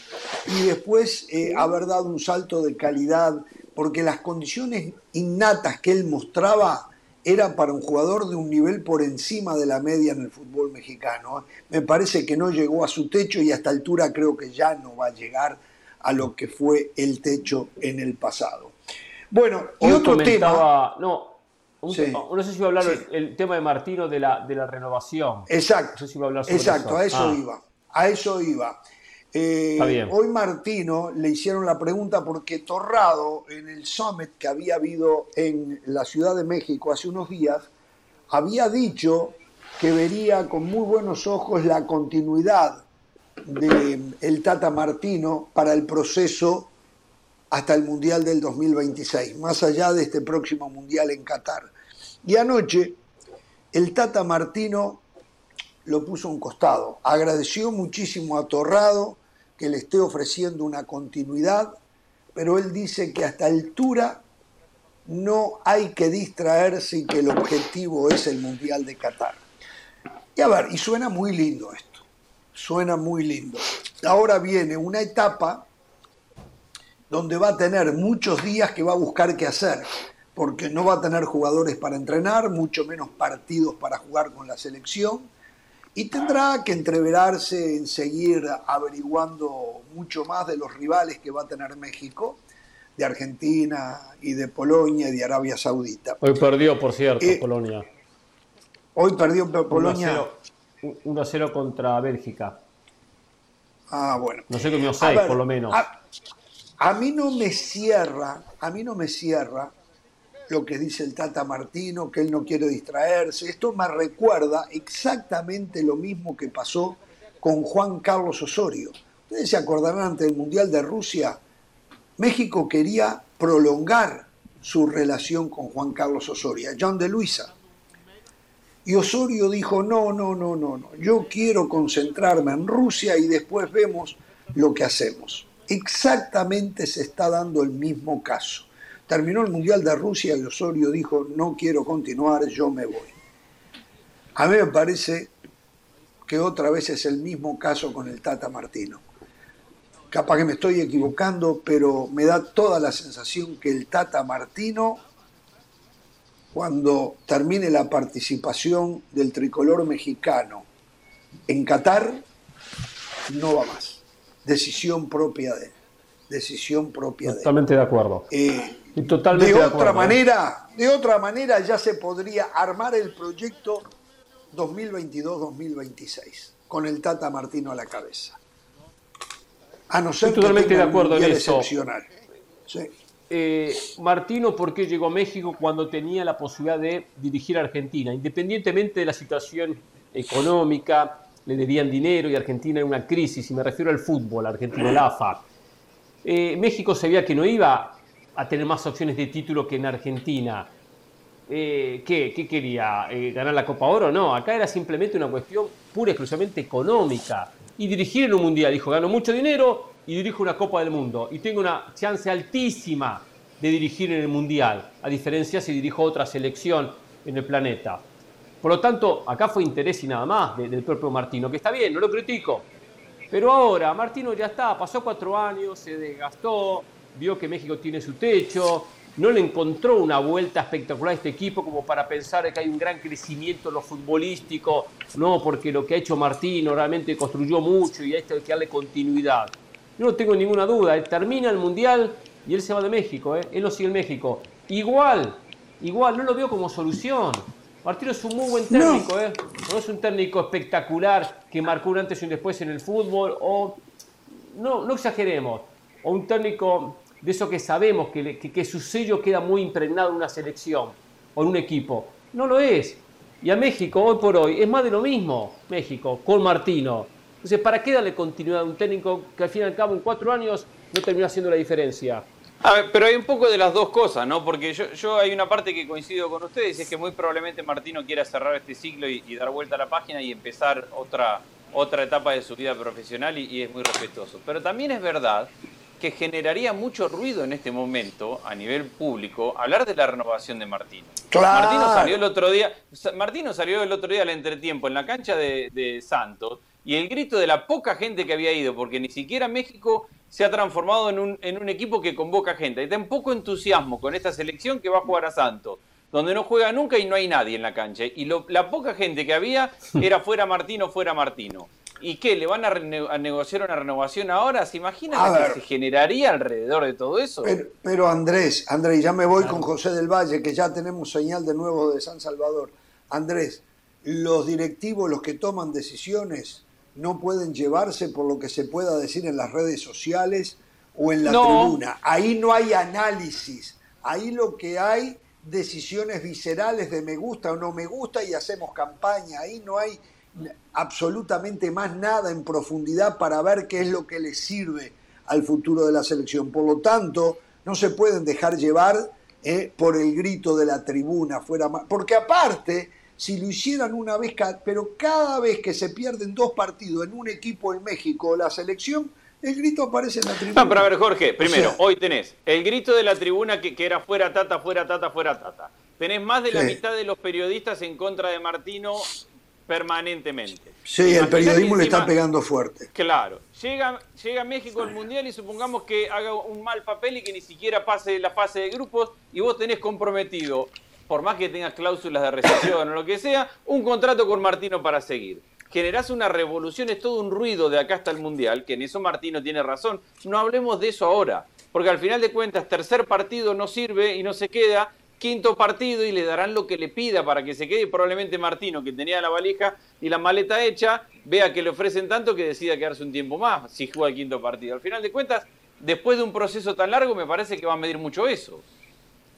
y después eh, haber dado un salto de calidad, porque las condiciones innatas que él mostraba era para un jugador de un nivel por encima de la media en el fútbol mexicano. Me parece que no llegó a su techo y a esta altura creo que ya no va a llegar a lo que fue el techo en el pasado. Bueno, y otro tema.
No, no sé si iba a hablar el, tema de Martino de la, de la renovación.
Exacto. exacto, a eso ah. iba. A eso iba. Eh, hoy Martino le hicieron la pregunta porque Torrado, en el summit que había habido en la Ciudad de México hace unos días, había dicho que vería con muy buenos ojos la continuidad del el Tata Martino para el proceso hasta el Mundial del 2026, más allá de este próximo Mundial en Qatar. Y anoche el Tata Martino lo puso a un costado, agradeció muchísimo a Torrado, que le esté ofreciendo una continuidad, pero él dice que hasta altura no hay que distraerse y que el objetivo es el Mundial de Qatar. Y a ver, y suena muy lindo esto, suena muy lindo. Ahora viene una etapa donde va a tener muchos días que va a buscar qué hacer, porque no va a tener jugadores para entrenar, mucho menos partidos para jugar con la selección, y tendrá que entreverarse en seguir averiguando mucho más de los rivales que va a tener México, de Argentina y de Polonia y de Arabia Saudita.
Hoy perdió, por cierto, eh, Polonia.
Hoy perdió Polonia.
1 0 contra Bélgica.
Ah, bueno.
No sé comió 6, por lo menos.
A, mí no me cierra, a mí no me cierra lo que dice el Tata Martino, que él no quiere distraerse. Esto me recuerda exactamente lo mismo que pasó con Juan Carlos Osorio. Ustedes se acordarán ante el Mundial de Rusia, México quería prolongar su relación con Juan Carlos Osorio, John de Luisa. Y Osorio dijo, no, no, no, no, no, yo quiero concentrarme en Rusia y después vemos lo que hacemos. Exactamente se está dando el mismo caso. Terminó el Mundial de Rusia y Osorio dijo, no quiero continuar, yo me voy. A mí me parece que otra vez es el mismo caso con el Tata Martino. Capaz que me estoy equivocando, pero me da toda la sensación que el Tata Martino cuando termine la participación del tricolor mexicano en Qatar, no va más. Decisión propia de él. Decisión propia
de Totalmente de acuerdo.
Eh, totalmente de, otra ¿eh? manera, de otra manera ya se podría armar el proyecto 2022-2026 con el Tata Martino a la cabeza.
A no ser Estoy totalmente de acuerdo en eso. Sí. Eh, Martino por qué llegó a México cuando tenía la posibilidad de dirigir a Argentina, independientemente de la situación económica, le debían dinero y Argentina en una crisis, y me refiero al fútbol, argentino, el AFA. Eh, México sabía que no iba a tener más opciones de título que en Argentina. Eh, ¿qué, ¿qué, quería? ¿Ganar la Copa Oro? No, acá era simplemente una cuestión pura y exclusivamente económica. Y dirigir en un mundial, dijo, gano mucho dinero, y dirijo una Copa del Mundo y tengo una chance altísima de dirigir en el Mundial, a diferencia si dirijo otra selección en el planeta. Por lo tanto, acá fue interés y nada más del propio Martino, que está bien, no lo critico. Pero ahora, Martino ya está, pasó cuatro años, se desgastó, vio que México tiene su techo, no le encontró una vuelta espectacular a este equipo como para pensar que hay un gran crecimiento en lo futbolístico, no, porque lo que ha hecho Martino realmente construyó mucho y a esto hay que darle continuidad. Yo no tengo ninguna duda, él termina el Mundial y él se va de México, ¿eh? él no sigue en México. Igual, igual, no lo veo como solución. Martino es un muy buen técnico, no. ¿eh? no es un técnico espectacular que marcó un antes y un después en el fútbol, o no, no exageremos, o un técnico de eso que sabemos que, que, que su sello queda muy impregnado en una selección o en un equipo. No lo es. Y a México, hoy por hoy, es más de lo mismo, México, con Martino. Entonces, ¿para qué darle continuidad a un técnico que al fin y al cabo en cuatro años no termina haciendo la diferencia?
A ver, pero hay un poco de las dos cosas, ¿no? Porque yo, yo hay una parte que coincido con ustedes, es que muy probablemente Martino quiera cerrar este ciclo y, dar vuelta a la página y empezar otra, otra etapa de su vida profesional y, y es muy respetuoso. Pero también es verdad que generaría mucho ruido en este momento a nivel público hablar de la renovación de Martino. Martino salió el otro día, Martino salió el otro día al entretiempo en la cancha de, de Santos y el grito de la poca gente que había ido, porque ni siquiera México se ha transformado en un, en un equipo que convoca gente. Hay tan poco entusiasmo con esta selección que va a jugar a Santos, donde no juega nunca y no hay nadie en la cancha. Y la poca gente que había [LAUGHS] era fuera Martino, fuera Martino. ¿Y qué? ¿Le van a, negociar una renovación ahora? ¿Se imagina lo que se generaría alrededor de todo eso?
Pero, Andrés, Andrés, ya me voy con José del Valle, que ya tenemos señal de nuevo de San Salvador. Andrés, los directivos, los que toman decisiones, no pueden llevarse por lo que se pueda decir en las redes sociales o en la tribuna. Ahí no hay análisis, ahí lo que hay decisiones viscerales de me gusta o no me gusta y hacemos campaña, ahí no hay absolutamente más nada en profundidad para ver qué es lo que le sirve al futuro de la selección. Por lo tanto, no se pueden dejar llevar eh, por el grito de la tribuna, fuera porque aparte si lo hicieran una vez, pero cada vez que se pierden dos partidos en un equipo en México, la selección El grito aparece en la tribuna.
No, pero a ver, Jorge, primero, hoy tenés el grito de la tribuna que, era fuera Tata, fuera Tata, fuera Tata. Tenés más de la mitad de los periodistas en contra de Martino permanentemente.
Sí, el periodismo le está pegando fuerte.
Claro. Llega, llega México al Mundial y supongamos que haga un mal papel y que ni siquiera pase la fase de grupos y vos tenés comprometido, por más que tengas cláusulas de recesión o lo que sea, un contrato con Martino para seguir. Generás una revolución, es todo un ruido de acá hasta el Mundial, que en eso Martino tiene razón. No hablemos de eso ahora, porque al final de cuentas, tercer partido no sirve y no se queda, quinto partido y le darán lo que le pida para que se quede. Probablemente Martino, que tenía la valija y la maleta hecha, vea que le ofrecen tanto que decida quedarse un tiempo más si juega el quinto partido. Al final de cuentas, después de un proceso tan largo, me parece que va a medir mucho eso.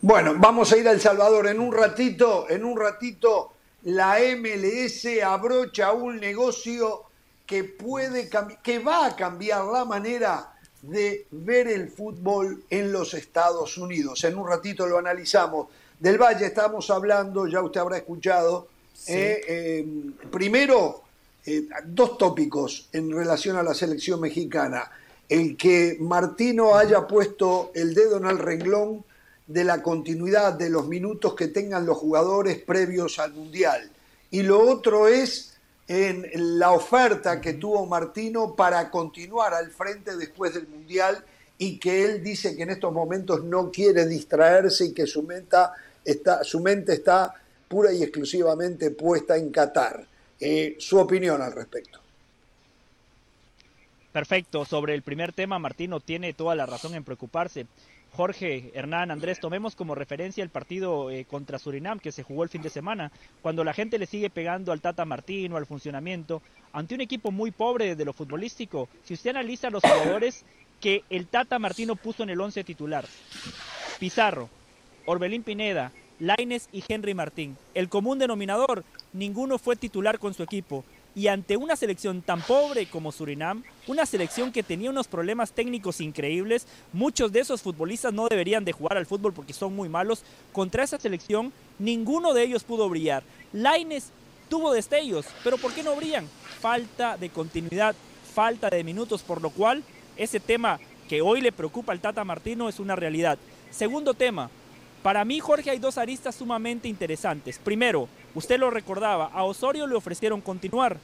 Bueno, vamos a ir a El Salvador en un ratito, en un ratito la MLS abrocha un negocio que puede que va a cambiar la manera de ver el fútbol en los Estados Unidos. En un ratito lo analizamos. Del Valle estamos hablando, ya usted habrá escuchado. Eh, eh, primero, eh, dos tópicos en relación a la selección mexicana. El que Martino haya puesto el dedo en el renglón de la continuidad de los minutos que tengan los jugadores previos al Mundial. Y lo otro es en la oferta que tuvo Martino para continuar al frente después del Mundial y que él dice que en estos momentos no quiere distraerse y que su, está, su mente está pura y exclusivamente puesta en Qatar. Eh, su opinión al respecto.
Perfecto, sobre el primer tema Martino tiene toda la razón en preocuparse. Jorge, Hernán, Andrés, tomemos como referencia el partido eh, contra Surinam que se jugó el fin de semana, cuando la gente le sigue pegando al Tata Martino, al funcionamiento, ante un equipo muy pobre de lo futbolístico. Si usted analiza los jugadores que el Tata Martino puso en el once titular, Pizarro, Orbelín Pineda, Laines y Henry Martín. El común denominador, ninguno fue titular con su equipo. Y ante una selección tan pobre como Surinam, una selección que tenía unos problemas técnicos increíbles, muchos de esos futbolistas no deberían de jugar al fútbol porque son muy malos, contra esa selección ninguno de ellos pudo brillar. Laines tuvo destellos, pero ¿por qué no brillan? Falta de continuidad, falta de minutos, por lo cual ese tema que hoy le preocupa al Tata Martino es una realidad. Segundo tema, para mí, Jorge, hay dos aristas sumamente interesantes. Primero, usted lo recordaba, a Osorio le ofrecieron continuar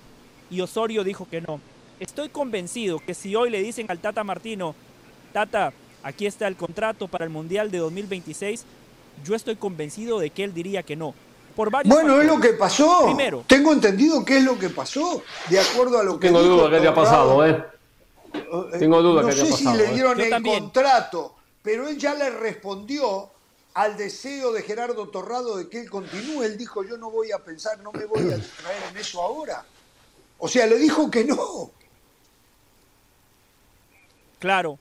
y Osorio dijo que no. Estoy convencido que si hoy le dicen al Tata Martino, Tata, aquí está el contrato para el Mundial de 2026, yo estoy convencido de que él diría que no.
Por bueno, es lo que pasó. Primero. Tengo entendido qué es lo que pasó, de acuerdo a lo que
Tengo duda que haya pasado, ¿eh?
Tengo duda que haya pasado. No sé si le ¿eh? dieron el contrato, pero él ya le respondió al deseo de Gerardo Torrado de que él continúe. Él dijo, yo no voy a pensar, no me voy a distraer en eso ahora. O sea, le dijo que no.
Claro,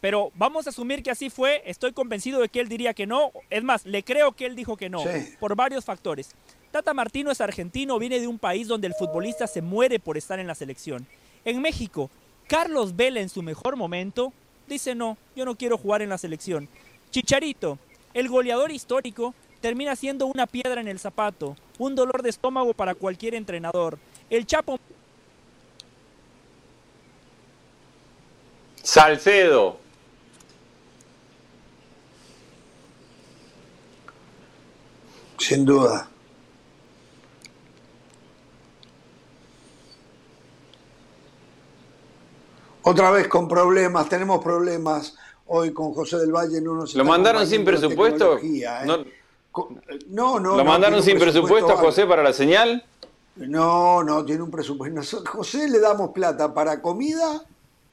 pero vamos a asumir que así fue. Estoy convencido de que él diría que no. Es más, le creo que él dijo que no, por varios factores. Tata Martino es argentino, viene de un país donde el futbolista se muere por estar en la selección. En México, Carlos Vela en su mejor momento dice no, yo no quiero jugar en la selección. Chicharito, el goleador histórico termina siendo una piedra en el zapato, un dolor de estómago para cualquier entrenador. El Chapo
Salcedo.
Sin duda. Otra vez con problemas, tenemos problemas hoy con José del Valle no nos
¿Lo mandaron sin presupuesto?
¿eh? No, no,
¿Lo mandaron sin presupuesto, José para la señal?
No, no, tiene un presupuesto. José le damos plata para comida,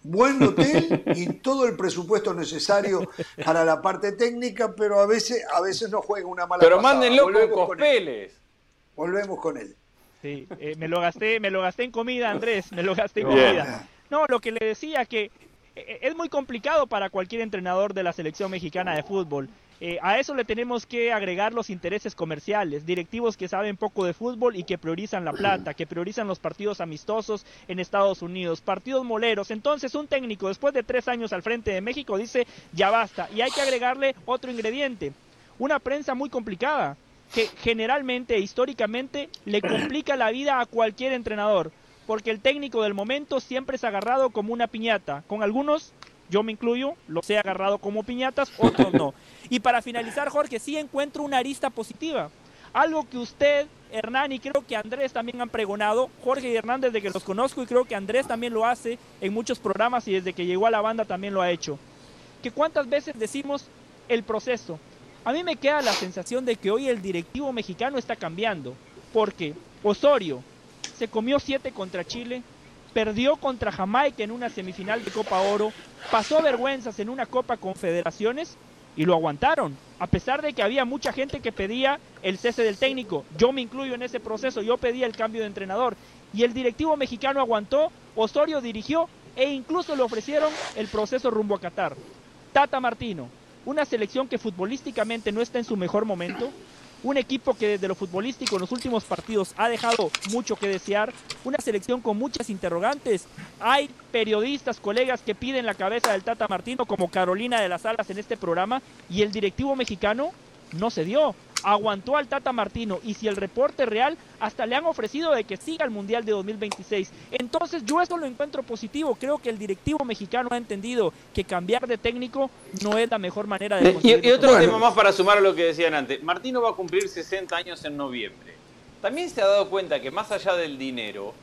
buen hotel y todo el presupuesto necesario para la parte técnica, pero a veces, a veces nos juega una mala
Pero mándenlo con Cospeles.
Volvemos con él.
Sí, eh, me lo gasté, me lo gasté en comida, Andrés, me lo gasté en comida. No, lo que le decía que es muy complicado para cualquier entrenador de la selección mexicana de fútbol. Eh, a eso le tenemos que agregar los intereses comerciales, directivos que saben poco de fútbol y que priorizan la plata, que priorizan los partidos amistosos en Estados Unidos, partidos moleros. Entonces un técnico después de tres años al frente de México dice ya basta y hay que agregarle otro ingrediente, una prensa muy complicada que generalmente, históricamente, le complica la vida a cualquier entrenador porque el técnico del momento siempre es agarrado como una piñata. Con algunos, yo me incluyo, los he agarrado como piñatas, [LAUGHS] otros no. Y para finalizar, Jorge, sí encuentro una arista positiva. Algo que usted, Hernán y creo que Andrés también han pregonado. Jorge y Hernán desde que los conozco y creo que Andrés también lo hace en muchos programas y desde que llegó a la banda también lo ha hecho. Que cuántas veces decimos el proceso. A mí me queda la sensación de que hoy el directivo mexicano está cambiando. Porque Osorio se comió siete contra Chile, perdió contra Jamaica en una semifinal de Copa Oro, pasó vergüenzas en una Copa Confederaciones y lo aguantaron, a pesar de que había mucha gente que pedía el cese del técnico. Yo me incluyo en ese proceso, yo pedía el cambio de entrenador y el directivo mexicano aguantó, Osorio dirigió e incluso le ofrecieron el proceso rumbo a Qatar. Tata Martino, una selección que futbolísticamente no está en su mejor momento, un equipo que desde lo futbolístico en los últimos partidos ha dejado mucho que desear, una selección con muchas interrogantes. Hay periodistas, colegas que piden la cabeza del Tata Martino, como Carolina de las Alas en este programa, y el directivo mexicano no se dio aguantó al Tata Martino y si el reporte real, hasta le han ofrecido de que siga el Mundial de 2026. Entonces yo eso lo encuentro positivo. Creo que el directivo mexicano ha entendido que cambiar de técnico no es la mejor manera de...
Eh, y, y, otro tema más para sumar a lo que decían antes. Martino va a cumplir 60 años en noviembre. También se ha dado cuenta que más allá del dinero,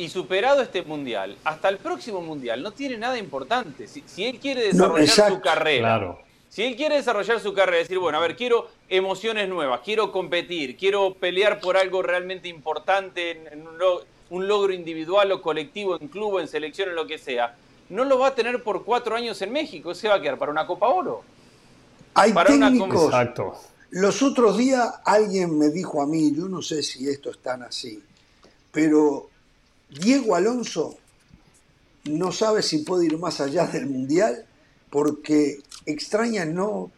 y superado este mundial, hasta el próximo mundial no tiene nada importante. Si, él quiere desarrollar su carrera, si él quiere desarrollar su carrera, decir, bueno, a ver, quiero emociones nuevas, quiero competir, quiero pelear por algo realmente importante, en un logro individual o colectivo, en club, en selección, en lo que sea, no lo va a tener por cuatro años en México, se va a quedar para una Copa Oro.
Hay para técnicos. Exacto. Los otros días alguien me dijo a mí, yo no sé si esto es tan así, pero Diego Alonso no sabe si puede ir más allá del Mundial porque extraña no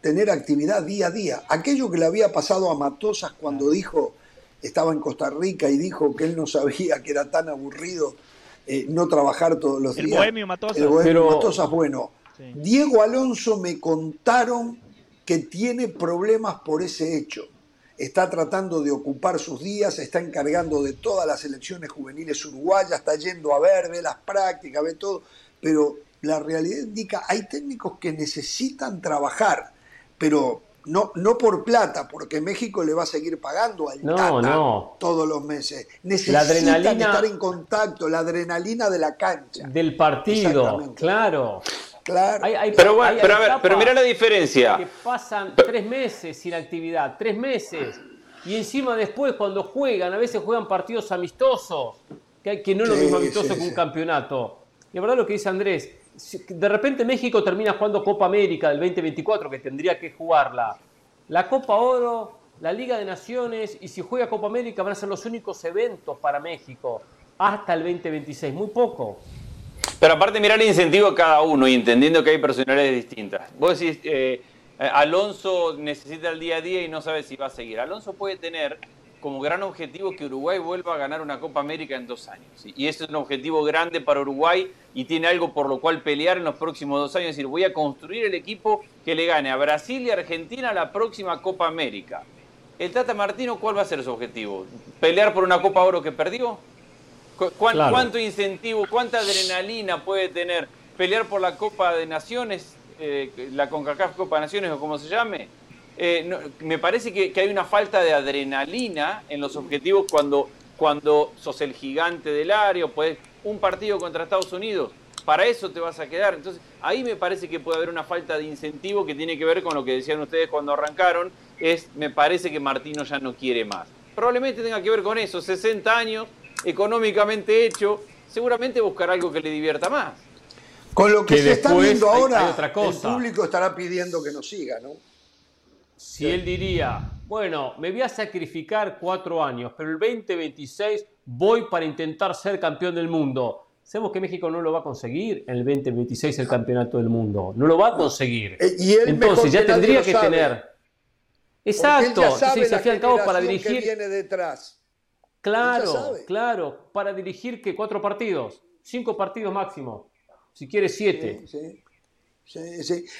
tener actividad día a día. Aquello que le había pasado a Matosas cuando dijo, estaba en Costa Rica y dijo que él no sabía que era tan aburrido eh, no trabajar todos los días.
El bohemio Matosas.
El bohemio Matosas, bueno. Diego Alonso me contaron que tiene problemas por ese hecho. Está tratando de ocupar sus días, está encargando de todas las elecciones juveniles uruguayas, está yendo a ver, ve las prácticas, ve todo, pero la realidad indica, hay técnicos que necesitan trabajar, pero no, no por plata, porque México le va a seguir pagando al no, todos los meses. Necesitan estar en contacto, la adrenalina de la cancha.
Del partido, claro.
Claro.
pero bueno, pero, a ver, pero mira la diferencia.
Que pasan tres meses sin actividad, tres meses. Y encima después cuando juegan, a veces juegan partidos amistosos, que, que no es lo mismo amistoso que un campeonato. Y la verdad lo que dice Andrés, de repente México termina jugando Copa América del 2024, que tendría que jugarla, la Copa Oro, la Liga de Naciones, y si juega Copa América van a ser los únicos eventos para México hasta el 2026, muy poco.
Pero aparte mirar el incentivo a cada uno y entendiendo que hay personalidades distintas. Vos decís, eh, Alonso necesita el día a día y no sabe si va a seguir. Alonso puede tener como gran objetivo que Uruguay vuelva a ganar una Copa América en dos años. Y ese es un objetivo grande para Uruguay y tiene algo por lo cual pelear en los próximos dos años. Es decir, voy a construir el equipo que le gane a Brasil y Argentina la próxima Copa América. ¿El Tata Martino cuál va a ser su objetivo? ¿Pelear por una Copa Oro que perdió? ¿Cuánto incentivo, cuánta adrenalina puede tener pelear por la Copa de Naciones, eh, la CONCACAF Copa de Naciones o como se llame? Eh, me parece que, hay una falta de adrenalina en los objetivos cuando, cuando sos el gigante del área o puedes un partido contra Estados Unidos. Para eso te vas a quedar. Entonces, ahí me parece que puede haber una falta de incentivo que tiene que ver con lo que decían ustedes cuando arrancaron. Es, me parece que Martino ya no quiere más. Probablemente tenga que ver con eso. 60 años, económicamente hecho, seguramente buscará algo que le divierta más.
Con lo que, se está viendo ahora, otra cosa. el público estará pidiendo que nos siga, ¿no?
Si él diría, bueno, me voy a sacrificar cuatro años, pero el 2026 voy para intentar ser campeón del mundo. Sabemos que México no lo va a conseguir en el 2026 el campeonato del mundo. No lo va a conseguir.
Eh, y él
Entonces ya tendría que tener. Exacto.
sí, se al cabo para dirigir. viene detrás.
Claro, claro. Para dirigir que cuatro partidos, cinco partidos máximo. Si quiere siete.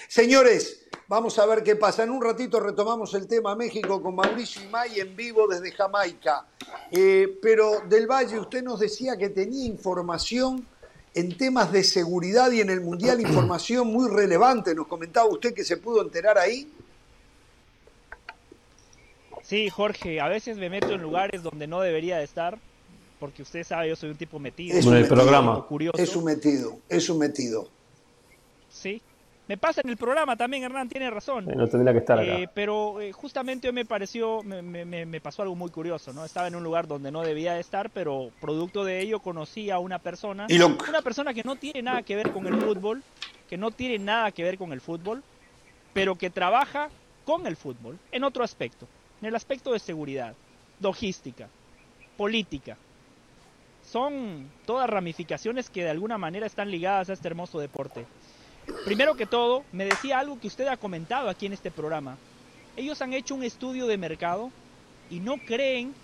Señores, vamos a ver qué pasa. En un ratito retomamos el tema México con Mauricio Imay en vivo desde Jamaica. Eh, pero del Valle, usted nos decía que tenía información en temas de seguridad y en el Mundial [CLEARS THROAT] información muy relevante. Nos comentaba usted que se pudo enterar ahí.
Sí, Jorge, a veces me meto en lugares donde no debería de estar, porque usted sabe, yo soy un tipo metido.
Es
un
el programa. Curioso. Es un metido, es un metido.
Sí, me pasa en el programa también, Hernán, tiene razón.
no tendría que estar acá.
Eh, pero eh, justamente hoy me pareció, me, me, pasó algo muy curioso, ¿no? Estaba en un lugar donde no debía estar, pero producto de ello conocí a una persona, una persona que no tiene nada que ver con el fútbol, que no tiene nada que ver con el fútbol, pero que trabaja con el fútbol en otro aspecto en el aspecto de seguridad, logística, política. Son todas ramificaciones que de alguna manera están ligadas a este hermoso deporte. Primero que todo, me decía algo que usted ha comentado aquí en este programa. Ellos han hecho un estudio de mercado y no creen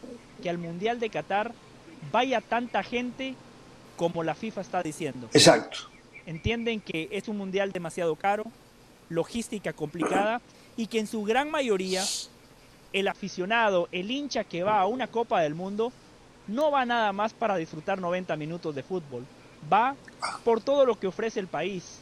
que al Mundial de Qatar vaya tanta gente como la FIFA está diciendo.
Exacto.
Entienden que es un mundial demasiado caro, logística complicada y que en su gran mayoría el aficionado, el hincha que va a una Copa del Mundo, no va nada más para disfrutar 90 minutos de fútbol, va por todo lo que ofrece el país,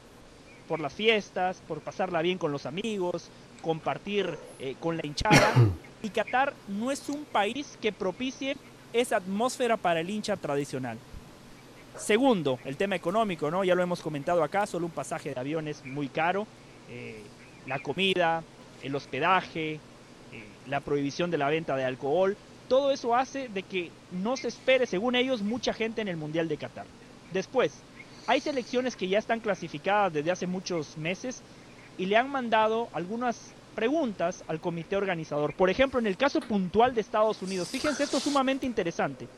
por las fiestas, por pasarla bien con los amigos, compartir eh, con la hinchada. [COUGHS] Y Qatar no es un país que propicie esa atmósfera para el hincha tradicional. Segundo, el tema económico, ¿no? Ya lo hemos comentado acá, solo un pasaje de avión es muy caro. Eh, la comida, el hospedaje, la prohibición de la venta de alcohol, todo eso hace de que no se espere, según ellos, mucha gente en el Mundial de Qatar. Después, hay selecciones que ya están clasificadas desde hace muchos meses y le han mandado algunas preguntas al comité organizador. Por ejemplo, en el caso puntual de Estados Unidos, fíjense, esto es sumamente interesante.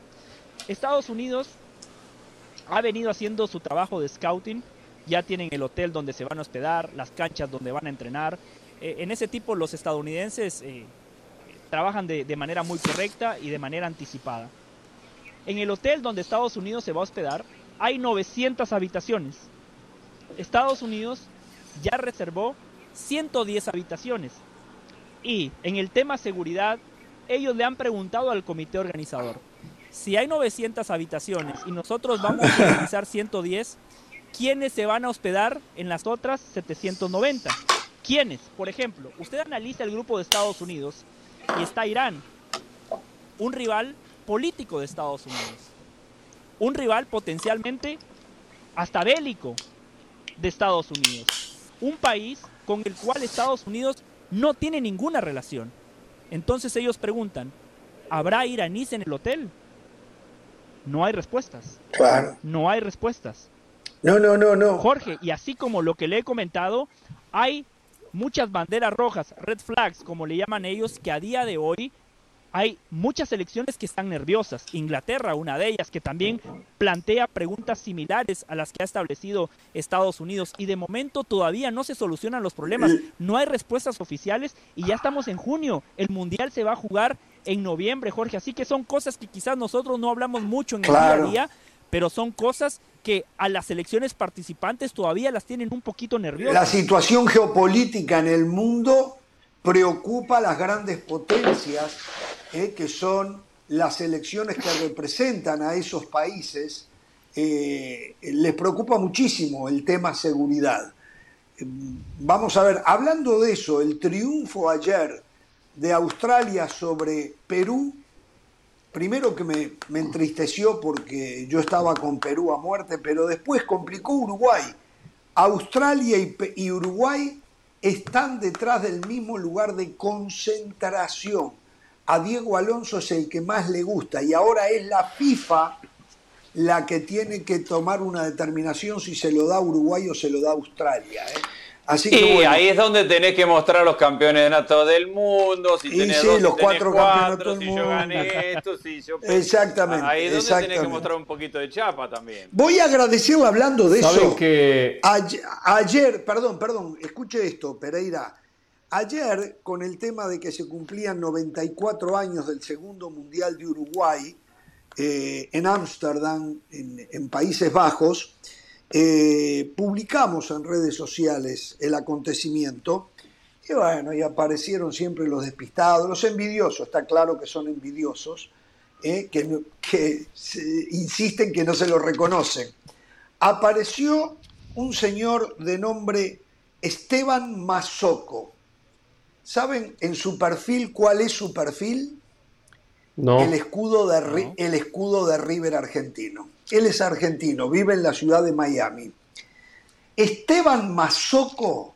Estados Unidos ha venido haciendo su trabajo de scouting, ya tienen el hotel donde se van a hospedar, las canchas donde van a entrenar. Eh, en ese tipo los estadounidenses eh, trabajan de, manera muy correcta y de manera anticipada. En el hotel donde Estados Unidos se va a hospedar hay 900 habitaciones. Estados Unidos ya reservó 110 habitaciones. Y en el tema seguridad, ellos le han preguntado al comité organizador, si hay 900 habitaciones y nosotros vamos a utilizar 110, ¿quiénes se van a hospedar en las otras 790? ¿Quiénes? Por ejemplo, usted analiza el grupo de Estados Unidos y está Irán, un rival político de Estados Unidos, un rival potencialmente hasta bélico de Estados Unidos, un país con el cual Estados Unidos no tiene ninguna relación. Entonces ellos preguntan, ¿habrá iraníes en el hotel? No hay respuestas.
Claro.
No hay respuestas.
No, no, no, no.
Jorge, y así como lo que le he comentado, hay muchas banderas rojas, red flags, como le llaman ellos, que a día de hoy hay muchas elecciones que están nerviosas. Inglaterra, una de ellas, que también plantea preguntas similares a las que ha establecido Estados Unidos. Y de momento todavía no se solucionan los problemas. No hay respuestas oficiales y ya estamos en junio. El Mundial se va a jugar en noviembre, Jorge. Así que son cosas que quizás nosotros no hablamos mucho en el día a día, pero son cosas que a las elecciones participantes todavía las tienen un poquito nerviosas.
La situación geopolítica en el mundo preocupa a las grandes potencias, eh, que son las elecciones que representan a esos países. Eh, les preocupa muchísimo el tema seguridad. Vamos a ver, hablando de eso, el triunfo ayer de Australia sobre Perú primero que me, entristeció porque yo estaba con Perú a muerte, pero después complicó Uruguay. Australia y, Uruguay están detrás del mismo lugar de concentración. A Diego Alonso es el que más le gusta y ahora es la FIFA la que tiene que tomar una determinación si se lo da Uruguay o se lo da Australia. ¿eh?
Así y ahí es donde tenés que mostrar los campeones de nato del mundo, si tenés dos,
los cuatro
cuatro, si yo gané esto, si yo... [LAUGHS]
Exactamente.
Ahí es donde tenés que mostrar un poquito de chapa también.
Voy a agradecerle hablando de eso.
que...
Ayer, perdón, perdón, escuche esto, Pereira. Ayer, con el tema de que se cumplían 94 años del segundo Mundial de Uruguay eh, en Ámsterdam, en Países Bajos, eh, publicamos en redes sociales el acontecimiento y bueno, y aparecieron siempre los despistados, los envidiosos, está claro que son envidiosos, eh, que, que insisten que no se lo reconocen. Apareció un señor de nombre Esteban Mazoco. ¿Saben en su perfil cuál es su perfil? No. El, escudo de, el escudo de River argentino. Él es argentino, vive en la ciudad de Miami. Esteban Mazoco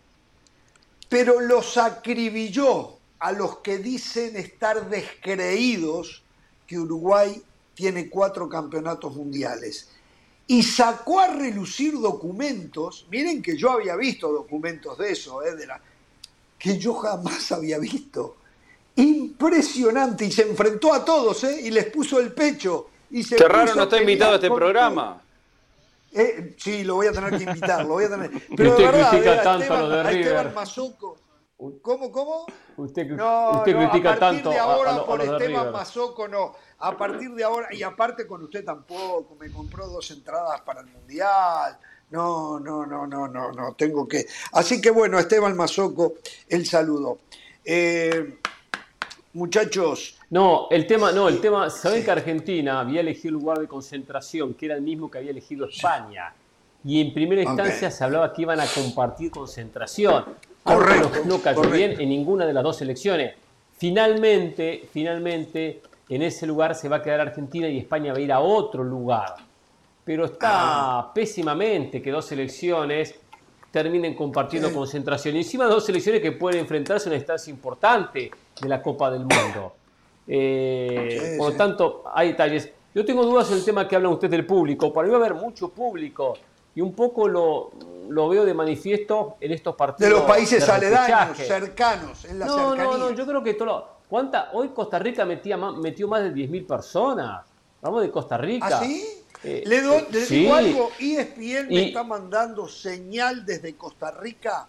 pero los acribilló a los que dicen estar descreídos que Uruguay tiene cuatro campeonatos mundiales. Y sacó a relucir documentos, miren que yo había visto documentos de eso, eh, de la, que yo jamás había visto. Impresionante, y se enfrentó a todos, eh, y les puso el pecho. Y se
raro no está invitado a este programa.
Eh, sí, lo voy a tener que invitar, lo voy a tener. [LAUGHS]
Pero usted verdad, critica tanto Esteban, lo de River.
¿Cómo, cómo?
Usted, no, usted critica tanto
de ahora
a, a,
por Esteban Mazoco no. A partir de ahora, y aparte con usted tampoco, me compró dos entradas para el Mundial. No, no, no, no, no, no, tengo que. Así que bueno, Esteban Mazoco, el saludo. Eh, muchachos,
no, el tema, no, el tema, saben que Argentina había elegido el lugar de concentración, que era el mismo que había elegido España. Y en primera instancia se hablaba que iban a compartir concentración. Correcto. No, cayó bien en ninguna de las dos elecciones. Finalmente, finalmente, en ese lugar se va a quedar Argentina y España va a ir a otro lugar. Pero está ah. pésimamente que dos elecciones terminen compartiendo concentración. Y encima dos elecciones que pueden enfrentarse a una instancia importante de la Copa del Mundo. Eh, por lo tanto, hay detalles. Yo tengo dudas en el tema que hablan ustedes del público. Para mí va a haber mucho público y un poco lo, lo veo de manifiesto en estos partidos.
De los países aledaños, cercanos, en la
No, no, no, yo creo que todo ¿cuánta? hoy Costa Rica metía, metió más de 10.000 personas. Vamos de Costa Rica.
¿Ah, sí? Eh, le, do, le digo algo, ESPN me está mandando señal desde Costa Rica.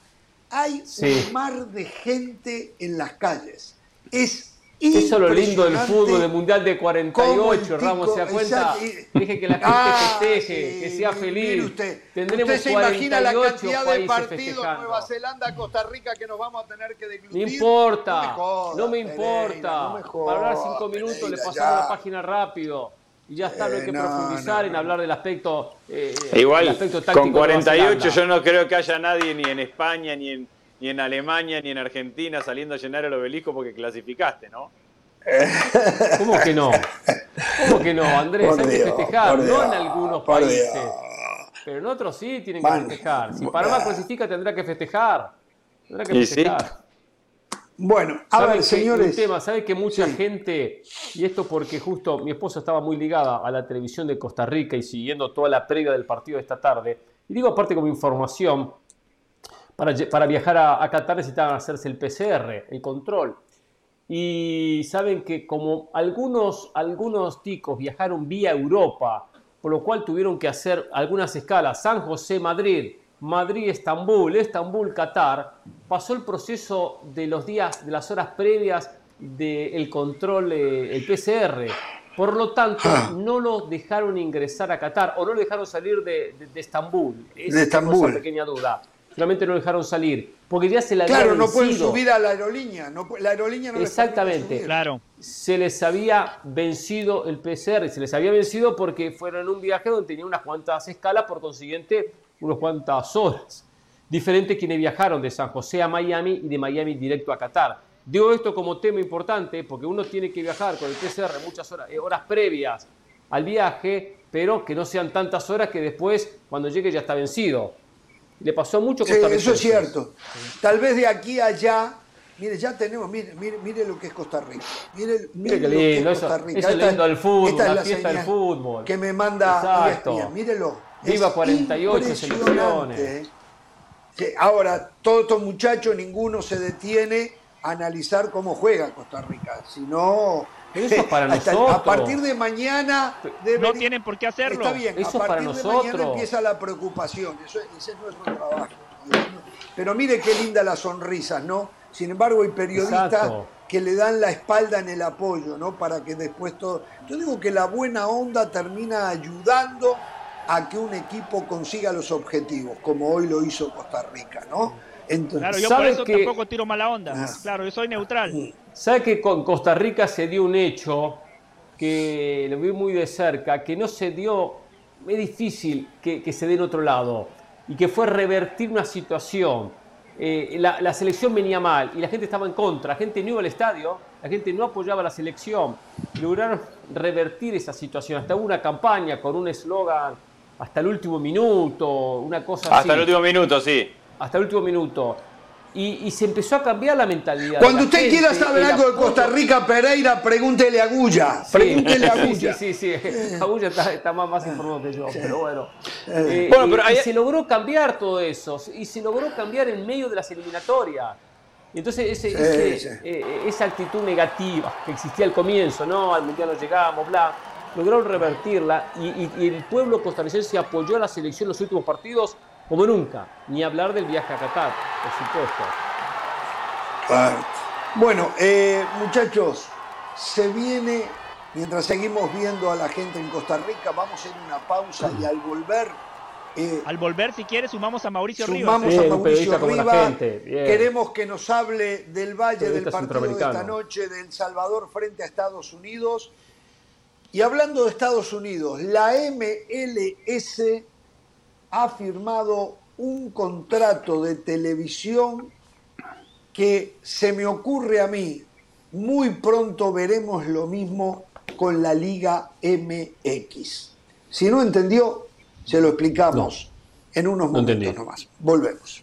Hay un mar de gente en las calles. Es
eso es lo lindo del fútbol, del Mundial de 48, Ramos, ¿se da cuenta? Dije que la gente ah, festeje, que sea feliz.
Usted, Tendremos usted se imagina la cantidad de partidos Nueva Zelanda, Costa Rica que nos vamos a tener que deglutir.
No importa, no me, importa. Para hablar cinco minutos le pasamos la página rápido. Y ya está, no hay que eh, profundizar en hablar del aspecto,
eh, Igual, aspecto táctico. Con 48 yo no creo que haya nadie ni en España ni en ni en Alemania ni en Argentina saliendo a llenar el obelisco porque clasificaste, ¿no? [LAUGHS]
¿Cómo que no? ¿Cómo que no, Andrés? hay que festejar, no en algunos países. Pero en otros sí tienen que festejar. Si Panamá clasifica tendrá que festejar. Tendrá que festejar.
Bueno, a ver, señores.
tema, ¿sabe que mucha gente, y esto porque justo mi esposa estaba muy ligada a la televisión de Costa Rica y siguiendo toda la previa del partido de esta tarde, y digo aparte como información, para, viajar a, Qatar necesitaban hacerse el PCR, el control. Y saben que como algunos, algunos ticos viajaron vía Europa, por lo cual tuvieron que hacer algunas escalas, San José, Madrid, Madrid, Estambul, Estambul, Qatar, pasó el proceso de los días, de las horas previas del control, eh, el PCR. Por lo tanto, ah. no lo dejaron ingresar a Qatar o no lo dejaron salir de, Estambul.
Esa de Estambul. Es
una pequeña duda finalmente no dejaron salir, porque ya se la
Claro, no pueden subir a la aerolínea, no, la aerolínea no
Exactamente,
claro.
Se les había vencido el PCR, se les había vencido porque fueron en un viaje donde tenían unas cuantas escalas, por consiguiente, unas cuantas horas. Diferente quienes viajaron de San José a Miami y de Miami directo a Qatar. Digo esto como tema importante porque uno tiene que viajar con el PCR muchas horas, eh, horas previas al viaje, pero que no sean tantas horas que después, cuando llegue, ya está vencido. Le pasó mucho
Costa Rica. eso es cierto. Tal vez de aquí a allá, mire, ya tenemos, mire, mire, mire lo que es Costa Rica. Mire,
mire, qué lindo, es Costa Rica. Eso, es lindo del fútbol, la, fiesta del fútbol.
Que me manda Exacto. mírelo.
Viva 48 selecciones.
ahora, todos estos muchachos, ninguno se detiene a analizar cómo juega Costa Rica. Si no,
eso es para [LAUGHS] nosotros.
A partir de mañana.
no tienen por qué hacerlo.
Está bien,
Eso
a
partir
de
mañana
empieza la preocupación. Eso, ese es nuestro trabajo. Pero mire qué linda las sonrisas, ¿no? Sin embargo, hay periodistas que le dan la espalda en el apoyo, ¿no? Para que después todo. Yo digo que la buena onda termina ayudando a que un equipo consiga los objetivos, como hoy lo hizo Costa Rica, ¿no?
Entonces, claro, yo por eso tampoco tiro mala onda. Ah. Claro, yo soy neutral. Mm.
¿Sabe que con Costa Rica se dio un hecho que lo vi muy de cerca, que no se dio, es difícil que, se dé en otro lado, y que fue revertir una situación. Eh, la, selección venía mal y la gente estaba en contra, la gente no iba al estadio, la gente no apoyaba a la selección. Lograron revertir esa situación. Hasta hubo una campaña con un eslogan hasta el último minuto, una cosa
así. Hasta el último minuto, sí.
Hasta el último minuto. Y, se empezó a cambiar la mentalidad.
Cuando usted quiera saber algo de Costa Rica, Pereira, pregúntele a Guya. Pregúntele a [LAUGHS] Guya.
Sí, sí, sí. Agulla está, más, informado que yo, pero bueno. Eh, bueno pero y, se logró cambiar todo eso. Y se logró cambiar en medio de las eliminatorias. Y entonces ese, eh, esa actitud negativa que existía al comienzo, ¿no? Al mundial no llegamos, bla, lograron revertirla y, y el pueblo costarricense apoyó a la selección en los últimos partidos como nunca, ni hablar del viaje a Qatar, por supuesto.
bueno, eh, muchachos, se viene, mientras seguimos viendo a la gente en Costa Rica, vamos a ir una pausa y al volver...
Eh, al volver, si quieres, sumamos a Mauricio Rivas.
Sumamos a Mauricio Rivas. Queremos que nos hable del Valle del partido de esta noche, de El Salvador frente a Estados Unidos. Y hablando de Estados Unidos, la MLS ha firmado un contrato de televisión que se me ocurre a mí, muy pronto veremos lo mismo con la Liga MX. Si no entendió, se lo explicamos en unos momentos nomás. Volvemos.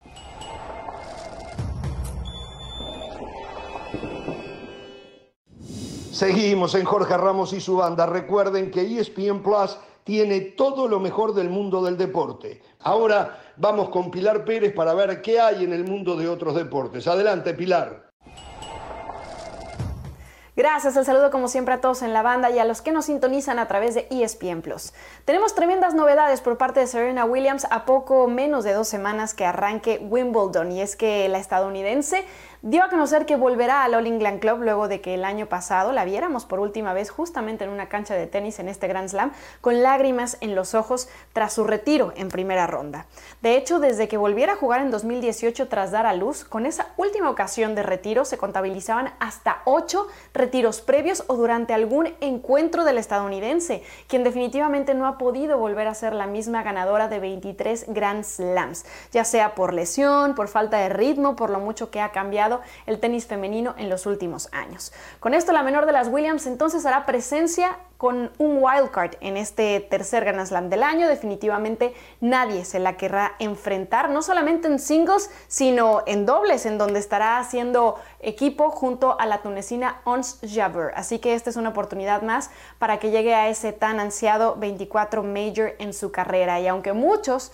Seguimos en Jorge Ramos y su banda. Recuerden que ESPN Plus tiene todo lo mejor del mundo del deporte. Ahora vamos con Pilar Pérez para ver qué hay en el mundo de otros deportes. Adelante, Pilar.
Gracias, el saludo como siempre a todos en la banda y a los que nos sintonizan a través de ESPN Plus. Tenemos tremendas novedades por parte de Serena Williams a poco menos de dos semanas que arranque Wimbledon y es que la estadounidense dio a conocer que volverá al All England Club luego de que el año pasado la viéramos por última vez justamente en una cancha de tenis en este Grand Slam con lágrimas en los ojos tras su retiro en primera ronda. De hecho, desde que volviera a jugar en 2018 tras dar a luz, con esa última ocasión de retiro se contabilizaban hasta ocho retiros previos o durante algún encuentro del estadounidense, quien definitivamente no ha podido volver a ser la misma ganadora de 23 Grand Slams, ya sea por lesión, por falta de ritmo, por lo mucho que ha cambiado el tenis femenino en los últimos años. Con esto, la menor de las Williams entonces hará presencia con un wildcard en este tercer Grand Slam del año. Definitivamente nadie se la querrá enfrentar, no solamente en singles, sino en dobles, en donde estará haciendo equipo junto a la tunecina Ons Jabeur. Así que esta es una oportunidad más para que llegue a ese tan ansiado 24 Major en su carrera. Y aunque muchos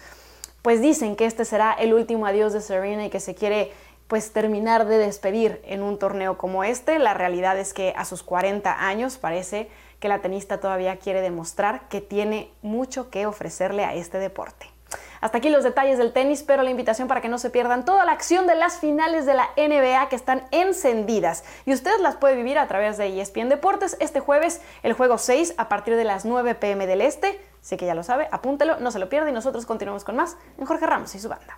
pues dicen que este será el último adiós de Serena y que se quiere pues terminar de despedir en un torneo como este. La realidad es que a sus 40 años parece que la tenista todavía quiere demostrar que tiene mucho que ofrecerle a este deporte. Hasta aquí los detalles del tenis, pero la invitación para que no se pierdan toda la acción de las finales de la NBA que están encendidas y usted las puede vivir a través de ESPN Deportes este jueves, el juego 6 a partir de las 9 pm del este. Sé que ya lo sabe, apúntelo, no se lo pierda y nosotros continuamos con más en Jorge Ramos y su banda.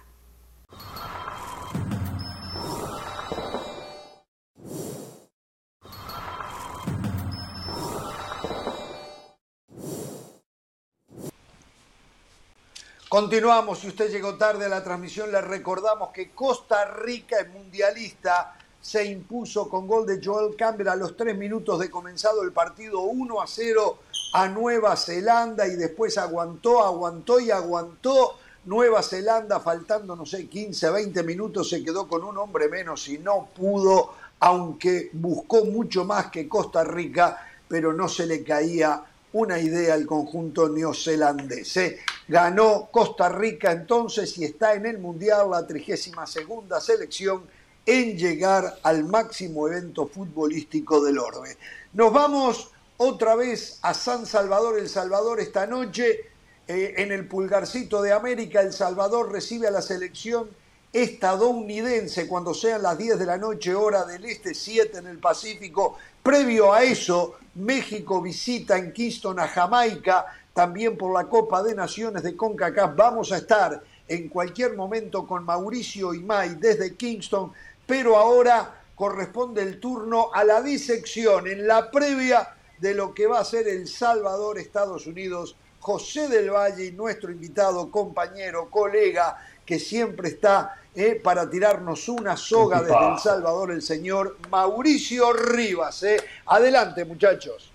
Continuamos, si usted llegó tarde a la transmisión, le recordamos que Costa Rica es mundialista, se impuso con gol de Joel Campbell a los tres minutos de comenzado el partido 1 a 0 a Nueva Zelanda y después aguantó, aguantó y aguantó. Nueva Zelanda, faltando, no sé, 15, 20 minutos, se quedó con un hombre menos y no pudo, aunque buscó mucho más que Costa Rica, pero no se le caía una idea el conjunto neozelandés. ¿eh? Ganó Costa Rica entonces y está en el Mundial la 32 selección en llegar al máximo evento futbolístico del orbe. Nos vamos otra vez a San Salvador, El Salvador, esta noche. Eh, en el pulgarcito de América, El Salvador recibe a la selección estadounidense cuando sean las 10 de la noche, hora del este, 7 en el Pacífico. Previo a eso, México visita en Kingston a Jamaica, también por la Copa de Naciones de CONCACAF. Vamos a estar en cualquier momento con Mauricio Imay desde Kingston, pero ahora corresponde el turno a la disección en la previa de lo que va a ser El Salvador, Estados Unidos. José del Valle nuestro invitado, compañero, colega, que siempre está eh, para tirarnos una soga desde El Salvador, el señor Mauricio Rivas. Eh. Adelante, muchachos.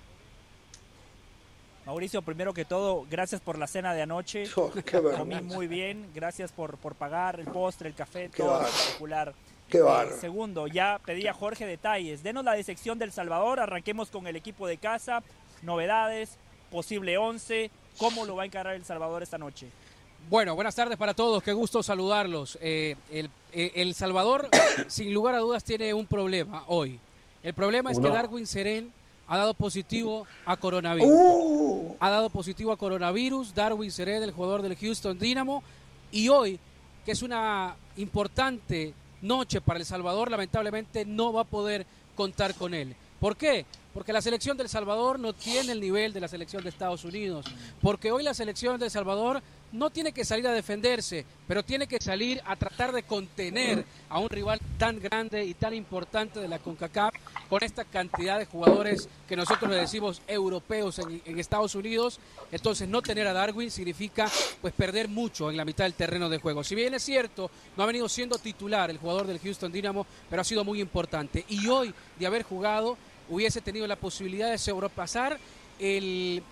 Mauricio, primero que todo, gracias por la cena de anoche. [LAUGHS] Oh, Comí muy bien, gracias por, por pagar el postre, el café, todo espectacular.
Qué eh,
segundo, ya pedí a Jorge detalles. Denos la disección del Salvador, arranquemos con el equipo de casa, novedades, posible 11, cómo lo va a encarar El Salvador esta noche.
Bueno, buenas tardes para todos, qué gusto saludarlos. Eh, eh, el, Salvador, [COUGHS] sin lugar a dudas, tiene un problema hoy. El problema es que Darwin Serén ha dado positivo a coronavirus. Uh. Ha dado positivo a coronavirus Darwin Serén, el jugador del Houston Dynamo. Y hoy, que es una importante noche para El Salvador, lamentablemente no va a poder contar con él. ¿Por qué? Porque la selección del Salvador no tiene el nivel de la selección de Estados Unidos. Porque hoy la selección del Salvador no tiene que salir a defenderse, pero tiene que salir a tratar de contener a un rival tan grande y tan importante de la CONCACAF con esta cantidad de jugadores que nosotros le decimos europeos en, Estados Unidos. Entonces no tener a Darwin significa pues perder mucho en la mitad del terreno de juego. Si bien es cierto, no ha venido siendo titular el jugador del Houston Dynamo, pero ha sido muy importante. Y hoy de haber jugado hubiese tenido la posibilidad de sobrepasar el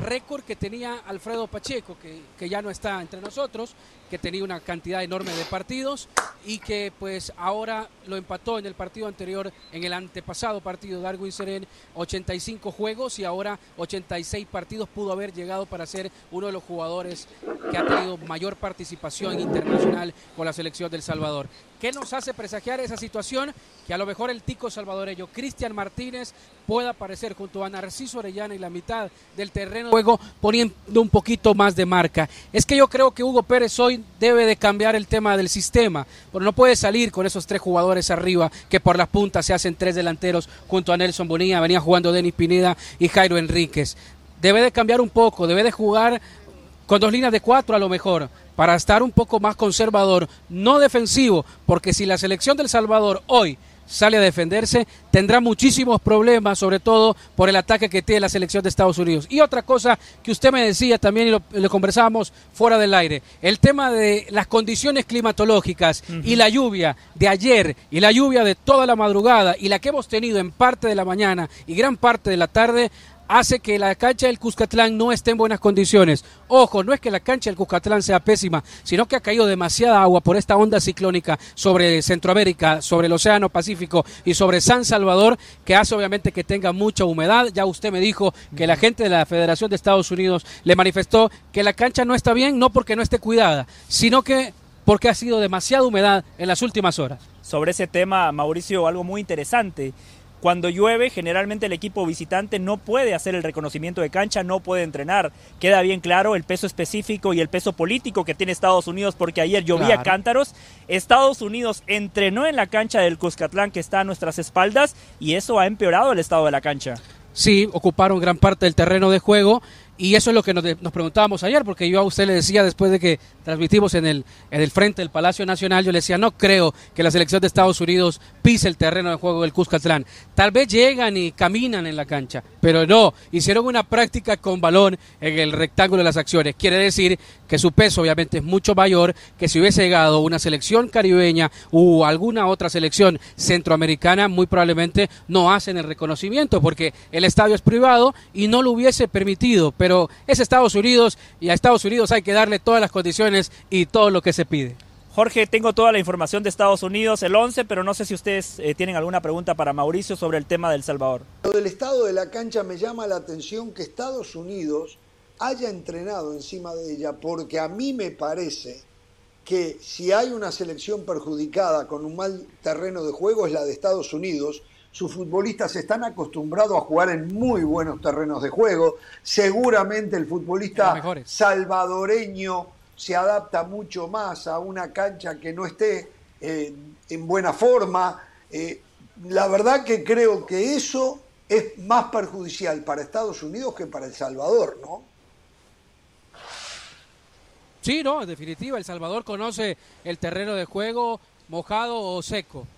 récord que tenía Alfredo Pacheco, que, que, ya no está entre nosotros, que tenía una cantidad enorme de partidos y que pues ahora lo empató en el partido anterior, en el antepasado partido Darwin Seren, 85 juegos y ahora 86 partidos pudo haber llegado para ser uno de los jugadores que ha tenido mayor participación internacional con la selección del Salvador. ¿Qué nos hace presagiar esa situación? Que a lo mejor el tico salvadoreño Cristian Martínez pueda aparecer junto a Narciso Orellana en la mitad del terreno de juego poniendo un poquito más de marca. Es que yo creo que Hugo Pérez hoy debe de cambiar el tema del sistema, pero no puede salir con esos tres jugadores arriba que por las puntas se hacen tres delanteros junto a Nelson Bonilla, venía jugando Denis Pineda y Jairo Enríquez. Debe de cambiar un poco, debe de jugar con dos líneas de cuatro a lo mejor, para estar un poco más conservador, no defensivo, porque si la selección del Salvador hoy sale a defenderse, tendrá muchísimos problemas, sobre todo por el ataque que tiene la selección de Estados Unidos. Y otra cosa que usted me decía también, y lo, conversábamos fuera del aire, el tema de las condiciones climatológicas y la lluvia de ayer y la lluvia de toda la madrugada y la que hemos tenido en parte de la mañana y gran parte de la tarde hace que la cancha del Cuscatlán no esté en buenas condiciones. Ojo, no es que la cancha del Cuscatlán sea pésima, sino que ha caído demasiada agua por esta onda ciclónica sobre Centroamérica, sobre el Océano Pacífico y sobre San Salvador, que hace obviamente que tenga mucha humedad. Ya usted me dijo que la gente de la Federación de Estados Unidos le manifestó que la cancha no está bien, no porque no esté cuidada, sino que porque ha sido demasiada humedad en las últimas horas.
Sobre ese tema, Mauricio, algo muy interesante. Cuando llueve, generalmente el equipo visitante no puede hacer el reconocimiento de cancha, no puede entrenar. Queda bien claro el peso específico y el peso político que tiene Estados Unidos, porque ayer llovía cántaros. Estados Unidos entrenó en la cancha del Cuscatlán que está a nuestras espaldas y eso ha empeorado el estado de la cancha.
Sí, ocuparon gran parte del terreno de juego y eso es lo que nos, nos, preguntábamos ayer, porque yo a usted le decía después de que transmitimos en el, en el frente del Palacio Nacional, yo le decía, no creo que la selección de Estados Unidos pise el terreno de juego del Cuscatlán. Tal vez llegan y caminan en la cancha, pero no, hicieron una práctica con balón en el rectángulo de las acciones. Quiere decir que su peso obviamente es mucho mayor que si hubiese llegado una selección caribeña u alguna otra selección centroamericana, muy probablemente no hacen el reconocimiento, porque el estadio es privado y no lo hubiese permitido pero es Estados Unidos y a Estados Unidos hay que darle todas las condiciones y todo lo que se pide.
Jorge, tengo toda la información de Estados Unidos, el 11, pero no sé si ustedes eh, tienen alguna pregunta para Mauricio sobre el tema del Salvador.
Lo del estado de la cancha me llama la atención que Estados Unidos haya entrenado encima de ella, porque a mí me parece que si hay una selección perjudicada con un mal terreno de juego es la de Estados Unidos. Sus futbolistas están acostumbrados a jugar en muy buenos terrenos de juego. Seguramente el futbolista salvadoreño se adapta mucho más a una cancha que no esté eh, en buena forma. Eh, la verdad que creo que eso es más perjudicial para Estados Unidos que para El Salvador, ¿no?
Sí, no, en definitiva, El Salvador conoce el terreno de juego mojado o seco.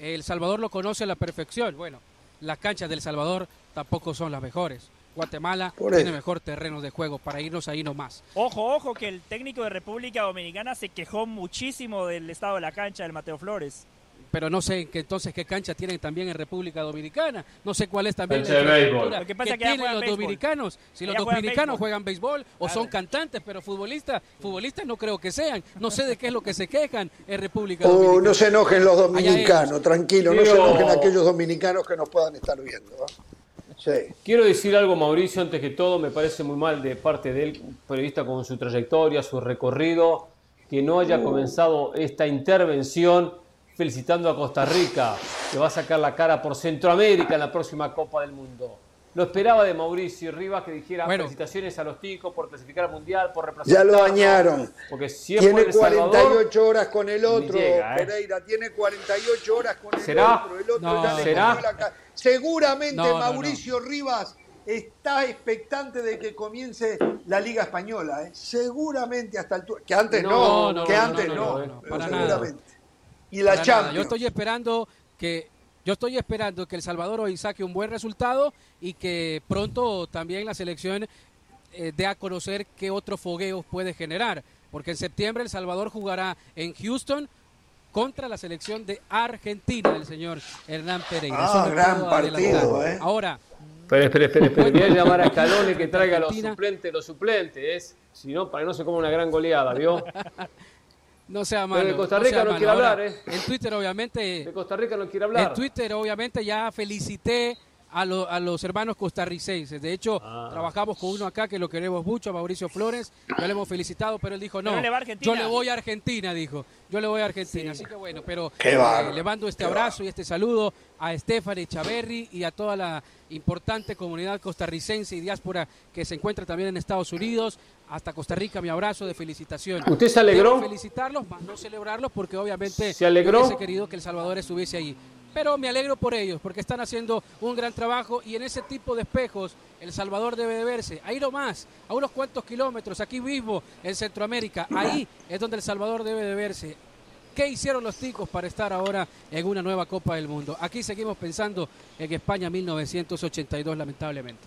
El Salvador lo conoce a la perfección. Bueno, las canchas del Salvador tampoco son las mejores. Guatemala tiene mejor terreno de juego para irnos ahí nomás.
Ojo, ojo, que el técnico de República Dominicana se quejó muchísimo del estado de la cancha del Mateo Flores
pero no sé que entonces qué cancha tienen también en República Dominicana. No sé cuál es también
la béisbol.
Lo que pasa que tienen los dominicanos. Si los dominicanos juegan béisbol o son cantantes, pero futbolistas, futbolistas no creo que sean. No sé de qué es lo que se quejan en República oh, Dominicana.
no se enojen los dominicanos, tranquilo, no se enojen aquellos dominicanos que nos puedan estar viendo.
Quiero decir algo, Mauricio, antes que todo, me parece muy mal de parte del periodista con su trayectoria, su recorrido, que no haya uh. comenzado esta intervención felicitando a Costa Rica, que va a sacar la cara por Centroamérica en la próxima Copa del Mundo. Lo esperaba de Mauricio Rivas que dijera felicitaciones a los ticos por clasificar al Mundial, por representar.
Ya lo dañaron.
Porque
tiene 48 horas con el otro, ¿eh? Pereira. Tiene 48 horas con el otro. El otro ya ¿Será? La... Seguramente Mauricio Rivas está expectante de que comience la Liga Española. ¿eh? Seguramente hasta el... Que antes no, que antes no.
para seguramente
y la Champions.
Yo estoy esperando que yo estoy esperando que El Salvador hoy saque un buen resultado y que pronto también la selección eh, dé a conocer qué otro fogueo puede generar. Porque en septiembre El Salvador jugará en Houston contra la selección de Argentina del señor Hernán Pereira.
Ah, gran partido, ¿eh?
Ahora.
Espera, espera, espera, espera. Voy a llamar a Scaloni que traiga los suplentes, los suplentes. Si no, para que no se coma una gran goleada, ¿vio? [LAUGHS]
No sea malo.
de Costa Rica no, quiere hablar, ¿eh?
En Twitter, obviamente.
De Costa Rica no quiere hablar.
En Twitter, obviamente, ya felicité a, a, los hermanos costarricenses. De hecho, ah. trabajamos con uno acá que lo queremos mucho, a Mauricio Flores. Ya le hemos felicitado, pero él dijo, no, yo le voy a Argentina, dijo. Yo le voy a Argentina. Así que bueno, pero eh, le mando este abrazo y este saludo a Stephanie Chaverri y a toda la importante comunidad costarricense y diáspora que se encuentra también en Estados Unidos. Hasta Costa Rica, mi abrazo de felicitación.
¿Usted se alegró?
felicitarlos, más no celebrarlos, porque obviamente
se alegró.
hubiese querido que El Salvador estuviese ahí pero me alegro por ellos porque están haciendo un gran trabajo y en ese tipo de espejos El Salvador debe de verse, ahí más, a unos cuantos kilómetros, aquí mismo en Centroamérica, ahí es donde El Salvador debe de verse. ¿Qué hicieron los ticos para estar ahora en una nueva Copa del Mundo? Aquí seguimos pensando en España 1982, lamentablemente.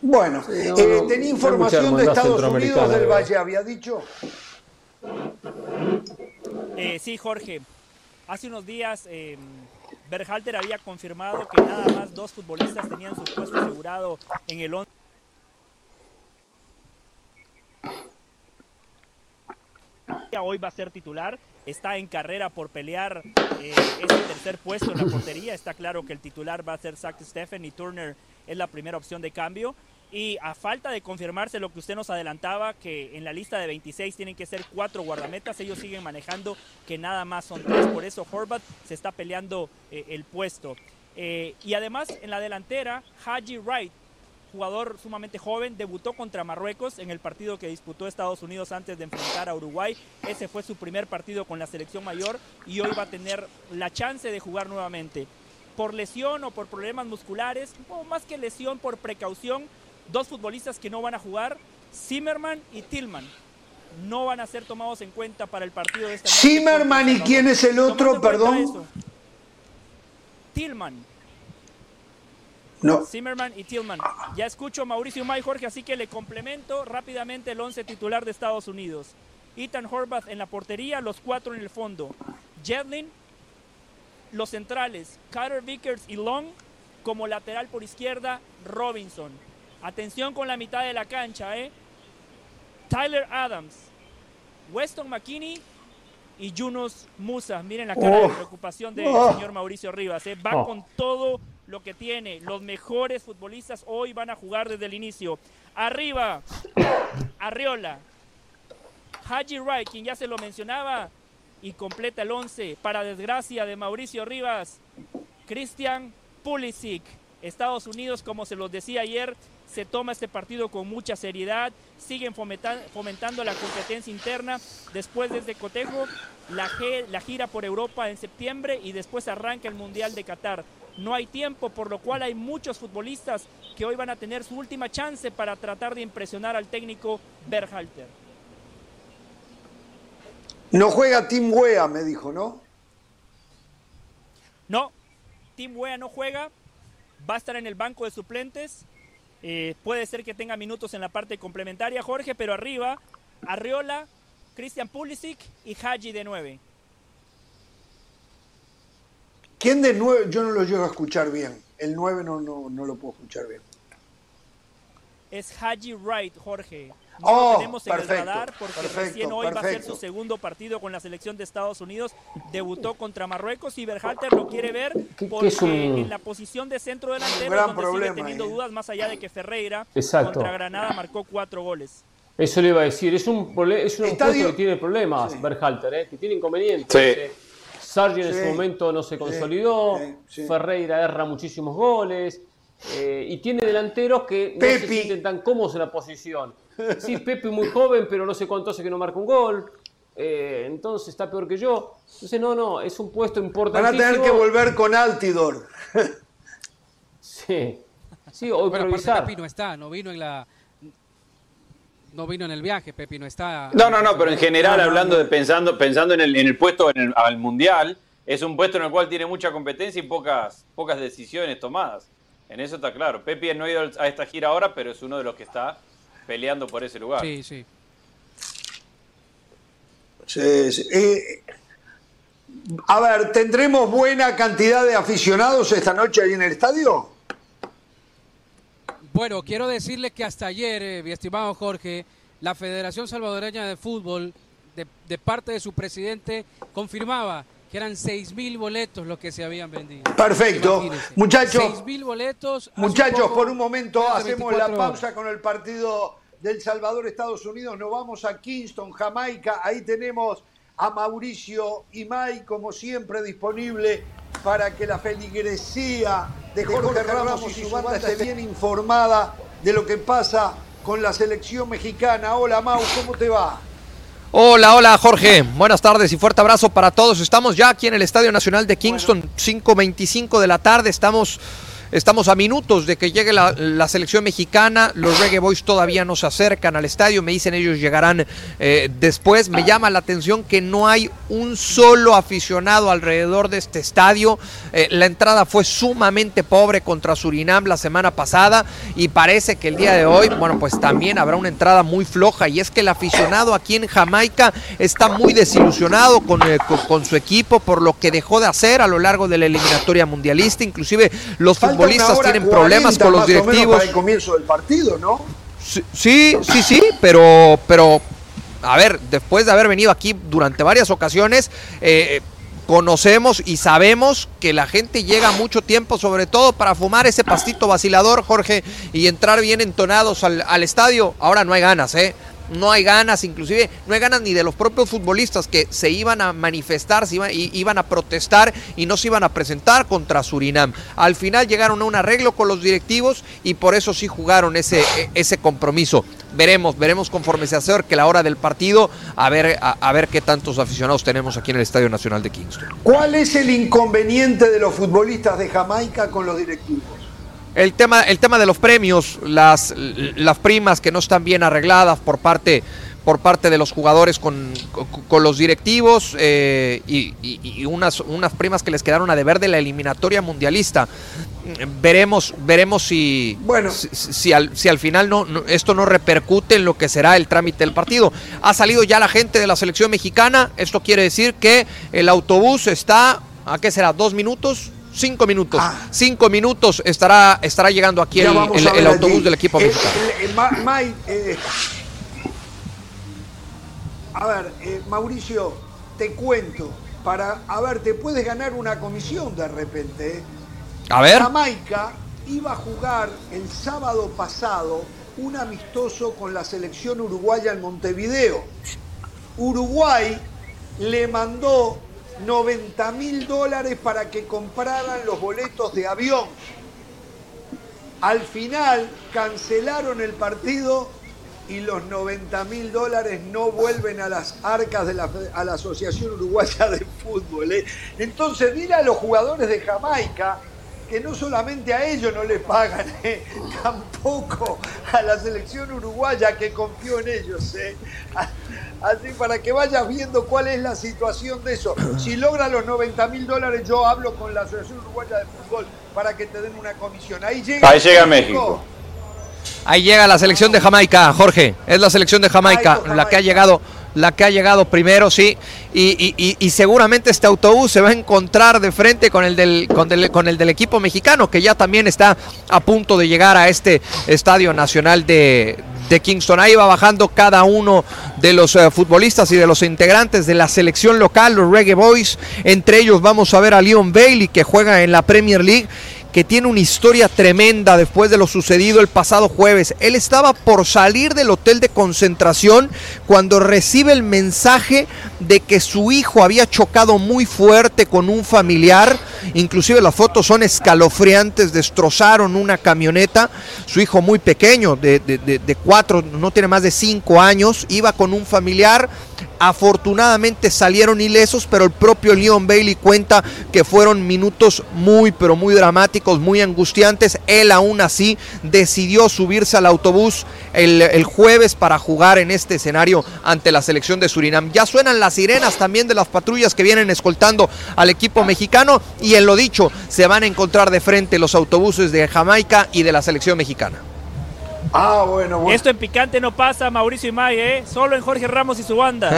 Bueno, eh, tenía información de Estados Unidos del Valle, había dicho.
Eh, sí, Jorge. Hace unos días eh, Berhalter había confirmado que nada más dos futbolistas tenían su puesto asegurado en el 11. Hoy va a ser titular, está en carrera por pelear eh, ese tercer puesto en la portería. Está claro que el titular va a ser Zach Steffen y Turner es la primera opción de cambio. Y a falta de confirmarse lo que usted nos adelantaba, que en la lista de 26 tienen que ser cuatro guardametas, ellos siguen manejando que nada más son tres. Por eso Horvat se está peleando eh, el puesto. Eh, y además en la delantera, Haji Wright, jugador sumamente joven, debutó contra Marruecos en el partido que disputó Estados Unidos antes de enfrentar a Uruguay. Ese fue su primer partido con la selección mayor y hoy va a tener la chance de jugar nuevamente. Por lesión o por problemas musculares, o más que lesión, por precaución, dos futbolistas que no van a jugar, Zimmerman y Tillman. No van a ser tomados en cuenta para el partido de esta
noche. Zimmerman y quién es el otro, perdón.
Tillman.
No.
Zimmerman y Tillman. Ya escucho a Mauricio May, Jorge, así que le complemento rápidamente el once titular de Estados Unidos. Ethan Horvath en la portería, los cuatro en el fondo. Jedlin, los centrales, Carter Vickers y Long, como lateral por izquierda, Robinson. Atención con la mitad de la cancha, ¿eh? Tyler Adams, Weston McKinney y Yunus Musa. Miren la cara de preocupación del señor Mauricio Rivas. ¿eh? Va con todo lo que tiene. Los mejores futbolistas hoy van a jugar desde el inicio. Arriba, Arriola. Haji Wright, quien ya se lo mencionaba, y completa el 11 para desgracia de Mauricio Rivas. Christian Pulisic. Estados Unidos, como se los decía ayer, se toma este partido con mucha seriedad, siguen fomentando la competencia interna. Después de este cotejo, la, la gira por Europa en septiembre y después arranca el Mundial de Qatar. No hay tiempo, por lo cual hay muchos futbolistas que hoy van a tener su última chance para tratar de impresionar al técnico Berhalter.
No juega Tim Wea, me dijo, ¿no?
No, Tim Wea no juega, va a estar en el banco de suplentes. Eh, puede ser que tenga minutos en la parte complementaria, Jorge, pero arriba, Arriola, Christian Pulisic y Haji de 9.
¿Quién de 9? Yo no lo llego a escuchar bien. El 9 no, no, no lo puedo escuchar bien.
Es Haji Wright, Jorge. No lo oh, tenemos en el radar porque recién hoy va a ser su segundo partido con la selección de Estados Unidos. Debutó contra Marruecos y Berhalter lo quiere ver porque en la posición de centro delantero es donde sigue teniendo dudas más allá de que Ferreira contra Granada marcó cuatro goles.
Eso le iba a decir, es un, es un puesto que tiene problemas Berhalter, ¿eh? que tiene inconvenientes. Sí. Sargi en ese momento no se consolidó, Ferreira erra muchísimos goles. Eh, y tiene delanteros que no se sienten tan cómodos en la posición. Sí, Pepe muy joven, pero no sé cuánto hace que no marca un gol. Eh, entonces está peor que yo. Entonces, no, no, es un puesto importante.
Van a tener que volver con Altidor.
sí. Sí, o bueno,
Pepi no está, no vino en la. No vino en el viaje, Pepi no está.
No, no, no, pero en general, hablando de pensando, pensando en el, en el puesto en el, al mundial, es un puesto en el cual tiene mucha competencia y pocas, pocas decisiones tomadas. En eso está claro. Pepi no ha ido a esta gira ahora, pero es uno de los que está peleando por ese lugar.
Sí, sí.
sí, eh, a ver, ¿tendremos buena cantidad de aficionados esta noche ahí en el estadio?
Bueno, quiero decirle que hasta ayer, eh, mi estimado Jorge, la Federación Salvadoreña de Fútbol, de, de parte de su presidente, confirmaba que eran 6.000 boletos los que se habían vendido.
Perfecto. Muchachos,
6.000 boletos.
Muchachos, por un momento hacemos la pausa con el partido del Salvador, Estados Unidos. Nos vamos a Kingston, Jamaica. Ahí tenemos a Mauricio y May, como siempre, disponible para que la feligresía de Jorge, Ramos, y su banda esté bien informada de lo que pasa con la selección mexicana. Hola Mau, ¿cómo te va?
Hola, hola Jorge, buenas tardes y fuerte abrazo para todos. Estamos ya aquí en el Estadio Nacional de Kingston, 5.25 de la tarde, estamos Estamos a minutos de que llegue la, selección mexicana. Los Reggae Boys todavía no se acercan al estadio. Me dicen ellos llegarán eh, después. Me llama la atención que no hay un solo aficionado alrededor de este estadio. Eh, la entrada fue sumamente pobre contra Surinam la semana pasada y parece que el día de hoy, bueno, pues también habrá una entrada muy floja. Y es que el aficionado aquí en Jamaica está muy desilusionado con, eh, con, su equipo por lo que dejó de hacer a lo largo de la eliminatoria mundialista. Inclusive los futbolistas futbolistas tienen problemas con los directivos.
Para el comienzo del partido, ¿no?
Sí, sí, sí, pero, pero, a ver, después de haber venido aquí durante varias ocasiones, eh, conocemos y sabemos que la gente llega mucho tiempo, sobre todo para fumar ese pastito vacilador, Jorge, y entrar bien entonados al, al estadio. Ahora no hay ganas, ¿eh? No hay ganas, inclusive no hay ganas ni de los propios futbolistas que se iban a manifestar, se iban, iban a protestar y no se iban a presentar contra Surinam. Al final llegaron a un arreglo con los directivos y por eso sí jugaron ese, ese compromiso. Veremos, veremos conforme se acerque la hora del partido, a ver, a, ver qué tantos aficionados tenemos aquí en el Estadio Nacional de Kingston.
¿Cuál es el inconveniente de los futbolistas de Jamaica con los directivos?
El tema, el tema de los premios, las, las primas que no están bien arregladas por parte, por parte de los jugadores con, los directivos eh, y, unas, unas primas que les quedaron a deber de la eliminatoria mundialista. Veremos, veremos si, bueno. si, al, si al final no, esto no repercute en lo que será el trámite del partido. Ha salido ya la gente de la selección mexicana. Esto quiere decir que el autobús está, ¿a qué será? ¿Dos minutos? Cinco minutos. Ah. Cinco minutos estará, estará llegando aquí el, autobús del equipo
mexicano. Eh, a ver, eh, Mauricio, te cuento, para, a ver, te puedes ganar una comisión de repente. ¿eh?
A ver.
Jamaica iba a jugar el sábado pasado un amistoso con la selección uruguaya en Montevideo. Uruguay le mandó 90 mil dólares para que compraran los boletos de avión. Al final cancelaron el partido y los 90 mil dólares no vuelven a las arcas de la, Asociación Uruguaya de Fútbol. ¿eh? Entonces, mira a los jugadores de Jamaica que no solamente a ellos no les pagan, [LAUGHS] ¿eh? tampoco a la selección uruguaya que confió en ellos. ¿eh? Así para que vayas viendo cuál es la situación de eso. [CLEARS THROAT] Si logra los 90 mil dólares, yo hablo con la Asociación Uruguaya de Fútbol para que te den una comisión. Ahí llega,
Ahí llega México.
Ahí llega la selección de Jamaica, Jorge. Es la selección de Jamaica, la que ha llegado, la que ha llegado primero, sí. Y, seguramente este autobús se va a encontrar de frente con el, del, con, el del equipo mexicano, que ya también está a punto de llegar a este Estadio Nacional de, de Kingston. Ahí va bajando cada uno de los eh, futbolistas y de los integrantes de la selección local, los Reggae Boys. Entre ellos vamos a ver a Leon Bailey que juega en la Premier League que tiene una historia tremenda después de lo sucedido el pasado jueves. Él estaba por salir del hotel de concentración cuando recibe el mensaje de que su hijo había chocado muy fuerte con un familiar. Inclusive las fotos son escalofriantes, destrozaron una camioneta. Su hijo muy pequeño, de, de cuatro, no tiene más de cinco años, iba con un familiar Afortunadamente salieron ilesos, pero el propio Leon Bailey cuenta que fueron minutos muy, pero muy dramáticos, muy angustiantes. Él aún así decidió subirse al autobús el, jueves para jugar en este escenario ante la selección de Surinam. Ya suenan las sirenas también de las patrullas que vienen escoltando al equipo mexicano y en lo dicho, se van a encontrar de frente los autobuses de Jamaica y de la selección mexicana.
Ah, bueno, bueno.
Esto en picante no pasa, Mauricio y May, ¿eh? Solo en Jorge Ramos y su banda.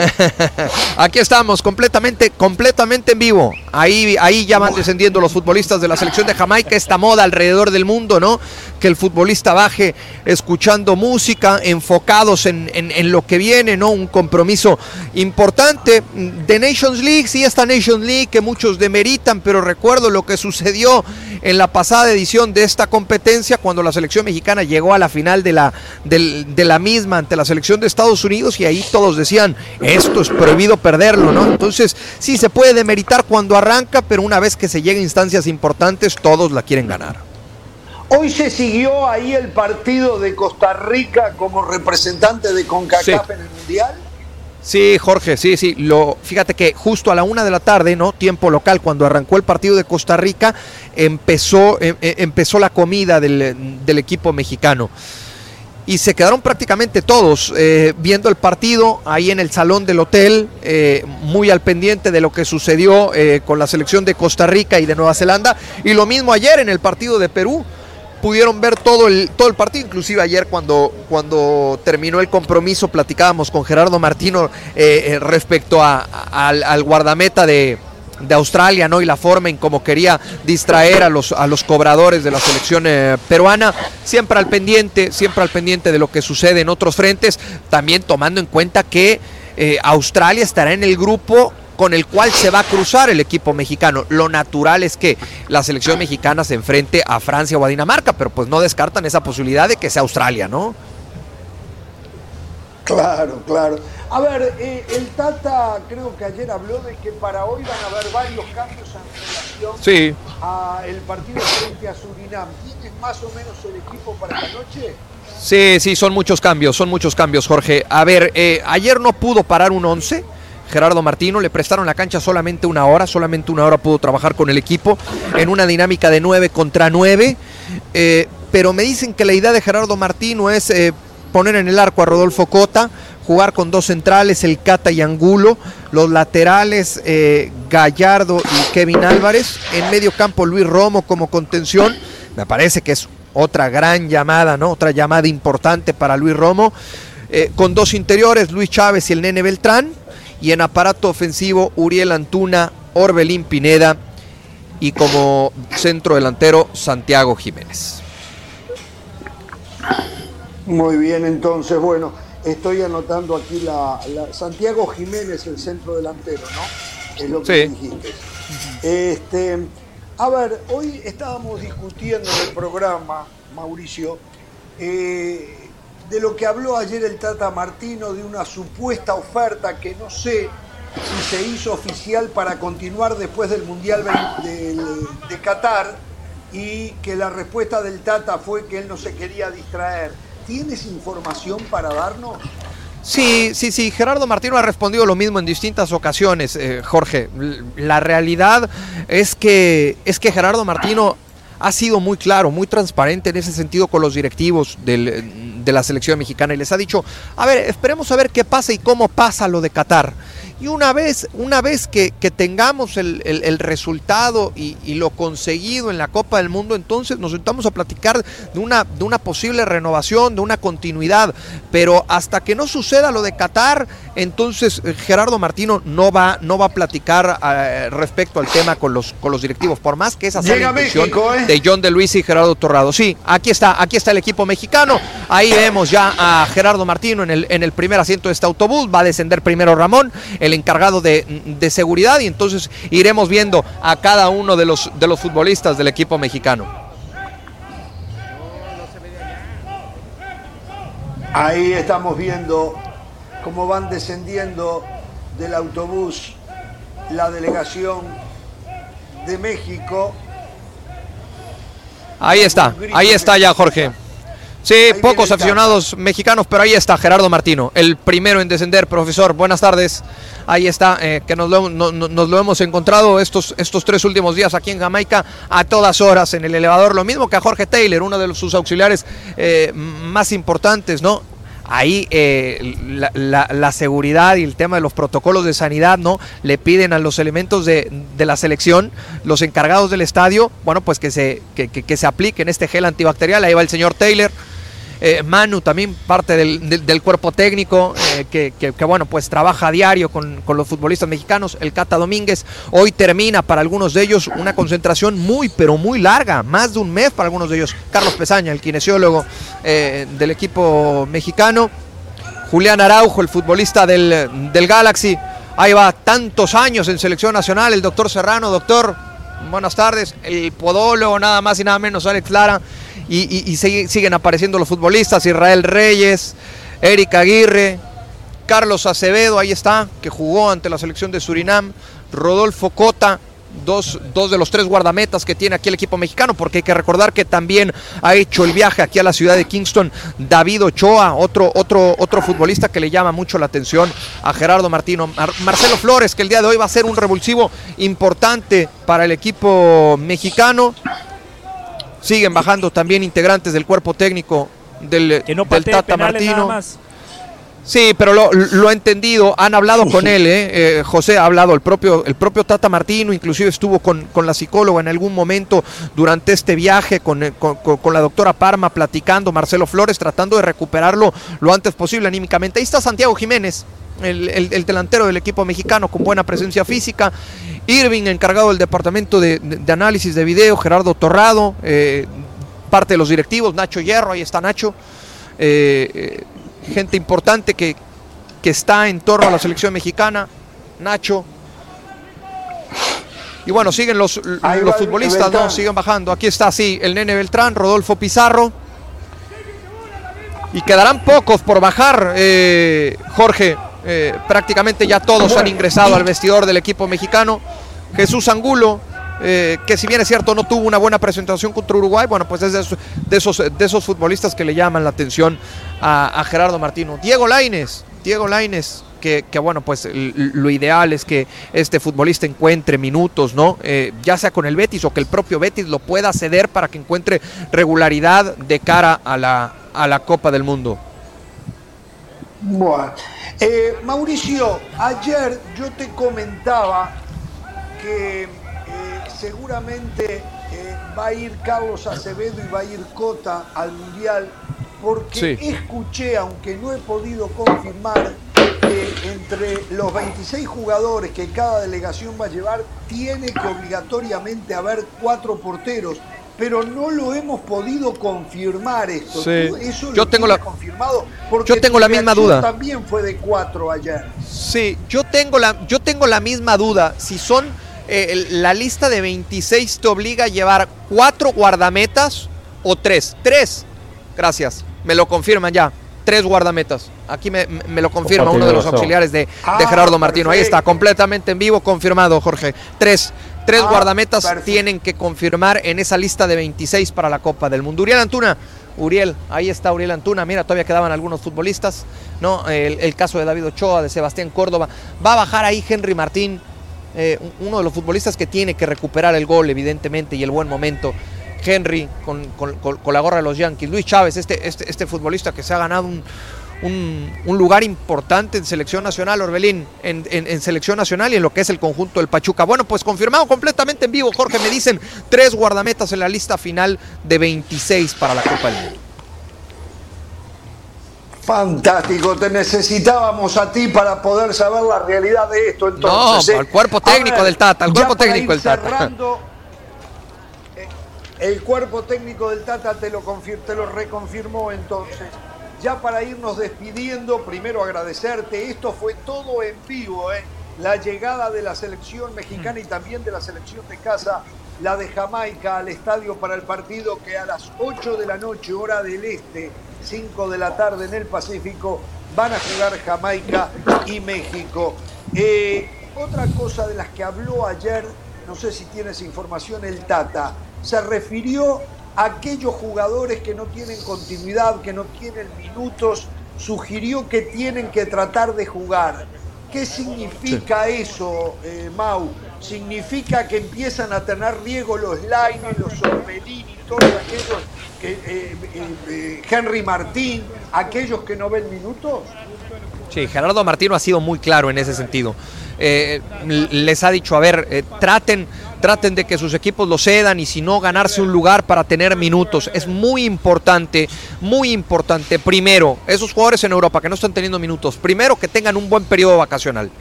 [LAUGHS]
Aquí estamos, completamente, completamente en vivo. Ahí, ahí ya van descendiendo los futbolistas de la selección de Jamaica. Esta moda alrededor del mundo, ¿no? Que el futbolista baje escuchando música, enfocados en, en, lo que viene, ¿no? Un compromiso importante de Nations League. Sí, esta Nations League que muchos demeritan, pero recuerdo lo que sucedió en la pasada edición de esta competencia cuando la selección mexicana llegó a la final de la, de, la misma ante la selección de Estados Unidos y ahí todos decían, esto es prohibido perderlo, ¿no? Entonces sí se puede demeritar cuando arranca, pero una vez que se llega a instancias importantes, todos la quieren ganar.
Hoy se siguió ahí el partido de Costa Rica como representante de CONCACAF en el Mundial.
Sí, Jorge, sí, sí. Lo, fíjate que justo a la una de la tarde, ¿no? Tiempo local, cuando arrancó el partido de Costa Rica, empezó, em, em, empezó la comida del, del equipo mexicano y se quedaron prácticamente todos eh, viendo el partido ahí en el salón del hotel, eh, muy al pendiente de lo que sucedió eh, con la selección de Costa Rica y de Nueva Zelanda. Y lo mismo ayer en el partido de Perú. Pudieron ver todo el, todo el partido, inclusive ayer cuando, cuando terminó el compromiso platicábamos con Gerardo Martino respecto a, al guardameta de, de Australia, ¿no? Y la forma en cómo quería distraer a los, a los cobradores de la selección eh, peruana, siempre al pendiente, siempre al pendiente de lo que sucede en otros frentes, también tomando en cuenta que eh, Australia estará en el grupo con el cual se va a cruzar el equipo mexicano. Lo natural es que la selección mexicana se enfrente a Francia o a Dinamarca, pero pues no descartan esa posibilidad de que sea Australia, ¿no?
Claro, claro. A ver, eh, el Tata creo que ayer habló de que para hoy van a haber varios cambios en relación
sí.
al partido frente a Surinam. ¿Tienes más o menos el equipo para la noche?
Sí, sí, son muchos cambios, son muchos cambios, Jorge. A ver, eh, ayer no pudo parar un 11. Gerardo Martino, le prestaron la cancha solamente una hora, solamente una hora pudo trabajar con el equipo en una dinámica de 9 contra 9. Eh, pero me dicen que la idea de Gerardo Martino es poner en el arco a Rodolfo Cota, jugar con dos centrales, el Cata y Angulo, los laterales eh, Gallardo y Kevin Álvarez, en medio campo Luis Romo como contención, me parece que es otra gran llamada, ¿no? Otra llamada importante para Luis Romo, eh, con dos interiores, Luis Chávez y el Nene Beltrán, y en aparato ofensivo Uriel Antuna, Orbelín Pineda y como centro delantero Santiago Jiménez.
Muy bien, entonces, bueno, estoy anotando aquí la, Santiago Jiménez, el centro delantero, ¿no? Es lo que dijiste. Este, a ver, hoy estábamos discutiendo en el programa, Mauricio, eh, de lo que habló ayer el Tata Martino, de una supuesta oferta que no sé si se hizo oficial para continuar después del Mundial de, de Qatar y que la respuesta del Tata fue que él no se quería distraer. ¿Tienes información para darnos?
Sí, sí, sí, Gerardo Martino ha respondido lo mismo en distintas ocasiones, eh, Jorge. La realidad es que, es que Gerardo Martino ha sido muy claro, muy transparente en ese sentido con los directivos de la selección mexicana y les ha dicho, a ver, esperemos a ver qué pasa y cómo pasa lo de Qatar. Y una vez, una vez que, tengamos el, resultado y, lo conseguido en la Copa del Mundo, entonces nos sentamos a platicar de una, de una posible renovación, de una continuidad. Pero hasta que no suceda lo de Qatar, entonces eh, Gerardo Martino no va, no va a platicar eh, respecto al tema con los, con los directivos, por más que esa sea ¿eh? de John de Luis y Gerardo Torrado. Sí, aquí está, aquí está el equipo mexicano. Ahí vemos ya a Gerardo Martino en el, en el primer asiento de este autobús. Va a descender primero Ramón el encargado de, seguridad y entonces iremos viendo a cada uno de los, de los futbolistas del equipo mexicano.
Ahí estamos viendo cómo van descendiendo del autobús la delegación de México.
Ahí está, ahí está ya Jorge. Sí, pocos aficionados mexicanos, pero ahí está Gerardo Martino, el primero en descender. Profesor, buenas tardes. Ahí está, eh, que nos lo, nos lo, hemos encontrado estos, estos tres últimos días aquí en Jamaica a todas horas en el elevador. Lo mismo que a Jorge Taylor, uno de sus auxiliares eh, más importantes, ¿no? ahí eh, la, seguridad y el tema de los protocolos de sanidad, ¿no? Le piden a los elementos de, la selección, los encargados del estadio, bueno, pues que se, que, que se apliquen este gel antibacterial. Ahí va el señor Taylor. Eh, Manu también parte del, cuerpo técnico eh, que, bueno pues trabaja a diario con, los futbolistas mexicanos. El Cata Domínguez hoy termina para algunos de ellos una concentración muy pero muy larga más de un mes para algunos de ellos. Carlos Pesaña el kinesiólogo eh, del equipo mexicano. Julián Araujo el futbolista del, del Galaxy. Ahí va tantos años en selección nacional el doctor Serrano. Doctor buenas tardes. El podólogo nada más y nada menos Alex Lara y, siguen apareciendo los futbolistas, Israel Reyes, Eric Aguirre, Carlos Acevedo, ahí está, que jugó ante la selección de Surinam, Rodolfo Cota, dos, dos, de los tres guardametas que tiene aquí el equipo mexicano, porque hay que recordar que también ha hecho el viaje aquí a la ciudad de Kingston David Ochoa, otro, otro, otro futbolista que le llama mucho la atención a Gerardo Martino. Marcelo Flores, que el día de hoy va a ser un revulsivo importante para el equipo mexicano. Siguen bajando también integrantes del cuerpo técnico del, Tata Martino. Sí, pero lo, lo, ha entendido, han hablado con él, ¿eh? ¿eh? José ha hablado, el propio, el propio Tata Martino, inclusive estuvo con, con la psicóloga en algún momento durante este viaje, con, eh, con, la doctora Parma platicando, Marcelo Flores, tratando de recuperarlo lo antes posible anímicamente. Ahí está Santiago Jiménez, el, delantero del equipo mexicano con buena presencia física. Irving, encargado del departamento de, análisis de video, Gerardo Torrado, eh, parte de los directivos, Nacho Hierro, ahí está Nacho. Eh, eh, gente importante que, que está en torno a la selección mexicana, Nacho. Y bueno, siguen los, los futbolistas, ¿no? Siguen bajando. Aquí está, sí, el nene Beltrán, Rodolfo Pizarro. Y quedarán pocos por bajar, Jorge. Eh, prácticamente ya todos han ingresado al vestidor del equipo mexicano. Jesús Angulo, eh, que si bien es cierto no tuvo una buena presentación contra Uruguay, bueno, pues es de esos, de esos, futbolistas que le llaman la atención a, Gerardo Martino. Diego Laines, Diego Laines, que, bueno, pues lo ideal es que este futbolista encuentre minutos, ¿no? Eh, ya sea con el Betis o que el propio Betis lo pueda ceder para que encuentre regularidad de cara a la, a la Copa del Mundo.
Bueno. Eh, Mauricio, ayer yo te comentaba que seguramente eh, va a ir Carlos Acevedo y va a ir Cota al Mundial, porque escuché, aunque no he podido confirmar, que entre los 26 jugadores que cada delegación va a llevar, tiene que obligatoriamente haber cuatro porteros. pero no lo hemos podido confirmar esto.
Sí.
Eso
yo
lo
tengo la
confirmado porque
yo tengo la misma duda.
También fue de cuatro ayer.
Sí, yo tengo la yo tengo la misma duda. Si son eh, la lista de 26 te obliga a llevar cuatro guardametas o tres. Tres. Gracias. Me lo confirman ya. Tres guardametas. Aquí me, me lo confirma uno de los auxiliares de, de
Ah,
Gerardo Martino. Ahí está, completamente en vivo, confirmado, Jorge. Tres. Tres
Ah,
guardametas
perfecto.
tienen que confirmar en esa lista de 26 para la Copa del Mundo. Uriel Antuna, Uriel, ahí está Uriel Antuna. Mira, todavía quedaban algunos futbolistas, ¿no? El, el caso de David Ochoa, de Sebastián Córdoba. Va a bajar ahí Henry Martín, eh, uno de los futbolistas que tiene que recuperar el gol, evidentemente, y el buen momento. Henry con, con- con- la gorra de los Yankees. Luis Chávez, este, este, este futbolista que se ha ganado un, un- lugar importante en selección nacional, Orbelín, en- en selección nacional y en lo que es el conjunto del Pachuca. Bueno, pues confirmado completamente en vivo, Jorge, me dicen tres guardametas en la lista final de 26 para la Copa del Mundo.
Fantástico, te necesitábamos a ti para poder saber la realidad de esto. Entonces,
No,
¿eh?
al cuerpo
A
técnico del Tata,
ya
cuerpo técnico del Tata.
cerrando, eh, el cuerpo técnico del Tata te lo, confir- te lo reconfirmó entonces. Ya para irnos despidiendo, primero agradecerte. Esto fue todo en vivo, ¿eh? La llegada de la selección mexicana y también de la selección de casa, la de Jamaica, al estadio para el partido que a las 8 de la noche, hora del este, 5 de la tarde en el Pacífico, van a jugar Jamaica y México. Eh, otra cosa de las que habló ayer, no sé si tienes información, el Tata, se refirió a aquellos jugadores que no tienen continuidad, que no tienen minutos, sugirió que tienen que tratar de jugar. ¿Qué significa eso, eh, Mau? ¿Significa que empiezan a tener riesgo los Laine, los Orbelini, todos aquellos, que, eh, eh, eh, Henry Martín, aquellos que no ven minutos?
Sí, Gerardo Martino ha sido muy claro en ese sentido. Les ha dicho, a ver, traten, traten de que sus equipos lo cedan y si no, ganarse un lugar para tener minutos. Es muy importante, muy importante. Primero, esos jugadores en Europa que no están teniendo minutos, primero que tengan un buen periodo vacacional.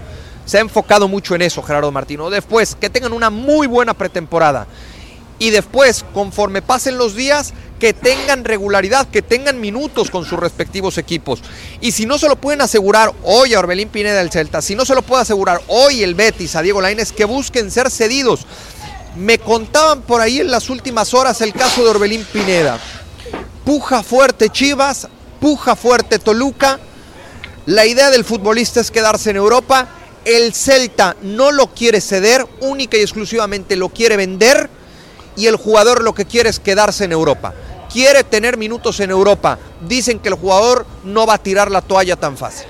Se ha enfocado mucho en eso Gerardo Martino. Después, que tengan una muy buena pretemporada. Y después, conforme pasen los días, que tengan regularidad, que tengan minutos con sus respectivos equipos. Y si no se lo pueden asegurar hoy a Orbelín Pineda del Celta, si no se lo puede asegurar hoy el Betis a Diego Lainez, que busquen ser cedidos. Me contaban por ahí en las últimas horas el caso de Orbelín Pineda. Puja fuerte Chivas, puja fuerte Toluca. La idea del futbolista es quedarse en Europa. El Celta no lo quiere ceder, única y exclusivamente lo quiere vender. Y el jugador lo que quiere es quedarse en Europa. Quiere tener minutos en Europa. Dicen que el jugador no va a tirar la toalla tan fácil.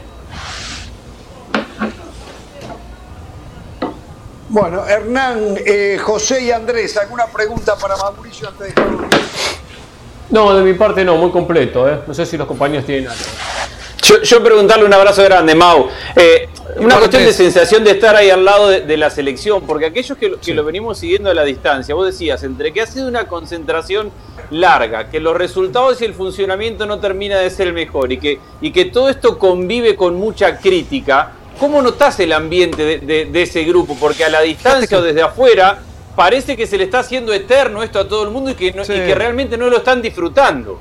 Bueno, Hernán, eh, José y Andrés, ¿alguna pregunta para Mauricio antes de?
No, de mi parte no, muy completo. ¿eh? No sé si los compañeros tienen algo.
Yo, yo preguntarle un abrazo grande, Mau. Eh, una cuestión de sensación de estar ahí al lado de, de la selección, porque aquellos que, lo- venimos siguiendo a la distancia, vos decías, entre que ha sido una concentración larga, que los resultados y el funcionamiento no termina de ser el mejor y que, y que todo esto convive con mucha crítica, ¿cómo notás el ambiente de, de- de ese grupo? Porque a la distancia o desde afuera parece que se le está haciendo eterno esto a todo el mundo y que, no- y que realmente no lo están disfrutando.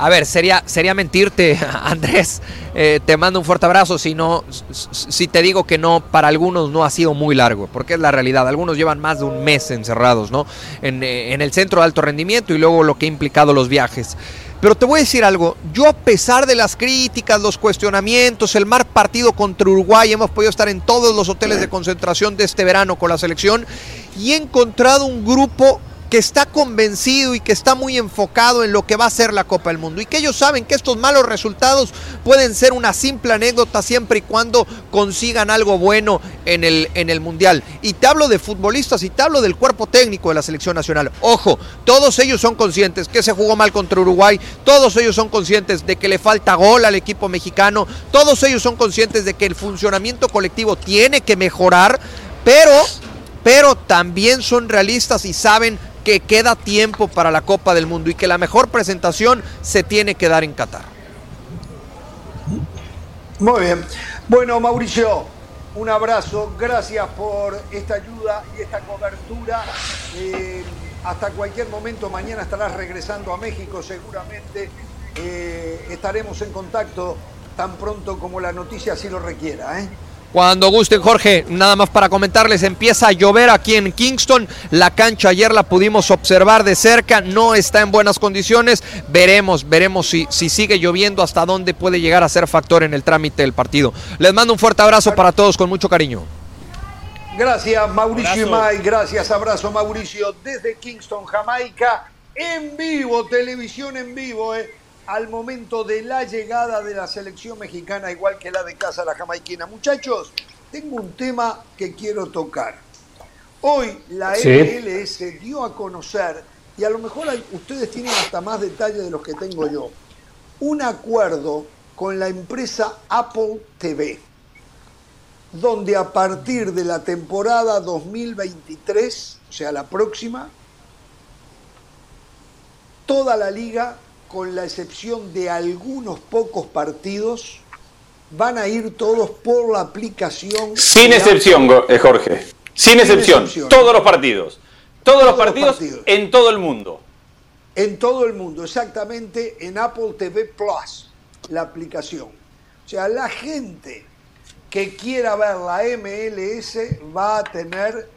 A ver, sería, sería mentirte, [LAUGHS] Andrés. Eh, te mando un fuerte abrazo si no, si te digo que no, para algunos no ha sido muy largo, porque es la realidad. Algunos llevan más de un mes encerrados, ¿no? En, eh, en el centro de alto rendimiento y luego lo que ha implicado los viajes. Pero te voy a decir algo, yo a pesar de las críticas, los cuestionamientos, el mal partido contra Uruguay, hemos podido estar en todos los hoteles de concentración de este verano con la selección y he encontrado un grupo que está convencido y que está muy enfocado en lo que va a ser la Copa del Mundo y que ellos saben que estos malos resultados pueden ser una simple anécdota siempre y cuando consigan algo bueno en el, en el Mundial. Y te hablo de futbolistas y te hablo del cuerpo técnico de la selección nacional. Ojo, todos ellos son conscientes que se jugó mal contra Uruguay, todos ellos son conscientes de que le falta gol al equipo mexicano, todos ellos son conscientes de que el funcionamiento colectivo tiene que mejorar, pero pero también son realistas y saben que queda tiempo para la Copa del Mundo y que la mejor presentación se tiene que dar en Qatar.
Muy bien. Bueno, Mauricio, un abrazo. Gracias por esta ayuda y esta cobertura. Eh, hasta cualquier momento. Mañana estarás regresando a México seguramente. Eh, estaremos en contacto tan pronto como la noticia así lo requiera. ¿eh?
Cuando gusten, Jorge, nada más para comentarles, empieza a llover aquí en Kingston. La cancha ayer la pudimos observar de cerca, no está en buenas condiciones. Veremos, veremos si, si sigue lloviendo, hasta dónde puede llegar a ser factor en el trámite del partido. Les mando un fuerte abrazo para todos con mucho cariño.
Gracias, Mauricio May. Gracias, abrazo, Mauricio, desde Kingston, Jamaica, en vivo, televisión en vivo, eh al momento de la llegada de la selección mexicana, igual que la de casa, la jamaiquina. Muchachos, tengo un tema que quiero tocar. Hoy la MLS dio a conocer, y a lo mejor ustedes tienen hasta más detalles de los que tengo yo, un acuerdo con la empresa Apple TV, donde a partir de la temporada 2023, o sea, la próxima, toda la liga con la excepción de algunos pocos partidos, van a ir todos por la aplicación.
Sin excepción, eh, Jorge. Sin, excepción. Todos los partidos. Todos, los, partidos en todo el mundo.
En todo el mundo, exactamente en Apple TV Plus, la aplicación. O sea, la gente que quiera ver la MLS va a tener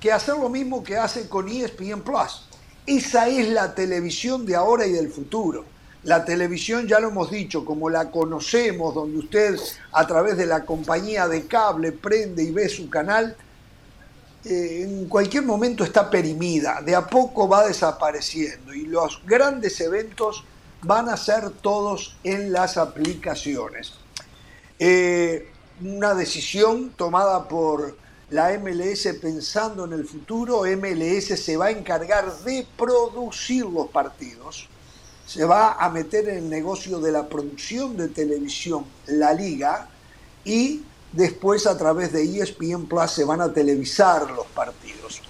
que hacer lo mismo que hace con ESPN Plus esa es la televisión de ahora y del futuro. La televisión, ya lo hemos dicho, como la conocemos, donde usted a través de la compañía de cable prende y ve su canal, eh, en cualquier momento está perimida, de a poco va desapareciendo y los grandes eventos van a ser todos en las aplicaciones. Eh, una decisión tomada por la MLS pensando en el futuro, MLS se va a encargar de producir los partidos, se va a meter en el negocio de la producción de televisión, la liga, y después a través de ESPN Plus se van a televisar los partidos.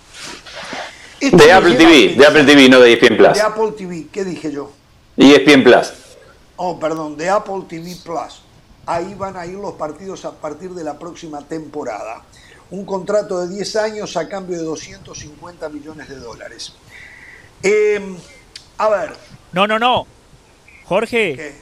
de Apple TV, de Apple TV, no de ESPN Plus.
De Apple TV, ¿qué dije yo?
ESPN Plus.
Oh, perdón, de Apple TV Plus. Ahí van a ir los partidos a partir de la próxima temporada un contrato de 10 años a cambio de 250 millones de dólares. Em, a ver.
No, no, no. Jorge.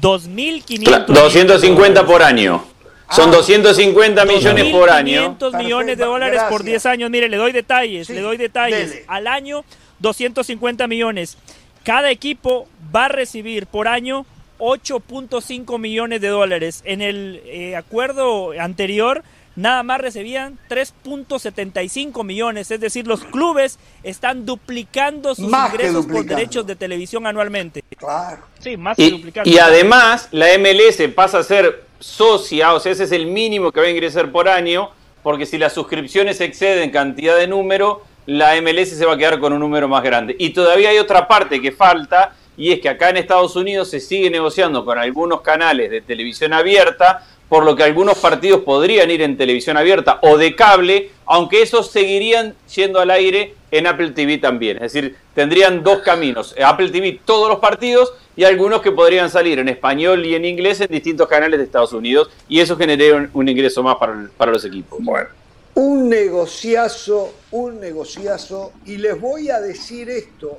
2.500.
250 por año. Son 250 ah, millones por año.
200 millones de dólares por 10 años. Mire, le doy detalles, le doy detalles. Al año, 250 millones. Cada equipo va a recibir por año 8.5 millones de dólares. En el eh, acuerdo anterior nada más recibían 3.75 millones, es decir, los clubes están duplicando sus ingresos por derechos de televisión anualmente.
Claro.
Sí, más
que
duplicando.
Y además, la MLS pasa a ser socia, o sea, ese es el mínimo que va a ingresar por año, porque si las suscripciones exceden cantidad de número, la MLS se va a quedar con un número más grande. Y todavía hay otra parte que falta, y es que acá en Estados Unidos se sigue negociando con algunos canales de televisión abierta por lo que algunos partidos podrían ir en televisión abierta o de cable, aunque esos seguirían yendo al aire en Apple TV también. Es decir, tendrían dos caminos. Apple TV todos los partidos y algunos que podrían salir en español y en inglés en distintos canales de Estados Unidos y eso generaría un, ingreso más para, para los equipos.
Bueno, un negociazo, un negociazo y les voy a decir esto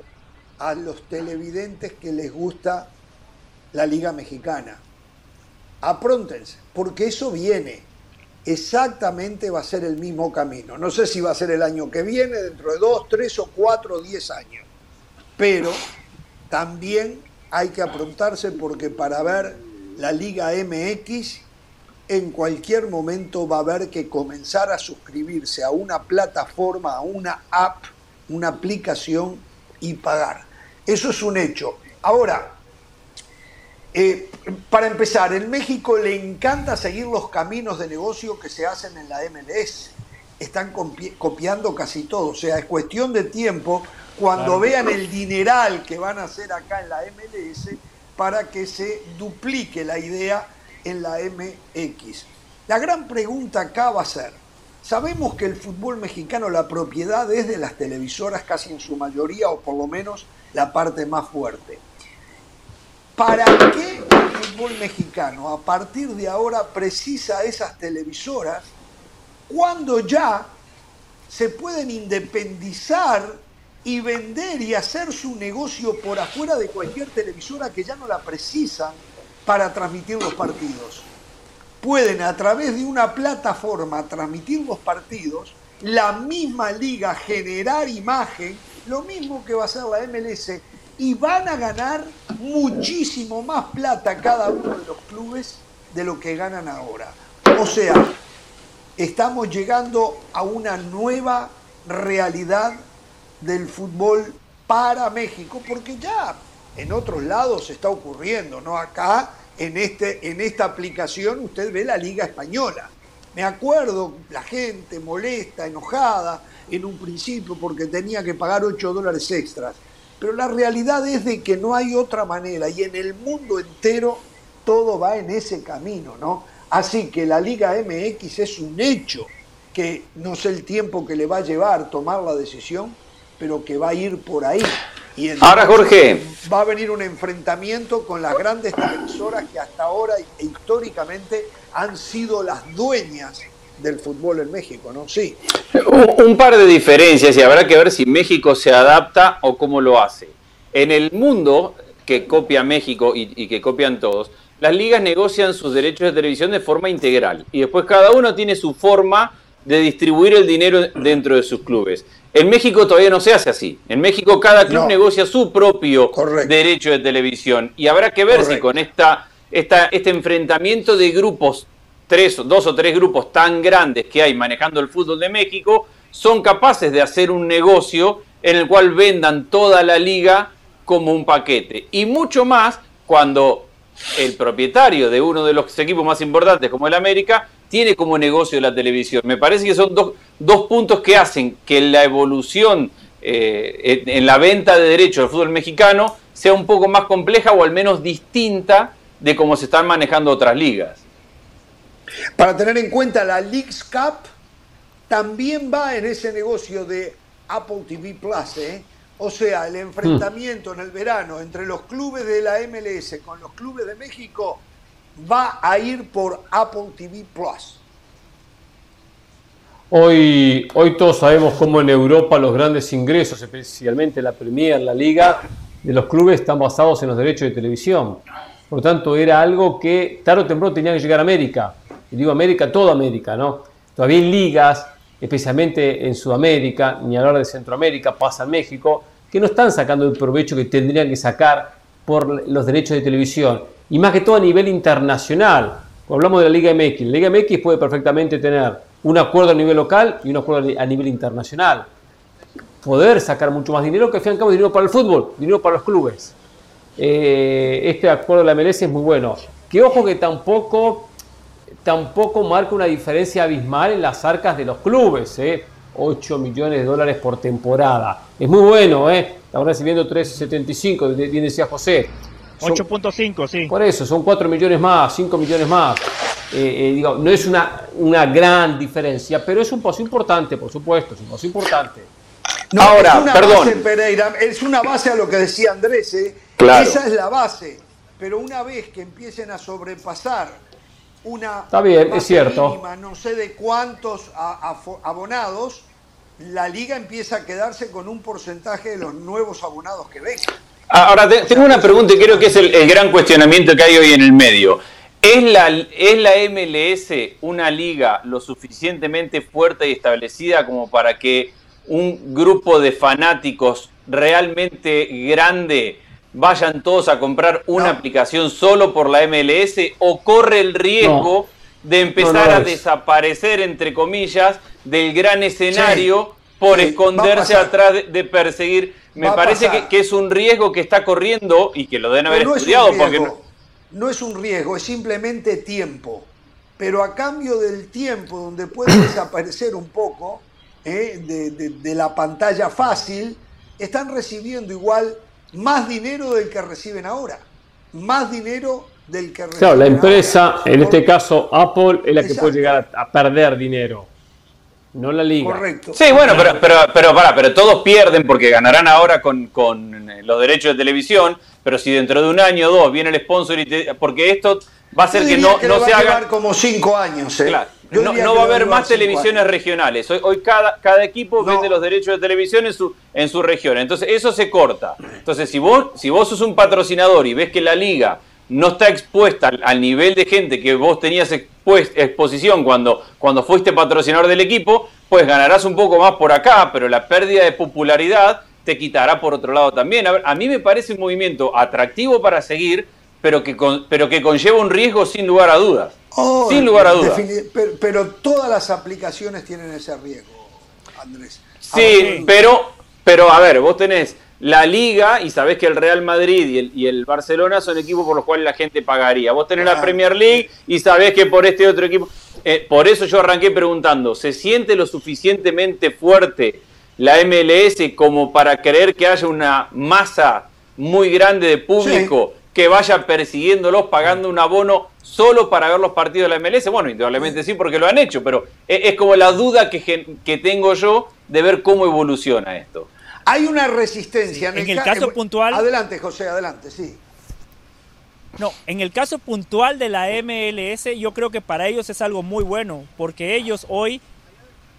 a los televidentes que les gusta la Liga Mexicana apróntense, porque eso viene. Exactamente va a ser el mismo camino. No sé si va a ser el año que viene, dentro de dos, tres o cuatro diez años. Pero también hay que aprontarse porque para ver la Liga MX en cualquier momento va a haber que comenzar a suscribirse a una plataforma, a una app, una aplicación y pagar. Eso es un hecho. Ahora, eh, para empezar, en México le encanta seguir los caminos de negocio que se hacen en la MLS. Están copiando casi todo. O sea, es cuestión de tiempo cuando vean el dineral que van a hacer acá en la MLS para que se duplique la idea en la MX. La gran pregunta acá va a ser, sabemos que el fútbol mexicano, la propiedad es de las televisoras casi en su mayoría, o por lo menos la parte más fuerte ¿Para qué el fútbol mexicano a partir de ahora precisa esas televisoras cuando ya se pueden independizar y vender y hacer su negocio por afuera de cualquier televisora que ya no la precisan para transmitir los partidos. Pueden a través de una plataforma transmitir los partidos, la misma liga generar imagen, lo mismo que va a hacer la MLS, y van a ganar muchísimo más plata cada uno de los clubes de lo que ganan ahora. O sea, estamos llegando a una nueva realidad del fútbol para México, porque ya en otros lados está ocurriendo, ¿no? Acá, en, este, en esta aplicación, usted ve la Liga Española. Me acuerdo, la gente molesta, enojada en un principio porque tenía que pagar 8 dólares extras. Pero la realidad es de que no hay otra manera y en el mundo entero todo va en ese camino, ¿no? Así que la Liga MX es un hecho que no sé el tiempo que le va a llevar tomar la decisión, pero que va a ir por ahí.
Y ahora, Jorge.
Va a venir un enfrentamiento con las grandes televisoras que hasta ahora e históricamente han sido las dueñas del fútbol en México, ¿no? Sí.
Un, par de diferencias y habrá que ver si México se adapta o cómo lo hace. En el mundo que copia México y, y que copian todos, las ligas negocian sus derechos de televisión de forma integral y después cada uno tiene su forma de distribuir el dinero dentro de sus clubes. En México todavía no se hace así. En México cada club negocia su propio derecho de televisión. Y habrá que ver si con esta, esta, este enfrentamiento de grupos, tres, dos o tres grupos tan grandes que hay manejando el fútbol de México, son capaces de hacer un negocio en el cual vendan toda la liga como un paquete. Y mucho más cuando el propietario de uno de los equipos más importantes como el América tiene como negocio la televisión. Me parece que son dos, dos puntos que hacen que la evolución eh, en, la venta de derechos del fútbol mexicano sea un poco más compleja o al menos distinta de cómo se están manejando otras ligas.
Para tener en cuenta, la Leagues Cup también va en ese negocio de Apple TV Plus, ¿eh? O sea, el enfrentamiento en el verano entre los clubes de la MLS con los clubes de México va a ir por Apple TV Plus.
Hoy, hoy todos sabemos cómo en Europa los grandes ingresos, especialmente la Premier, la Liga, de los clubes están basados en los derechos de televisión. Por lo tanto, era algo que tarde o temprano tenía que llegar a América. Y digo América, toda América, ¿no? Todavía hay ligas, especialmente en Sudamérica, ni hablar de Centroamérica, pasa en México, que no están sacando el provecho que tendrían que sacar por los derechos de televisión y más que todo a nivel internacional. Cuando hablamos de la Liga MX, la Liga MX puede perfectamente tener un acuerdo a nivel local y un acuerdo a nivel internacional. Poder sacar mucho más dinero que al fin y al cabo dinero para el fútbol, dinero para los clubes. Eh, este acuerdo de la MLS es muy bueno. Que ojo que tampoco, tampoco marca una diferencia abismal en las arcas de los clubes. Eh. 8 millones de dólares por temporada. Es muy bueno, ¿eh? Estamos recibiendo 3,75, bien decía José.
8.5, sí.
Por eso, son 4 millones más, 5 millones más. Eh, eh, no es una, una gran diferencia, pero es un paso importante, por supuesto, es un paso importante.
No, Ahora, es una perdón. Base, Pereira, es una base a lo que decía Andrés, ¿eh? esa es la base, pero una vez que empiecen a sobrepasar una
Está bien, es cierto.
Mínima, no sé de cuántos abonados, la liga empieza a quedarse con un porcentaje de los nuevos abonados que vengan.
Ahora, tengo una pregunta y creo que es el, gran cuestionamiento que hay hoy en el medio. ¿Es la, ¿Es la MLS una liga lo suficientemente fuerte y establecida como para que un grupo de fanáticos realmente grande vayan todos a comprar una aplicación solo por la MLS o corre el riesgo de empezar a desaparecer, entre comillas, del gran escenario por esconderse atrás de perseguir. Me parece que, es un riesgo que está corriendo y que lo deben haber estudiado. porque
no... es un riesgo, es simplemente tiempo. Pero a cambio del tiempo, donde puede [COUGHS] desaparecer un poco eh, de, la pantalla fácil, están recibiendo igual más dinero del que reciben ahora. Más dinero del que reciben
Claro, la empresa, en este caso Apple, es la que puede llegar a perder dinero no la liga.
Correcto.
Sí, bueno, pero, pero, pero, para, pero todos pierden porque ganarán ahora con, con, los derechos de televisión, pero si dentro de un año o dos viene el sponsor y te, porque esto va a ser que no, no se haga
como cinco años. ¿eh?
No, va a haber más televisiones regionales. Hoy, hoy cada, cada equipo vende los derechos de televisión en su, en su región. Entonces, eso se corta. Entonces, si vos, si vos sos un patrocinador y ves que la liga no está expuesta al, nivel de gente que vos tenías exposición cuando, cuando fuiste patrocinador del equipo, pues ganarás un poco más por acá, pero la pérdida de popularidad te quitará por otro lado también. A, ver, a mí me parece un movimiento atractivo para seguir, pero que, pero que conlleva un riesgo sin lugar a dudas.
Oh, sin lugar a dudas. Pero, todas las aplicaciones tienen ese riesgo, Andrés.
Sí, pero, pero a ver, vos tenés la Liga y sabés que el Real Madrid y el, Barcelona son equipos por los cuales la gente pagaría. Vos tenés la ah. Premier League y sabés que por este otro equipo... Eh, por eso yo arranqué preguntando, ¿se siente lo suficientemente fuerte la MLS como para creer que haya una masa muy grande de público que vaya persiguiéndolos pagando un abono solo para ver los partidos de la MLS? Bueno, indudablemente sí, porque lo han hecho, pero es, como la duda que, que tengo yo de ver cómo evoluciona esto.
Hay una resistencia.
En, el, caso puntual...
Adelante, José, adelante, sí.
No, en el caso puntual de la MLS, yo creo que para ellos es algo muy bueno, porque ellos hoy,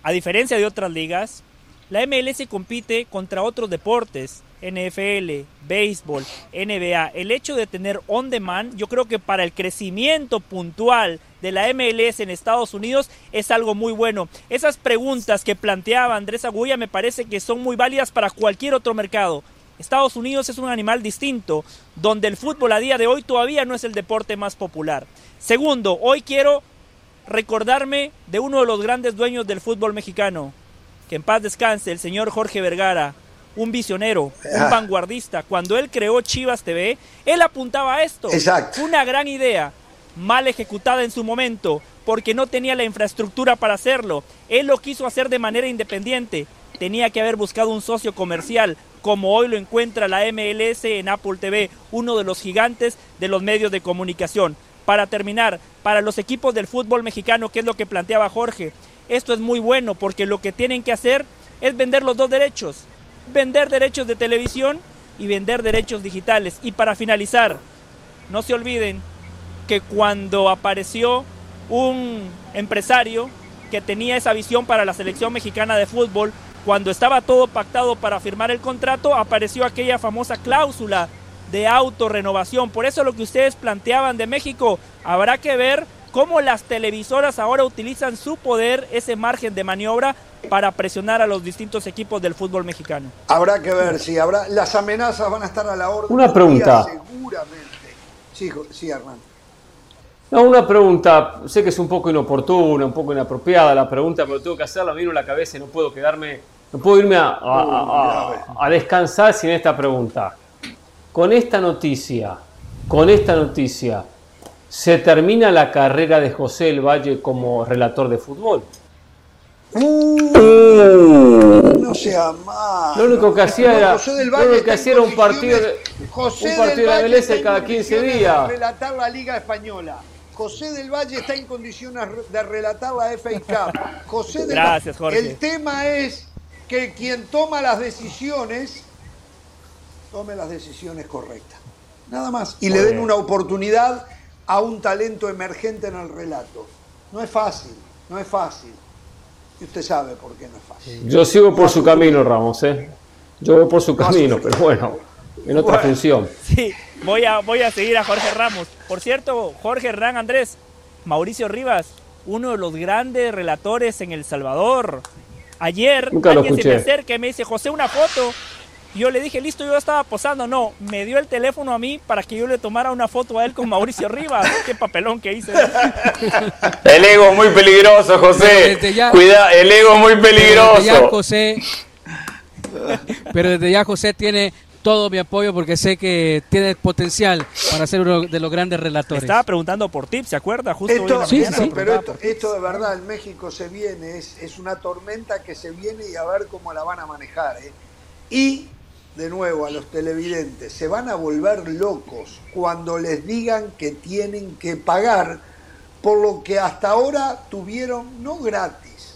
a diferencia de otras ligas, la MLS compite contra otros deportes, NFL, béisbol, NBA. El hecho de tener on demand, yo creo que para el crecimiento puntual de la MLS en Estados Unidos es algo muy bueno. Esas preguntas que planteaba Andrés Agulla me parece que son muy válidas para cualquier otro mercado. Estados Unidos es un animal distinto, donde el fútbol a día de hoy todavía no es el deporte más popular. Segundo, hoy quiero recordarme de uno de los grandes dueños del fútbol mexicano, que en paz descanse, el señor Jorge Vergara, un visionero, un ah. vanguardista. Cuando él creó Chivas TV, él apuntaba a esto.
Exacto.
Una gran idea, mal ejecutada en su momento, porque no tenía la infraestructura para hacerlo. Él lo quiso hacer de manera independiente. Tenía que haber buscado un socio comercial, como hoy lo encuentra la MLS en Apple TV, uno de los gigantes de los medios de comunicación. Para terminar, para los equipos del fútbol mexicano, que es lo que planteaba Jorge, esto es muy bueno porque lo que tienen que hacer es vender los dos derechos. Vender derechos de televisión y vender derechos digitales. Y para finalizar, no se olviden que cuando apareció un empresario que tenía esa visión para la selección mexicana de fútbol, cuando estaba todo pactado para firmar el contrato, apareció aquella famosa cláusula de autorrenovación. Por eso lo que ustedes planteaban de México, habrá que ver cómo las televisoras ahora utilizan su poder, ese margen de maniobra, para presionar a los distintos equipos del fútbol mexicano.
Habrá que ver si habrá. Las amenazas van a estar a la orden.
Una pregunta.
seguramente. Sí, sí, Hernán.
No, una pregunta. Sé que es un poco inoportuna, un poco inapropiada la pregunta, pero tengo que hacerla. Me vino la cabeza y no puedo quedarme. No puedo irme a, a descansar sin esta pregunta. Con esta noticia, con esta noticia, se termina la carrera de José El Valle como relator de fútbol.
Uh, no sea mal.
Lo único que hacía era, lo que hacía era un partido de, un partido de MLS cada 15 días.
De relatar la Liga Española. José del Valle está en condiciones de relatar la FA Cup. José del
Gracias, Jorge.
El tema es que quien toma las decisiones tome las decisiones correctas. Nada más. Y le den una oportunidad a un talento emergente en el relato. No es fácil, no es fácil. Y usted sabe por qué no es fácil.
Yo sigo por su camino, Ramos, ¿eh? Yo voy por su camino, pero bueno, en otra función.
Sí, voy a, voy a seguir a Jorge Ramos. Por cierto, Jorge Hernán Andrés, Mauricio Rivas, uno de los grandes relatores en El Salvador. Ayer alguien se me acerca y me dice, José, una foto yo le dije, listo, yo estaba posando. No, me dio el teléfono a mí para que yo le tomara una foto a él con Mauricio Rivas. [LAUGHS] Qué papelón que hice. [LAUGHS]
El ego es muy peligroso, José. Cuida, el ego es muy peligroso.
Desde ya, José, pero desde ya José tiene todo mi apoyo porque sé que tiene potencial para ser uno de los grandes relatores.
Estaba preguntando por tips, ¿se acuerda? Justo
esto, sí, sí, pero esto, de verdad en México se viene, es, es, una tormenta que se viene y a ver cómo la van a manejar. ¿eh? Y de nuevo a los televidentes, se van a volver locos cuando les digan que tienen que pagar por lo que hasta ahora tuvieron no gratis,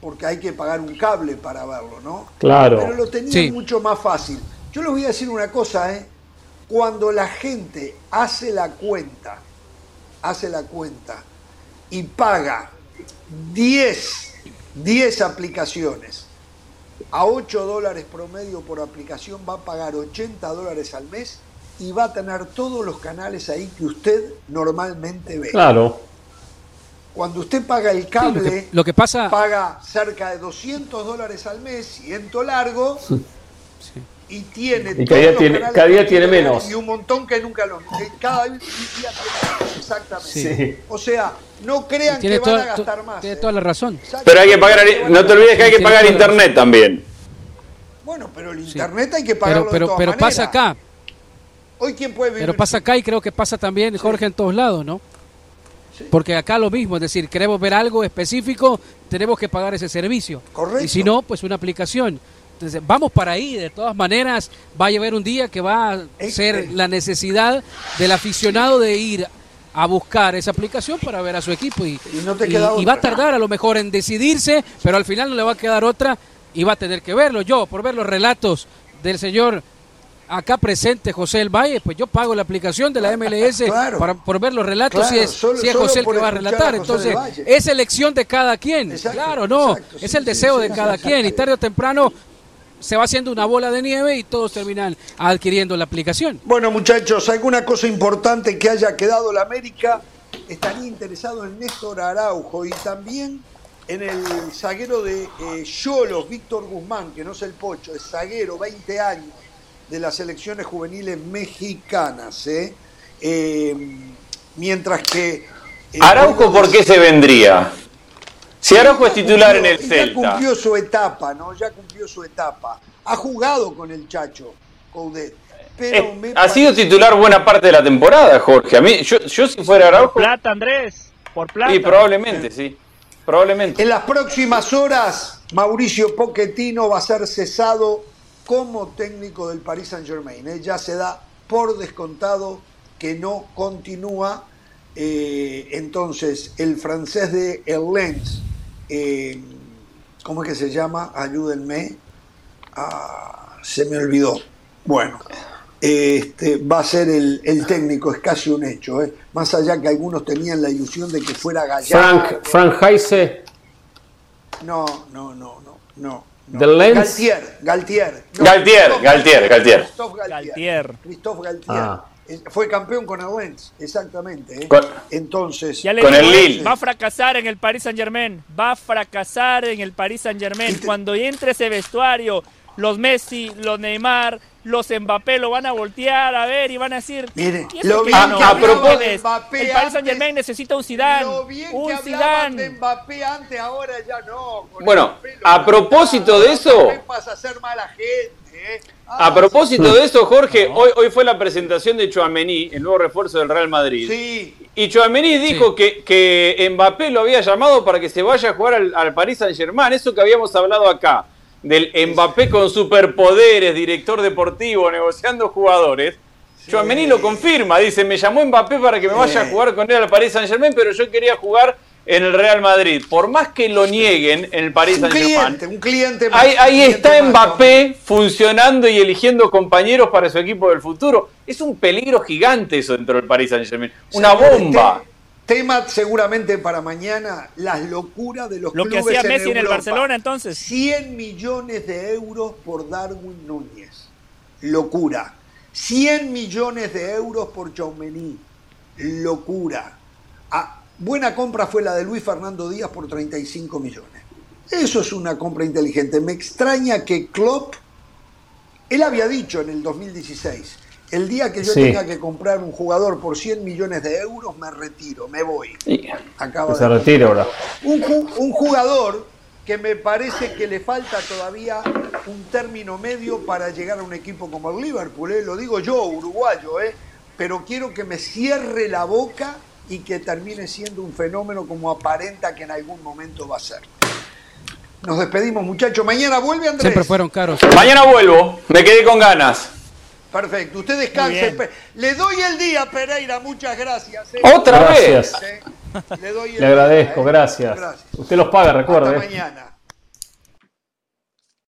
porque hay que pagar un cable para verlo, ¿no?
Claro.
Pero lo tenían mucho más fácil. Yo les voy a decir una cosa, ¿eh? Cuando la gente hace la cuenta, hace la cuenta y paga 10, 10 aplicaciones a 8 dólares promedio por aplicación va a pagar 80 dólares al mes y va a tener todos los canales ahí que usted normalmente ve.
Claro.
Cuando usted paga el cable,
lo, que, pasa...
paga cerca de 200 dólares al mes, ciento largo, y tiene
y cada día tiene, cada día tiene menos.
y un montón que nunca lo cada día tiene exactamente. O sea no crean que van a gastar más
tiene toda la razón.
Pero hay que pagar no te olvides que hay que pagar internet también.
Bueno pero el internet hay que pagarlo
pero pero, pero pasa acá.
Hoy quién puede vivir
pero pasa acá y creo que pasa también Jorge en todos lados no porque acá lo mismo, es decir, queremos ver algo específico, tenemos que pagar ese servicio.
Correcto.
Y si no, pues una aplicación vamos para ahí, de todas maneras va a llegar un día que va a ser la necesidad del aficionado de ir a buscar esa aplicación para ver a su equipo y, y, va a tardar a lo mejor en decidirse, pero al final no le va a quedar otra y va a tener que verlo. Yo, por ver los relatos del señor acá presente José El Valle, pues yo pago la aplicación de la [LAUGHS] MLS para, por ver los relatos si es, si es José el que va a relatar. Entonces, es elección de cada quien. claro, no, es el deseo de cada quien y tarde o temprano se va haciendo una bola de nieve y todos terminan adquiriendo la aplicación.
Bueno, muchachos, alguna cosa importante que haya quedado la América, estaría interesado en Néstor Araujo y también en el zaguero de Cholos, Víctor Guzmán, que no es el pocho, es zaguero, 20 años, de las selecciones juveniles mexicanas. ¿eh? Eh, mientras que...
Eh, Araujo, ¿por qué se vendría? Si Araujo es titular en el Celta.
Ya cumplió su etapa, ¿no? Ya cumplió su etapa. Ha jugado con el Chacho Coudet. Pero
eh, ha sido titular buena parte de la temporada, Jorge. A mí, yo, yo si fuera Araujo.
Por plata, Andrés. Por plata.
Sí, probablemente, sí. Probablemente.
En las próximas horas, Mauricio Pochettino va a ser cesado como técnico del Paris Saint Germain. ¿eh? Ya se da por descontado que no continúa. Eh, entonces, el francés de El Lens eh, ¿cómo es que se llama? Ayúdenme. Ah, se me olvidó. Bueno, este, va a ser el, técnico, es casi un hecho. ¿eh? Más allá que algunos tenían la ilusión de que fuera Gallardo.
Frank, Frank Heise.
No, no, no, no, no.
Galtier,
Galtier.
Galtier, Galtier, Galtier.
Galtier. Christophe Galtier. Ah. Fue campeón con Aguens, exactamente. ¿eh? Entonces,
con el Lille.
Va a fracasar en el Paris Saint Germain. Va a fracasar en el Paris Saint Germain. Cuando entre ese vestuario, los Messi, los Neymar, los Mbappé lo van a voltear a ver y van a decir.
Mire,
lo bien que a, propósito, el Paris Saint Germain necesita un Zidane. un Zidane.
Mbappé antes, ahora ya no.
Bueno, a propósito de eso.
Pasa a ser mala gente. ¿eh?
A propósito de eso, Jorge, hoy, hoy fue la presentación de Chouameni, el nuevo refuerzo del Real Madrid.
Sí.
Y Chouameni dijo que, que Mbappé lo había llamado para que se vaya a jugar al, al Paris Saint-Germain, eso que habíamos hablado acá, del Mbappé con superpoderes, director deportivo, negociando jugadores. Sí. lo confirma, dice, me llamó Mbappé para que me vaya a jugar con él al Paris Saint-Germain, pero yo quería jugar en el Real Madrid, por más que lo nieguen en el Paris Saint-Germain,
un cliente
ahí, está Mbappé funcionando y eligiendo compañeros para su equipo del futuro. Es un peligro gigante eso dentro del Paris Saint-Germain, una bomba.
Tema seguramente para mañana, las locuras de los
Lo
clubes
que hacía Messi
en,
el Barcelona entonces.
100 millones de euros por Darwin Núñez. Locura. 100 millones de euros por Chaumení. Locura. Ah, Buena compra fue la de Luis Fernando Díaz por 35 millones. Eso es una compra inteligente. Me extraña que Klopp, él había dicho en el 2016, el día que yo tenga que comprar un jugador por 100 millones de euros, me retiro, me voy.
Acaba se retira ahora.
Un, un, jugador que me parece que le falta todavía un término medio para llegar a un equipo como el Liverpool. ¿eh? Lo digo yo, uruguayo, ¿eh? pero quiero que me cierre la boca y que termine siendo un fenómeno como aparenta que en algún momento va a ser. Nos despedimos, muchachos. Mañana vuelve Andrés.
Siempre fueron caros.
Mañana vuelvo. Me quedé con ganas.
Perfecto. Usted descanse. Le doy el día, Pereira. Muchas gracias. ¿eh?
Otra vez.
Le, doy el Le agradezco. ¿eh? gracias. gracias. Usted los paga, recuerde.
Hasta mañana.